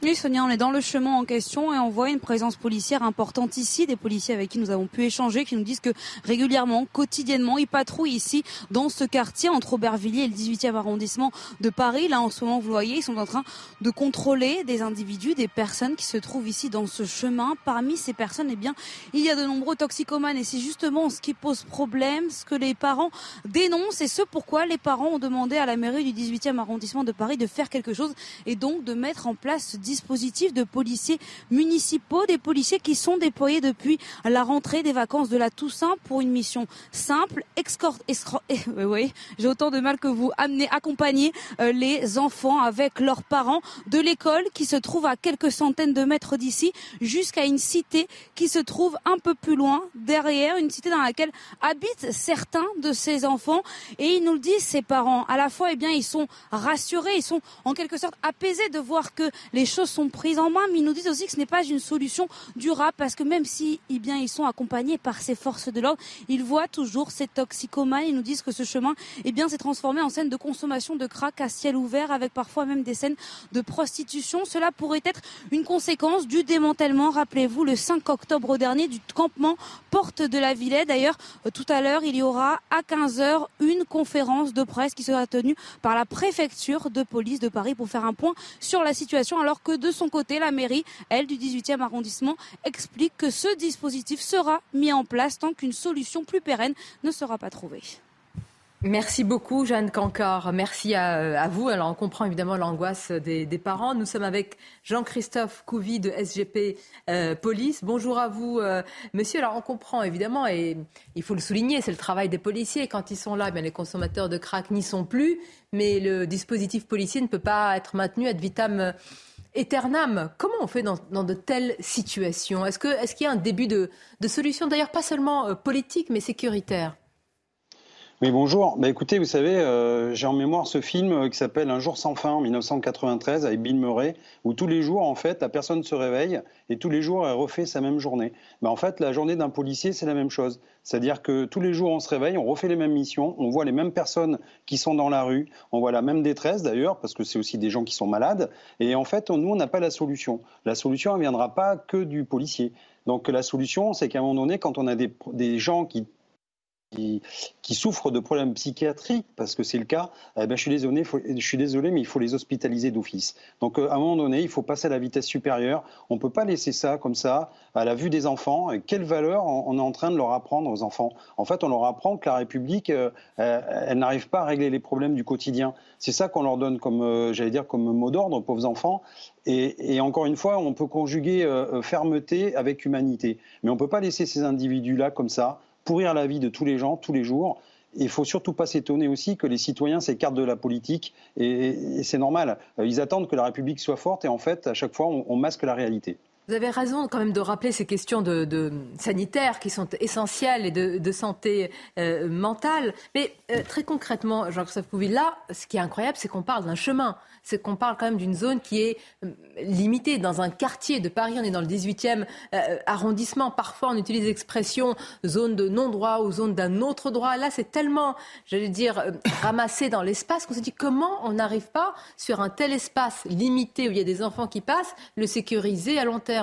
[SPEAKER 3] Oui, Sonia, on est dans le chemin en question et on voit une présence policière importante ici, des policiers avec qui nous avons pu échanger, qui nous disent que régulièrement, quotidiennement, ils patrouillent ici dans ce quartier entre Aubervilliers et le 18e arrondissement de Paris. Là, en ce moment, vous voyez, ils sont en train de contrôler des individus, des personnes qui se trouvent ici dans ce chemin. Parmi ces personnes, eh bien, il y a de nombreux toxicomanes et c'est justement ce qui pose problème, ce que les parents dénoncent et ce pourquoi les parents ont demandé à la mairie du 18e arrondissement de Paris de faire quelque chose et donc de mettre en place ce dispositif de policiers municipaux, des policiers qui sont déployés depuis la rentrée des vacances de la Toussaint pour une mission simple, escorte, oui, oui, j'ai autant de mal que vous, amener, accompagner euh, les enfants avec leurs parents de l'école qui se trouve à quelques centaines de mètres d'ici jusqu'à une cité qui se trouve un peu plus loin derrière, une cité dans laquelle habitent certains de ces enfants et ils nous le disent, ces parents. À la fois, eh bien, ils sont rassurés, ils sont en quelque sorte apaisés de voir que les choses sont prises en main, mais ils nous disent aussi que ce n'est pas une solution durable parce que même si eh bien, ils sont accompagnés par ces forces de l'ordre, ils voient toujours ces toxicomanes. Ils nous disent que ce chemin eh bien, s'est transformé en scène de consommation de crack à ciel ouvert avec parfois même des scènes de prostitution. Cela pourrait être une conséquence du démantèlement, rappelez-vous, le 5 octobre dernier du campement Porte de la Villette. D'ailleurs, euh, tout à l'heure, il y aura à 15h une conférence de presse qui sera tenue par la préfecture de police de Paris pour faire un point sur la situation alors que de son côté, la mairie, elle, du 18e arrondissement, explique que ce dispositif sera mis en place tant qu'une solution plus pérenne ne sera pas trouvée.
[SPEAKER 1] Merci beaucoup, Jeanne Cancor. Merci à, vous. Alors, on comprend évidemment l'angoisse des, parents. Nous sommes avec Jean-Christophe Couvi de SGP euh, Police. Bonjour à vous, euh, monsieur. Alors, on comprend évidemment, et il faut le souligner, c'est le travail des policiers. Quand ils sont là, eh bien, les consommateurs de crack n'y sont plus. Mais le dispositif policier ne peut pas être maintenu ad vitam Eternam, comment on fait dans, de telles situations? Est-ce qu'il y a un début de, solution, d'ailleurs pas seulement euh, politique, mais sécuritaire
[SPEAKER 40] oui, bonjour. Bah, écoutez, vous savez, euh, j'ai en mémoire ce film euh, qui s'appelle Un jour sans fin en 1993 avec Bill Murray, où tous les jours, en fait, la personne se réveille et tous les jours, elle refait sa même journée. Mais en fait, la journée d'un policier, c'est la même chose. C'est-à-dire que tous les jours, on se réveille, on refait les mêmes missions, on voit les mêmes personnes qui sont dans la rue, on voit la même détresse d'ailleurs, parce que c'est aussi des gens qui sont malades. Et en fait, nous, on n'a pas la solution. La solution, ne viendra pas que du policier. Donc la solution, c'est qu'à un moment donné, quand on a des gens qui qui, souffrent de problèmes psychiatriques, parce que c'est le cas, eh ben, je, suis désolé, je suis désolé, mais il faut les hospitaliser d'office. Donc euh, à un moment donné, il faut passer à la vitesse supérieure. On ne peut pas laisser ça comme ça, à la vue des enfants. Quelle valeur on est en train de leur apprendre aux enfants? En fait, on leur apprend que la République, euh, elle n'arrive pas à régler les problèmes du quotidien. C'est ça qu'on leur donne comme, euh, j'allais dire, comme mot d'ordre aux pauvres enfants. Et, et, encore une fois, on peut conjuguer fermeté avec humanité. Mais on ne peut pas laisser ces individus-là comme ça pourrir la vie de tous les gens, tous les jours. Il ne faut surtout pas s'étonner aussi que les citoyens s'écartent de la politique, et, c'est normal. Euh, ils attendent que la République soit forte, et en fait, à chaque fois, on masque la réalité.
[SPEAKER 1] Vous avez raison quand même de rappeler ces questions de, sanitaires qui sont essentielles et de, santé euh, mentale. Mais euh, très concrètement, Jean-Christophe Couville, là, ce qui est incroyable, c'est qu'on parle d'un chemin. C'est qu'on parle quand même d'une zone qui est euh, limitée. Dans un quartier de Paris, on est dans le 18e arrondissement. Parfois, on utilise l'expression zone de non-droit ou zone d'un autre droit. Là, c'est tellement, j'allais dire, ramassé dans l'espace qu'on se dit comment on n'arrive pas sur un tel espace limité où il y a des enfants qui passent, le sécuriser à long terme.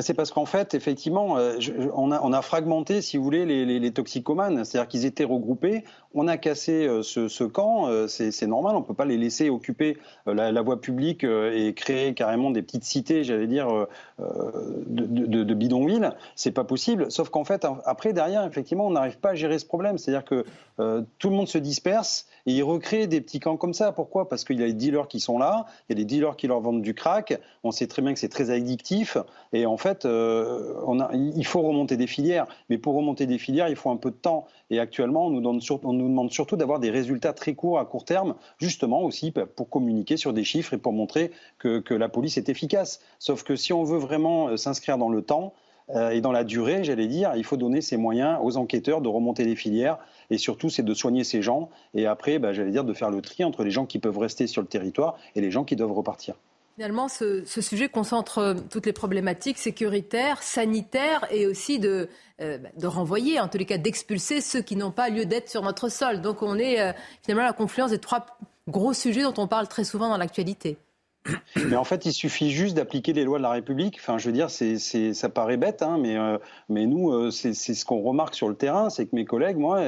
[SPEAKER 40] C'est parce qu'en fait, effectivement, euh, on, a, fragmenté, si vous voulez, les, toxicomanes. C'est-à-dire qu'ils étaient regroupés. On a cassé euh, ce, camp. Euh, c'est normal. On ne peut pas les laisser occuper la, voie publique et créer carrément des petites cités, j'allais dire, de, de, de bidonvilles. C'est pas possible. Sauf qu'en fait, après, derrière, effectivement, on n'arrive pas à gérer ce problème. C'est-à-dire que tout le monde se disperse et ils recréent des petits camps comme ça. Pourquoi? Parce qu'il y a les dealers qui sont là. Il y a des dealers qui leur vendent du crack. On sait très bien que c'est très addictif. Et en fait, euh, il faut remonter des filières. Mais pour remonter des filières, il faut un peu de temps. Et actuellement, on nous donne, on nous demande surtout d'avoir des résultats très courts à court terme, justement aussi pour communiquer sur des chiffres et pour montrer que, que la police est efficace. Sauf que si on veut vraiment s'inscrire dans le temps, euh, et dans la durée, j'allais dire, il faut donner ces moyens aux enquêteurs de remonter les filières et surtout c'est de soigner ces gens et après, bah, j'allais dire, de faire le tri entre les gens qui peuvent rester sur le territoire et les gens qui doivent repartir.
[SPEAKER 1] Finalement, ce, sujet concentre toutes les problématiques sécuritaires, sanitaires et aussi de, euh, de renvoyer, en tous les cas d'expulser ceux qui n'ont pas lieu d'être sur notre sol. Donc on est euh, finalement à la confluence des trois gros sujets dont on parle très souvent dans l'actualité.
[SPEAKER 40] Mais en fait, il suffit juste d'appliquer les lois de la République. Enfin, je veux dire, c'est, ça paraît bête, hein, mais, euh, mais nous, euh, c'est, ce qu'on remarque sur le terrain, c'est que mes collègues, moi,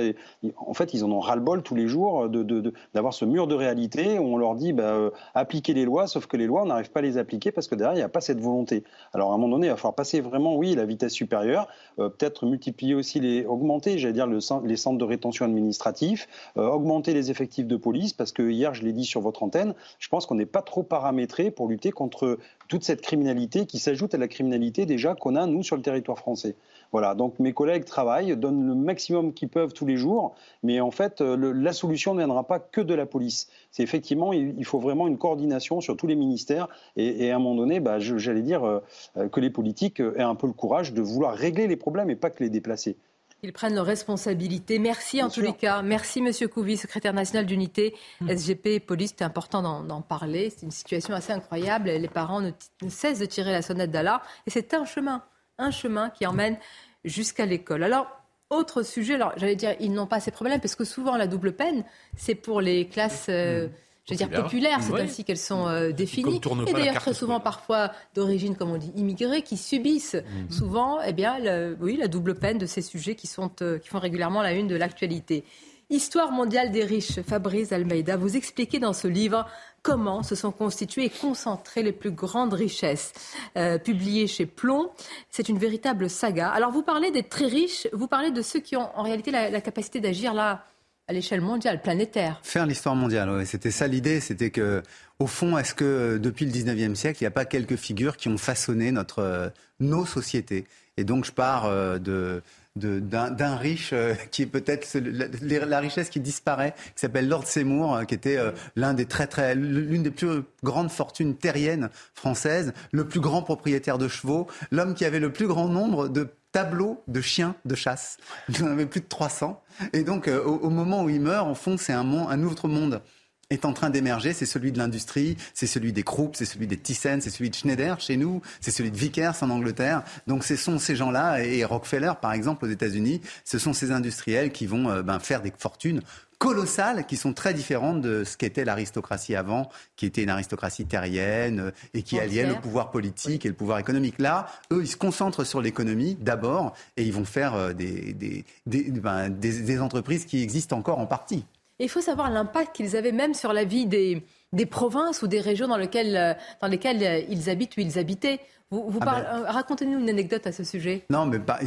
[SPEAKER 40] en fait, ils en ont ras-le-bol tous les jours de, d'avoir ce mur de réalité où on leur dit, bah, euh, appliquez les lois, sauf que les lois, on n'arrive pas à les appliquer parce que derrière, il n'y a pas cette volonté. Alors, à un moment donné, il va falloir passer vraiment, oui, la vitesse supérieure, peut-être multiplier aussi les, augmenter, j'allais dire, le, les centres de rétention administratif, augmenter les effectifs de police, parce que hier, je l'ai dit sur votre antenne, je pense qu'on n'est pas trop paramétré pour lutter contre toute cette criminalité qui s'ajoute à la criminalité déjà qu'on a, nous, sur le territoire français. Voilà, donc mes collègues travaillent, donnent le maximum qu'ils peuvent tous les jours, mais en fait, euh, la solution ne viendra pas que de la police. C'est effectivement, il, faut vraiment une coordination sur tous les ministères, et, à un moment donné, bah, j'allais dire euh, que les politiques aient un peu le courage de vouloir régler les problèmes et pas que les déplacer.
[SPEAKER 1] Ils prennent leurs responsabilités. Merci en tous les cas. Merci Monsieur Couvi, secrétaire national d'unité hmm. SGP Police. C'est important d'en parler. C'est une situation assez incroyable. Les parents ne, cessent de tirer la sonnette d'alarme. Et c'est un chemin, un chemin qui emmène jusqu'à l'école. Alors, autre sujet, alors j'allais dire, ils n'ont pas ces problèmes parce que souvent la double peine, c'est pour les classes. Euh, hmm je veux dire populaires, c'est ainsi qu'elles sont euh, définies. Et d'ailleurs très souvent parfois d'origine, comme on dit, immigrée, qui subissent mhm. souvent, eh bien, oui, la double peine de ces sujets qui sont euh, qui font régulièrement la une de l'actualité. Histoire mondiale des riches, Fabrice Almeida, vous expliquez dans ce livre comment se sont constituées et concentrées les plus grandes richesses. Euh, publié chez Plomb, c'est une véritable saga. Alors vous parlez des très riches, vous parlez de ceux qui ont en réalité la capacité d'agir là à l'échelle mondiale, planétaire.
[SPEAKER 39] Faire l'histoire mondiale, oui. C'était ça l'idée. C'était que, au fond, est-ce que euh, depuis le 19e siècle, il n'y a pas quelques figures qui ont façonné notre, euh, nos sociétés? Et donc, je pars euh, de, d'un riche qui est peut-être la, richesse qui disparaît, qui s'appelle Lord Seymour, qui était l'un des très très l'une des plus grandes fortunes terriennes françaises, le plus grand propriétaire de chevaux, l'homme qui avait le plus grand nombre de tableaux de chiens de chasse. Il en avait plus de 300. Et donc, euh, au, moment où il meurt, en fond, c'est un, un autre monde est en train d'émerger, c'est celui de l'industrie, c'est celui des Krupp, c'est celui des Thyssen, c'est celui de Schneider chez nous, c'est celui de Vickers en Angleterre. Donc ce sont ces gens-là, et Rockefeller par exemple aux États-Unis, ce sont ces industriels qui vont euh, ben, faire des fortunes colossales qui sont très différentes de ce qu'était l'aristocratie avant, qui était une aristocratie terrienne euh, et qui alliait le pouvoir politique et le pouvoir économique. Là, eux, ils se concentrent sur l'économie d'abord et ils vont faire euh, des, des, ben, des entreprises qui existent encore en partie.
[SPEAKER 1] Il faut savoir l'impact qu'ils avaient même sur la vie des, provinces ou des régions dans euh, dans lesquelles ils habitent ou ils habitaient. Vous, ah ben. euh, Racontez-nous une anecdote à ce sujet.
[SPEAKER 39] Non, mais par,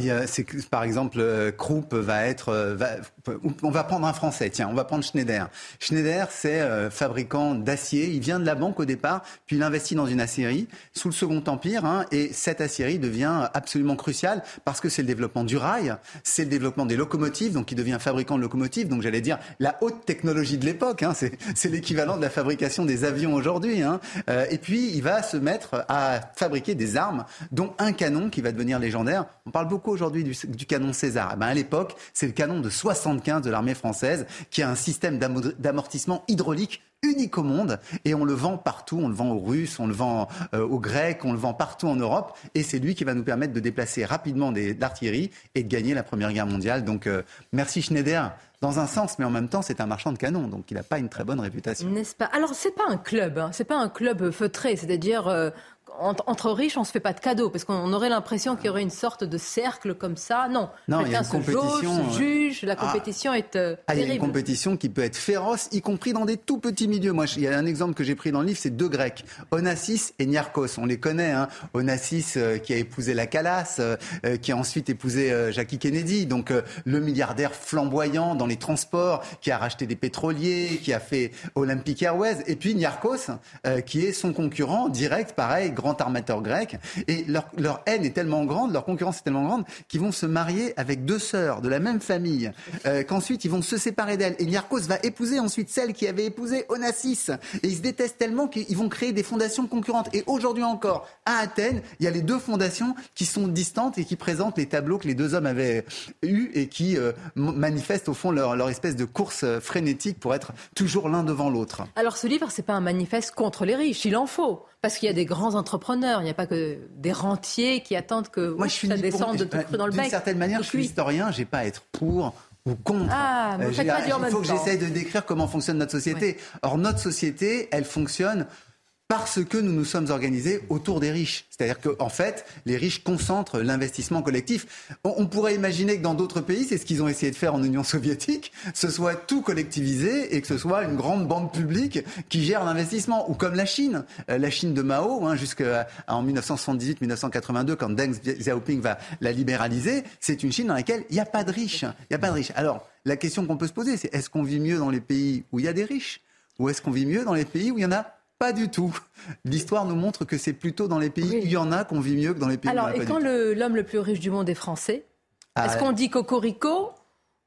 [SPEAKER 39] par exemple, euh, Krupp va être. Euh, on va prendre un français, tiens, on va prendre Schneider. Schneider, c'est fabricant d'acier. Il vient de la banque au départ, puis il investit dans une aciérie sous le Second Empire, hein, et cette aciérie devient absolument cruciale parce que c'est le développement du rail, c'est le développement des locomotives, donc il devient fabricant de locomotives. Donc j'allais dire la haute technologie de l'époque. Hein, c'est l'équivalent de la fabrication des avions aujourd'hui. Hein. et puis il va se mettre à fabriquer des armes, dont un canon qui va devenir légendaire. On parle beaucoup aujourd'hui du, canon César. Eh ben à l'époque, c'est le canon de 75 de l'armée française qui a un système d'amortissement hydraulique unique au monde et on le vend partout, on le vend aux Russes, on le vend euh, aux Grecs, on le vend partout en Europe et c'est lui qui va nous permettre de déplacer rapidement des, l'artillerie et de gagner la Première Guerre mondiale. Donc euh, merci Schneider dans un sens, mais en même temps, c'est un marchand de canons, donc il n'a pas une très bonne réputation.
[SPEAKER 1] N'est-ce pas? Alors, c'est pas un club, hein. c'est pas un club feutré, c'est-à-dire euh, entre riches, on se fait pas de cadeaux parce qu'on aurait l'impression qu'il y aurait une sorte de cercle comme ça. Non,
[SPEAKER 39] non il y a une compétition.
[SPEAKER 1] Se juge, la ah. compétition est euh,
[SPEAKER 39] ah, Il y a une compétition qui peut être féroce, y compris dans des tout petits milieux. Moi, il y a un exemple que j'ai pris dans le livre, c'est deux Grecs, Onassis et Niarchos. On les connaît. Hein. Onassis euh, qui a épousé la Calas, euh, qui a ensuite épousé Jackie Kennedy, donc le milliardaire flamboyant dans les transports, qui a racheté des pétroliers, qui a fait Olympic Airways, et puis Niarchos, qui est son concurrent direct, pareil grand armateur grec. Et leur, haine est tellement grande, leur concurrence est tellement grande, qu'ils vont se marier avec deux sœurs de la même famille, euh, qu'ensuite ils vont se séparer d'elle. Et Niarchos va épouser ensuite celle qui avait épousé Onassis. Et ils se détestent tellement qu'ils vont créer des fondations concurrentes. Et aujourd'hui encore, à Athènes, il y a les deux fondations qui sont distantes et qui présentent les tableaux que les deux hommes avaient eus et qui euh, manifestent au fond leur, leur espèce de course euh, frénétique pour être toujours l'un devant l'autre.
[SPEAKER 1] Alors ce livre, c'est pas un manifeste contre les riches, il en faut. Parce qu'il y a des grands entrepreneurs, il n'y a pas que des rentiers qui attendent que
[SPEAKER 39] Moi, je suis ça descende de tout cru dans le bec. D'une certaine manière, je suis historien, j'ai pas à être pour ou contre.
[SPEAKER 1] Ah, mais euh,
[SPEAKER 39] il faut que j'essaye de décrire comment fonctionne notre société. Or, notre société, elle fonctionne parce que nous nous sommes organisés autour des riches. C'est-à-dire qu'en en fait, les riches concentrent l'investissement collectif. On, pourrait imaginer que dans d'autres pays, c'est ce qu'ils ont essayé de faire en Union soviétique, ce soit tout collectivisé et que ce soit une grande banque publique qui gère l'investissement. Ou comme la Chine, euh, la Chine de Mao, hein, jusqu'en 1978-1982, quand Deng Xiaoping va la libéraliser, c'est une Chine dans laquelle il n'y a pas de riches. Il n'y a pas de riches. Alors, la question qu'on peut se poser, c'est est-ce qu'on vit mieux dans les pays où il y a des riches? Ou est-ce qu'on vit mieux dans les pays où il y en a pas du tout. L'histoire nous montre que c'est plutôt dans les pays où il y en a qu'on vit mieux que dans les pays
[SPEAKER 1] Alors,
[SPEAKER 39] où il
[SPEAKER 1] y en a
[SPEAKER 39] et
[SPEAKER 1] quand l'homme le, plus riche du monde est français, ah est-ce qu'on dit cocorico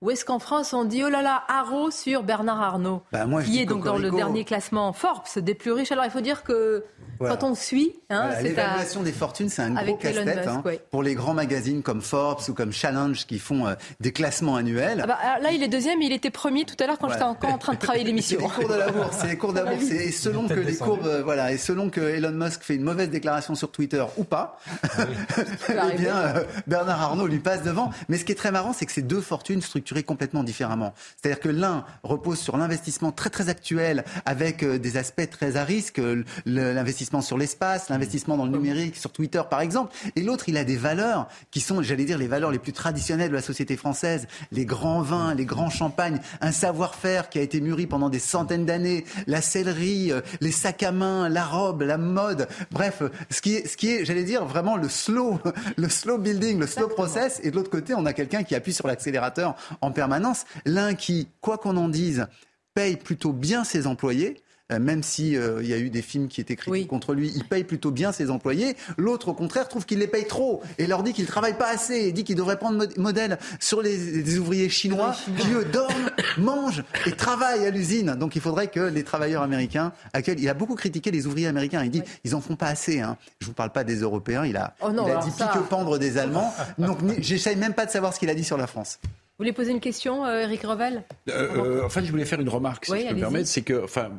[SPEAKER 1] ou est-ce qu'en France, on dit oh là là, haro sur Bernard Arnault,
[SPEAKER 39] bah, moi,
[SPEAKER 1] qui est donc dans le dernier classement Forbes des plus riches Alors il faut dire que quand on suit.
[SPEAKER 39] Hein, L'évaluation des fortunes, c'est un gros casse-tête hein, pour les grands magazines comme Forbes ou comme Challenge qui font euh, des classements annuels.
[SPEAKER 1] Ah bah, là, il est deuxième, il était premier tout à l'heure quand j'étais encore en train de travailler l'émission.
[SPEAKER 39] c'est les cours de la bourse, c'est les cours de la bourse. Et selon que les courbes, euh, voilà, et selon que Elon Musk fait une mauvaise déclaration sur Twitter ou pas, eh bien, euh, Bernard Arnault lui passe devant. Mais ce qui est très marrant, c'est que c'est deux fortunes complètement différentes. C'est-à-dire que l'un repose sur l'investissement très très actuel avec euh, des aspects très à risque, l'investissement sur l'espace, l'investissement dans le numérique, sur Twitter par exemple, et l'autre il a des valeurs qui sont, j'allais dire, les valeurs les plus traditionnelles de la société française, les grands vins, les grands champagnes, un savoir-faire qui a été mûri pendant des centaines d'années, la sellerie, euh, les sacs à main, la robe, la mode, bref, ce qui est, ce qui est j'allais dire, vraiment le slow, le slow building, le slow process, et de l'autre côté, on a quelqu'un qui appuie sur l'accélérateur en permanence. L'un qui, quoi qu'on en dise, paye plutôt bien ses employés, euh, même s'il euh, il y a eu des films qui étaient critiqués contre lui, il paye plutôt bien ses employés. L'autre, au contraire, trouve qu'il les paye trop et leur dit qu'il ne travaille pas assez et dit qu'il devrait prendre modèle sur les, ouvriers chinois qui, eux, dorment, mangent et travaillent à l'usine. Donc il faudrait que les travailleurs américains accueillent. Il a beaucoup critiqué les ouvriers américains. Il dit ils en font pas assez. Hein. Je vous parle pas des Européens. Il a,
[SPEAKER 1] oh
[SPEAKER 39] il a dit pique pendre des Allemands. Donc j'essaye même pas de savoir ce qu'il a dit sur la France.
[SPEAKER 1] Vous voulez poser une question, euh, Eric Revel
[SPEAKER 17] euh, euh, je voulais faire une remarque, si je peux me permettre. C'est que, enfin,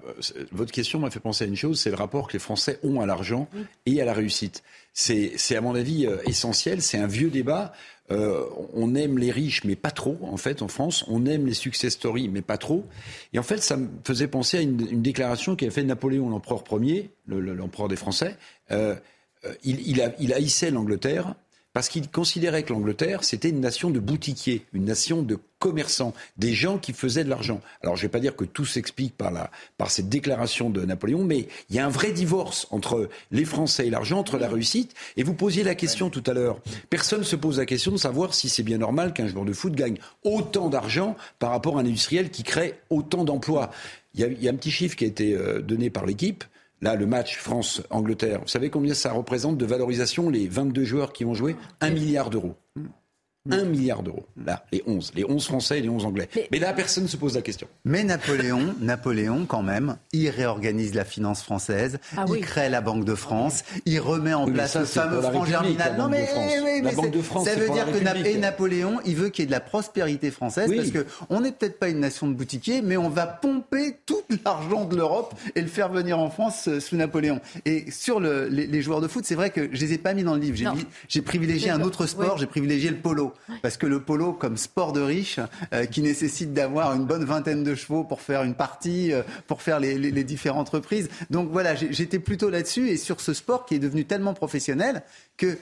[SPEAKER 17] votre question m'a fait penser à une chose, c'est le rapport que les Français ont à l'argent et à la réussite. C'est, à mon avis, essentiel. C'est un vieux débat. on aime les riches, mais pas trop, en fait, en France. On aime les success stories, mais pas trop. Et en fait, ça me faisait penser à une, déclaration qu'avait fait Napoléon, l'empereur premier, l'empereur des Français. il, il, il haïssait l'Angleterre parce qu'il considérait que l'Angleterre, c'était une nation de boutiquiers, une nation de commerçants, des gens qui faisaient de l'argent. Alors, je ne vais pas dire que tout s'explique par, la, par cette déclaration de Napoléon, mais il y a un vrai divorce entre les Français et l'argent, entre la réussite. Et vous posiez la question tout à l'heure. Personne ne se pose la question de savoir si c'est bien normal qu'un joueur de foot gagne autant d'argent par rapport à un industriel qui crée autant d'emplois. Il y, a, un petit chiffre qui a été euh, donné par l'équipe. Là, le match France-Angleterre, vous savez combien ça représente de valorisation, les 22 joueurs qui vont jouer? Un milliard d'euros. 1 milliard d'euros. Là, les 11. Les 11 Français et les 11 Anglais. Mais, là, personne ne se pose la question.
[SPEAKER 39] Mais Napoléon, Napoléon, quand même, il réorganise la finance française, ah il crée la Banque de France, il remet en place le fameux franc germinal.
[SPEAKER 17] Non, mais, la Banque de France,
[SPEAKER 39] ça veut dire que Napoléon, il veut qu'il y ait de la prospérité française, parce qu'on n'est peut-être pas une nation de boutiquiers, mais on va pomper tout l'argent de l'Europe et le faire venir en France euh, sous Napoléon. Et sur le, les, joueurs de foot, c'est vrai que je les ai pas mis dans le livre. J'ai privilégié un autre sport, j'ai privilégié le polo. Parce que le polo, comme sport de riche, euh, qui nécessite d'avoir une bonne vingtaine de chevaux pour faire une partie, euh, pour faire les, les, les, différentes reprises. Donc voilà, j'étais plutôt là-dessus et sur ce sport qui est devenu tellement professionnel que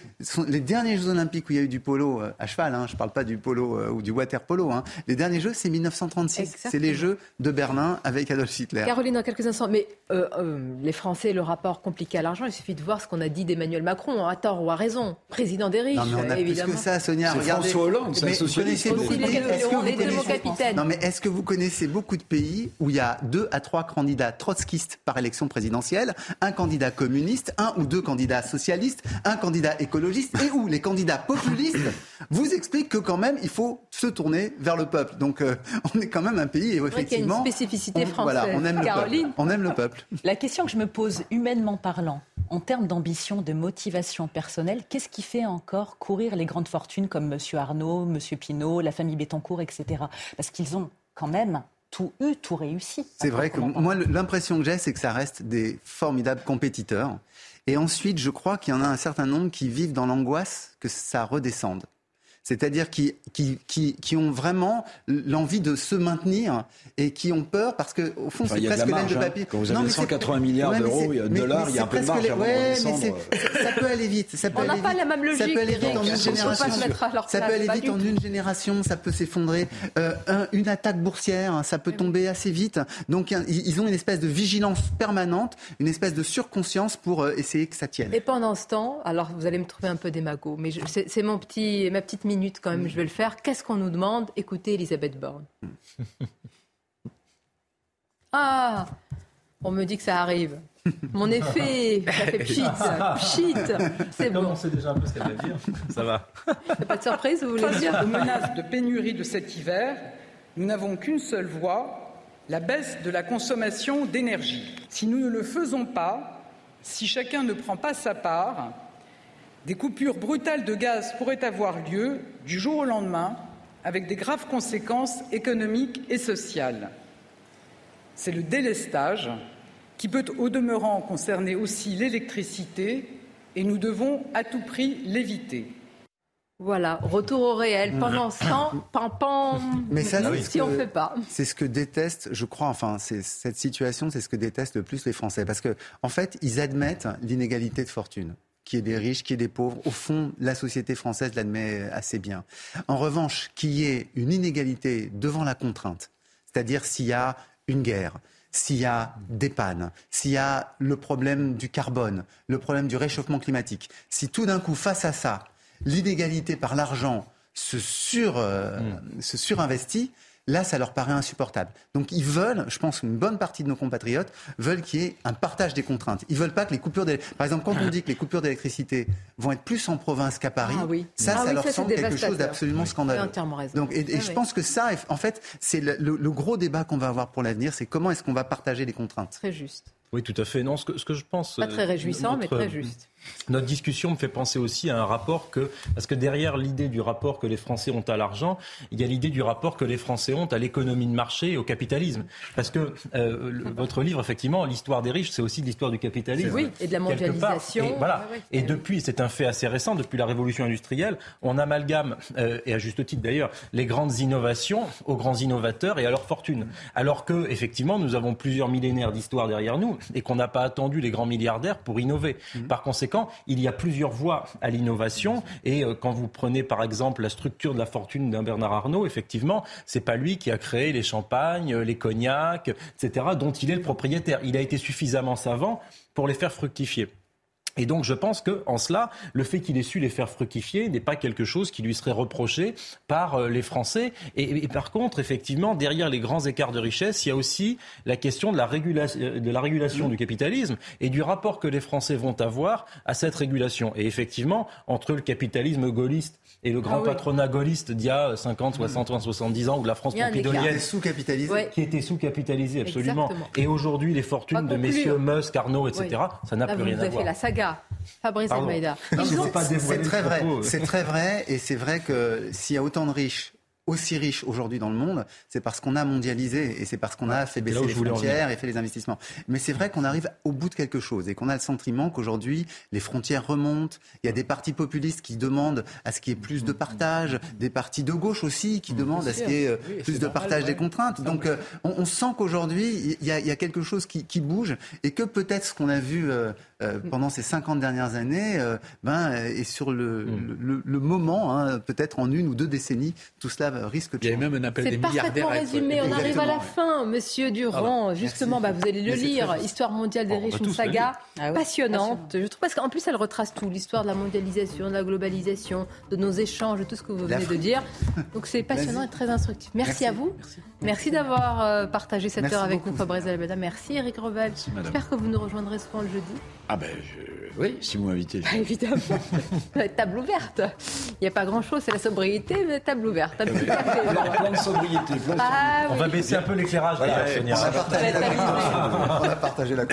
[SPEAKER 39] les derniers Jeux Olympiques où il y a eu du polo euh, à cheval, hein, je ne parle pas du polo ou du water polo, hein, les derniers Jeux, c'est 1936. C'est les Jeux de Berlin avec Adolf Hitler.
[SPEAKER 1] Caroline, dans quelques instants. Mais euh, euh, les Français, le rapport compliqué à l'argent, il suffit de voir ce qu'on a dit d'Emmanuel Macron, à tort ou à raison. Président des riches,
[SPEAKER 39] non, mais on a
[SPEAKER 1] évidemment.
[SPEAKER 39] Plus que ça, Sonia.
[SPEAKER 17] C'est François Hollande, c'est socialiste.
[SPEAKER 39] Est-ce que vous connaissez beaucoup de pays où il y a deux à trois candidats trotskistes par élection présidentielle, un candidat communiste, un ou deux candidats socialistes, un candidat écologiste, et où les candidats populistes vous expliquent que quand même il faut se tourner vers le peuple. Donc euh, on est quand même un pays où effectivement.
[SPEAKER 1] Il y a une spécificité française.
[SPEAKER 39] Voilà, on aime
[SPEAKER 1] Caroline.
[SPEAKER 39] le peuple. On aime le peuple.
[SPEAKER 12] La question que je me pose, humainement parlant, en termes d'ambition, de motivation personnelle, qu'est-ce qui fait encore courir les grandes fortunes comme M. Arnaud, M. Pinault, la famille Bettencourt, etc. Parce qu'ils ont quand même tout eu, tout réussi.
[SPEAKER 39] C'est vrai que moi, l'impression que j'ai, c'est que ça reste des formidables compétiteurs. Et ensuite, je crois qu'il y en a un certain nombre qui vivent dans l'angoisse que ça redescende c'est-à-dire qui, qui, qui, qui, ont vraiment l'envie de se maintenir et qui ont peur parce que au fond c'est presque l'aile de hein. papier.
[SPEAKER 17] Quand vous avez non, 180 milliards d'euros, de dollars, il y a un peu de marge les... ouais, mais
[SPEAKER 39] ça peut aller vite. Ça peut
[SPEAKER 1] On n'a pas la même logique. Ça peut aller vite
[SPEAKER 39] en une génération. Ça peut aller vite en une génération. Ça peut s'effondrer. Euh, un, une attaque boursière, ça peut tomber assez vite. Donc ils ont une espèce de vigilance permanente, une espèce de surconscience pour euh, essayer que ça tienne.
[SPEAKER 1] Et pendant ce temps, alors vous allez me trouver un peu démago, mais c'est mon petit, ma petite minutes quand même, je vais le faire. Qu'est-ce qu'on nous demande? Écoutez Elisabeth Borne. Ah On me dit que ça arrive. Mon effet, ça fait pchit, pchit, c'est bon.
[SPEAKER 11] On sait déjà un peu ce qu'elle va dire. Ça va.
[SPEAKER 1] Pas de surprise, vous voulez dire?
[SPEAKER 41] aux menaces de pénurie de cet hiver, nous n'avons qu'une seule voie, la baisse de la consommation d'énergie. Si nous ne le faisons pas, si chacun ne prend pas sa part, des coupures brutales de gaz pourraient avoir lieu du jour au lendemain, avec des graves conséquences économiques et sociales. C'est le délestage qui peut au demeurant concerner aussi l'électricité et nous devons à tout prix l'éviter.
[SPEAKER 1] Voilà, retour au réel. Pendant ce temps, pam
[SPEAKER 39] Mais ça,
[SPEAKER 1] si on ne fait pas.
[SPEAKER 39] C'est ce que détestent, je crois, enfin, cette situation, c'est ce que détestent le plus les Français. Parce qu'en en fait, ils admettent l'inégalité de fortune qu'il y ait des riches, qu'il y ait des pauvres. Au fond, la société française l'admet assez bien. En revanche, qu'il y ait une inégalité devant la contrainte, c'est-à-dire s'il y a une guerre, s'il y a des pannes, s'il y a le problème du carbone, le problème du réchauffement climatique, si tout d'un coup, face à ça, l'inégalité par l'argent se, sur, euh, mm. se surinvestit, Là, ça leur paraît insupportable. Donc ils veulent, je pense qu'une bonne partie de nos compatriotes veulent qu'il y ait un partage des contraintes. Ils veulent pas que les coupures d'électricité... Par exemple, quand on dit que les coupures d'électricité vont être plus en province qu'à Paris,
[SPEAKER 1] ah
[SPEAKER 39] ça,
[SPEAKER 1] ah
[SPEAKER 39] ça leur semble quelque chose d'absolument scandaleux. Donc, et, et je pense que ça, en fait, c'est le, le gros débat qu'on va avoir pour l'avenir, c'est comment est-ce qu'on va partager les contraintes.
[SPEAKER 1] Très juste.
[SPEAKER 11] Oui, tout à fait. Non, ce que, ce que je pense.
[SPEAKER 1] Pas très réjouissant, mais très juste.
[SPEAKER 11] Notre discussion me fait penser aussi à un rapport que, parce que derrière l'idée du rapport que les Français ont à l'argent, il y a l'idée du rapport que les Français ont à l'économie de marché et au capitalisme. Parce que euh, votre livre, effectivement, l'histoire des riches, c'est aussi l'histoire du capitalisme.
[SPEAKER 1] Oui, et de la mondialisation.
[SPEAKER 11] Et, voilà. et depuis, c'est un fait assez récent, depuis la révolution industrielle, on amalgame, euh, et à juste titre d'ailleurs, les grandes innovations aux grands innovateurs et à leur fortune. Alors que, effectivement, nous avons plusieurs millénaires d'histoire derrière nous et qu'on n'a pas attendu les grands milliardaires pour innover. Mmh. Par conséquent, il y a plusieurs voies à l'innovation. Et euh, quand vous prenez par exemple la structure de la fortune d'un Bernard Arnault, effectivement, c'est pas lui qui a créé les champagnes, euh, les cognacs, etc., dont il est le propriétaire. Il a été suffisamment savant pour les faire fructifier. Et donc je pense que en cela, le fait qu'il ait su les faire fructifier n'est pas quelque chose qui lui serait reproché par euh, les Français. Et, par contre, effectivement, derrière les grands écarts de richesse, il y a aussi la question de la, euh, de la régulation du capitalisme et du rapport que les Français vont avoir à cette régulation. Et effectivement, entre le capitalisme gaulliste et le grand ah patronat gaulliste d'il y a 50, 60, 70 ans, où la France pompidolienne
[SPEAKER 39] sous-capitalisée,
[SPEAKER 11] qui était sous-capitalisée absolument. Et aujourd'hui, les fortunes de messieurs Musk, Arnaud, etc., ça n'a plus rien à voir.
[SPEAKER 1] la saga Fabrice Almeida.
[SPEAKER 39] C'est très vrai. C'est très vrai. Et c'est vrai que s'il y a autant de riches aussi riches aujourd'hui dans le monde, c'est parce qu'on a mondialisé et c'est parce qu'on a fait baisser les frontières et fait les investissements. Mais c'est vrai qu'on arrive au bout de quelque chose et qu'on a le sentiment qu'aujourd'hui, les frontières remontent. Il y a des partis populistes qui demandent à ce qu'il y ait plus de partage, des partis de gauche aussi qui mmh, demandent à ce qu'il y ait euh, plus de partage des contraintes. Donc euh, on, sent qu'aujourd'hui, il y, a quelque chose qui, bouge et que peut-être ce qu'on a vu euh, mmh. pendant ces 50 dernières années ben, est sur le, mmh. le, moment, hein, peut-être en une ou deux décennies, tout cela va risque de
[SPEAKER 19] Il y a même un appel des milliardaires.
[SPEAKER 1] C'est parfaitement résumé. On arrive à la fin, Monsieur Durand. Justement, bah, vous allez le lire. Histoire mondiale des riches, une saga ah passionnante. Je trouve parce qu'en plus, elle retrace tout l'histoire de la mondialisation, de la globalisation, de nos échanges, de tout ce que vous venez de dire. Donc c'est passionnant et très instructif. Merci, à vous. Merci, d'avoir euh, partagé cette heure avec nous, Fabrice Albeda. Merci, Eric Revel. J'espère que vous nous rejoindrez souvent le jeudi.
[SPEAKER 17] Ah ben, oui, si vous m'invitez.
[SPEAKER 1] Bah, évidemment. table ouverte. Il n'y a pas grand-chose, c'est la sobriété, mais table ouverte. Un petit café.
[SPEAKER 17] Plein de sobriété.
[SPEAKER 11] Ah, On va baisser un peu l'éclairage.
[SPEAKER 39] on, a partagé la, on a partagé la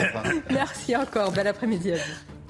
[SPEAKER 1] Merci encore. Bel après-midi à vous.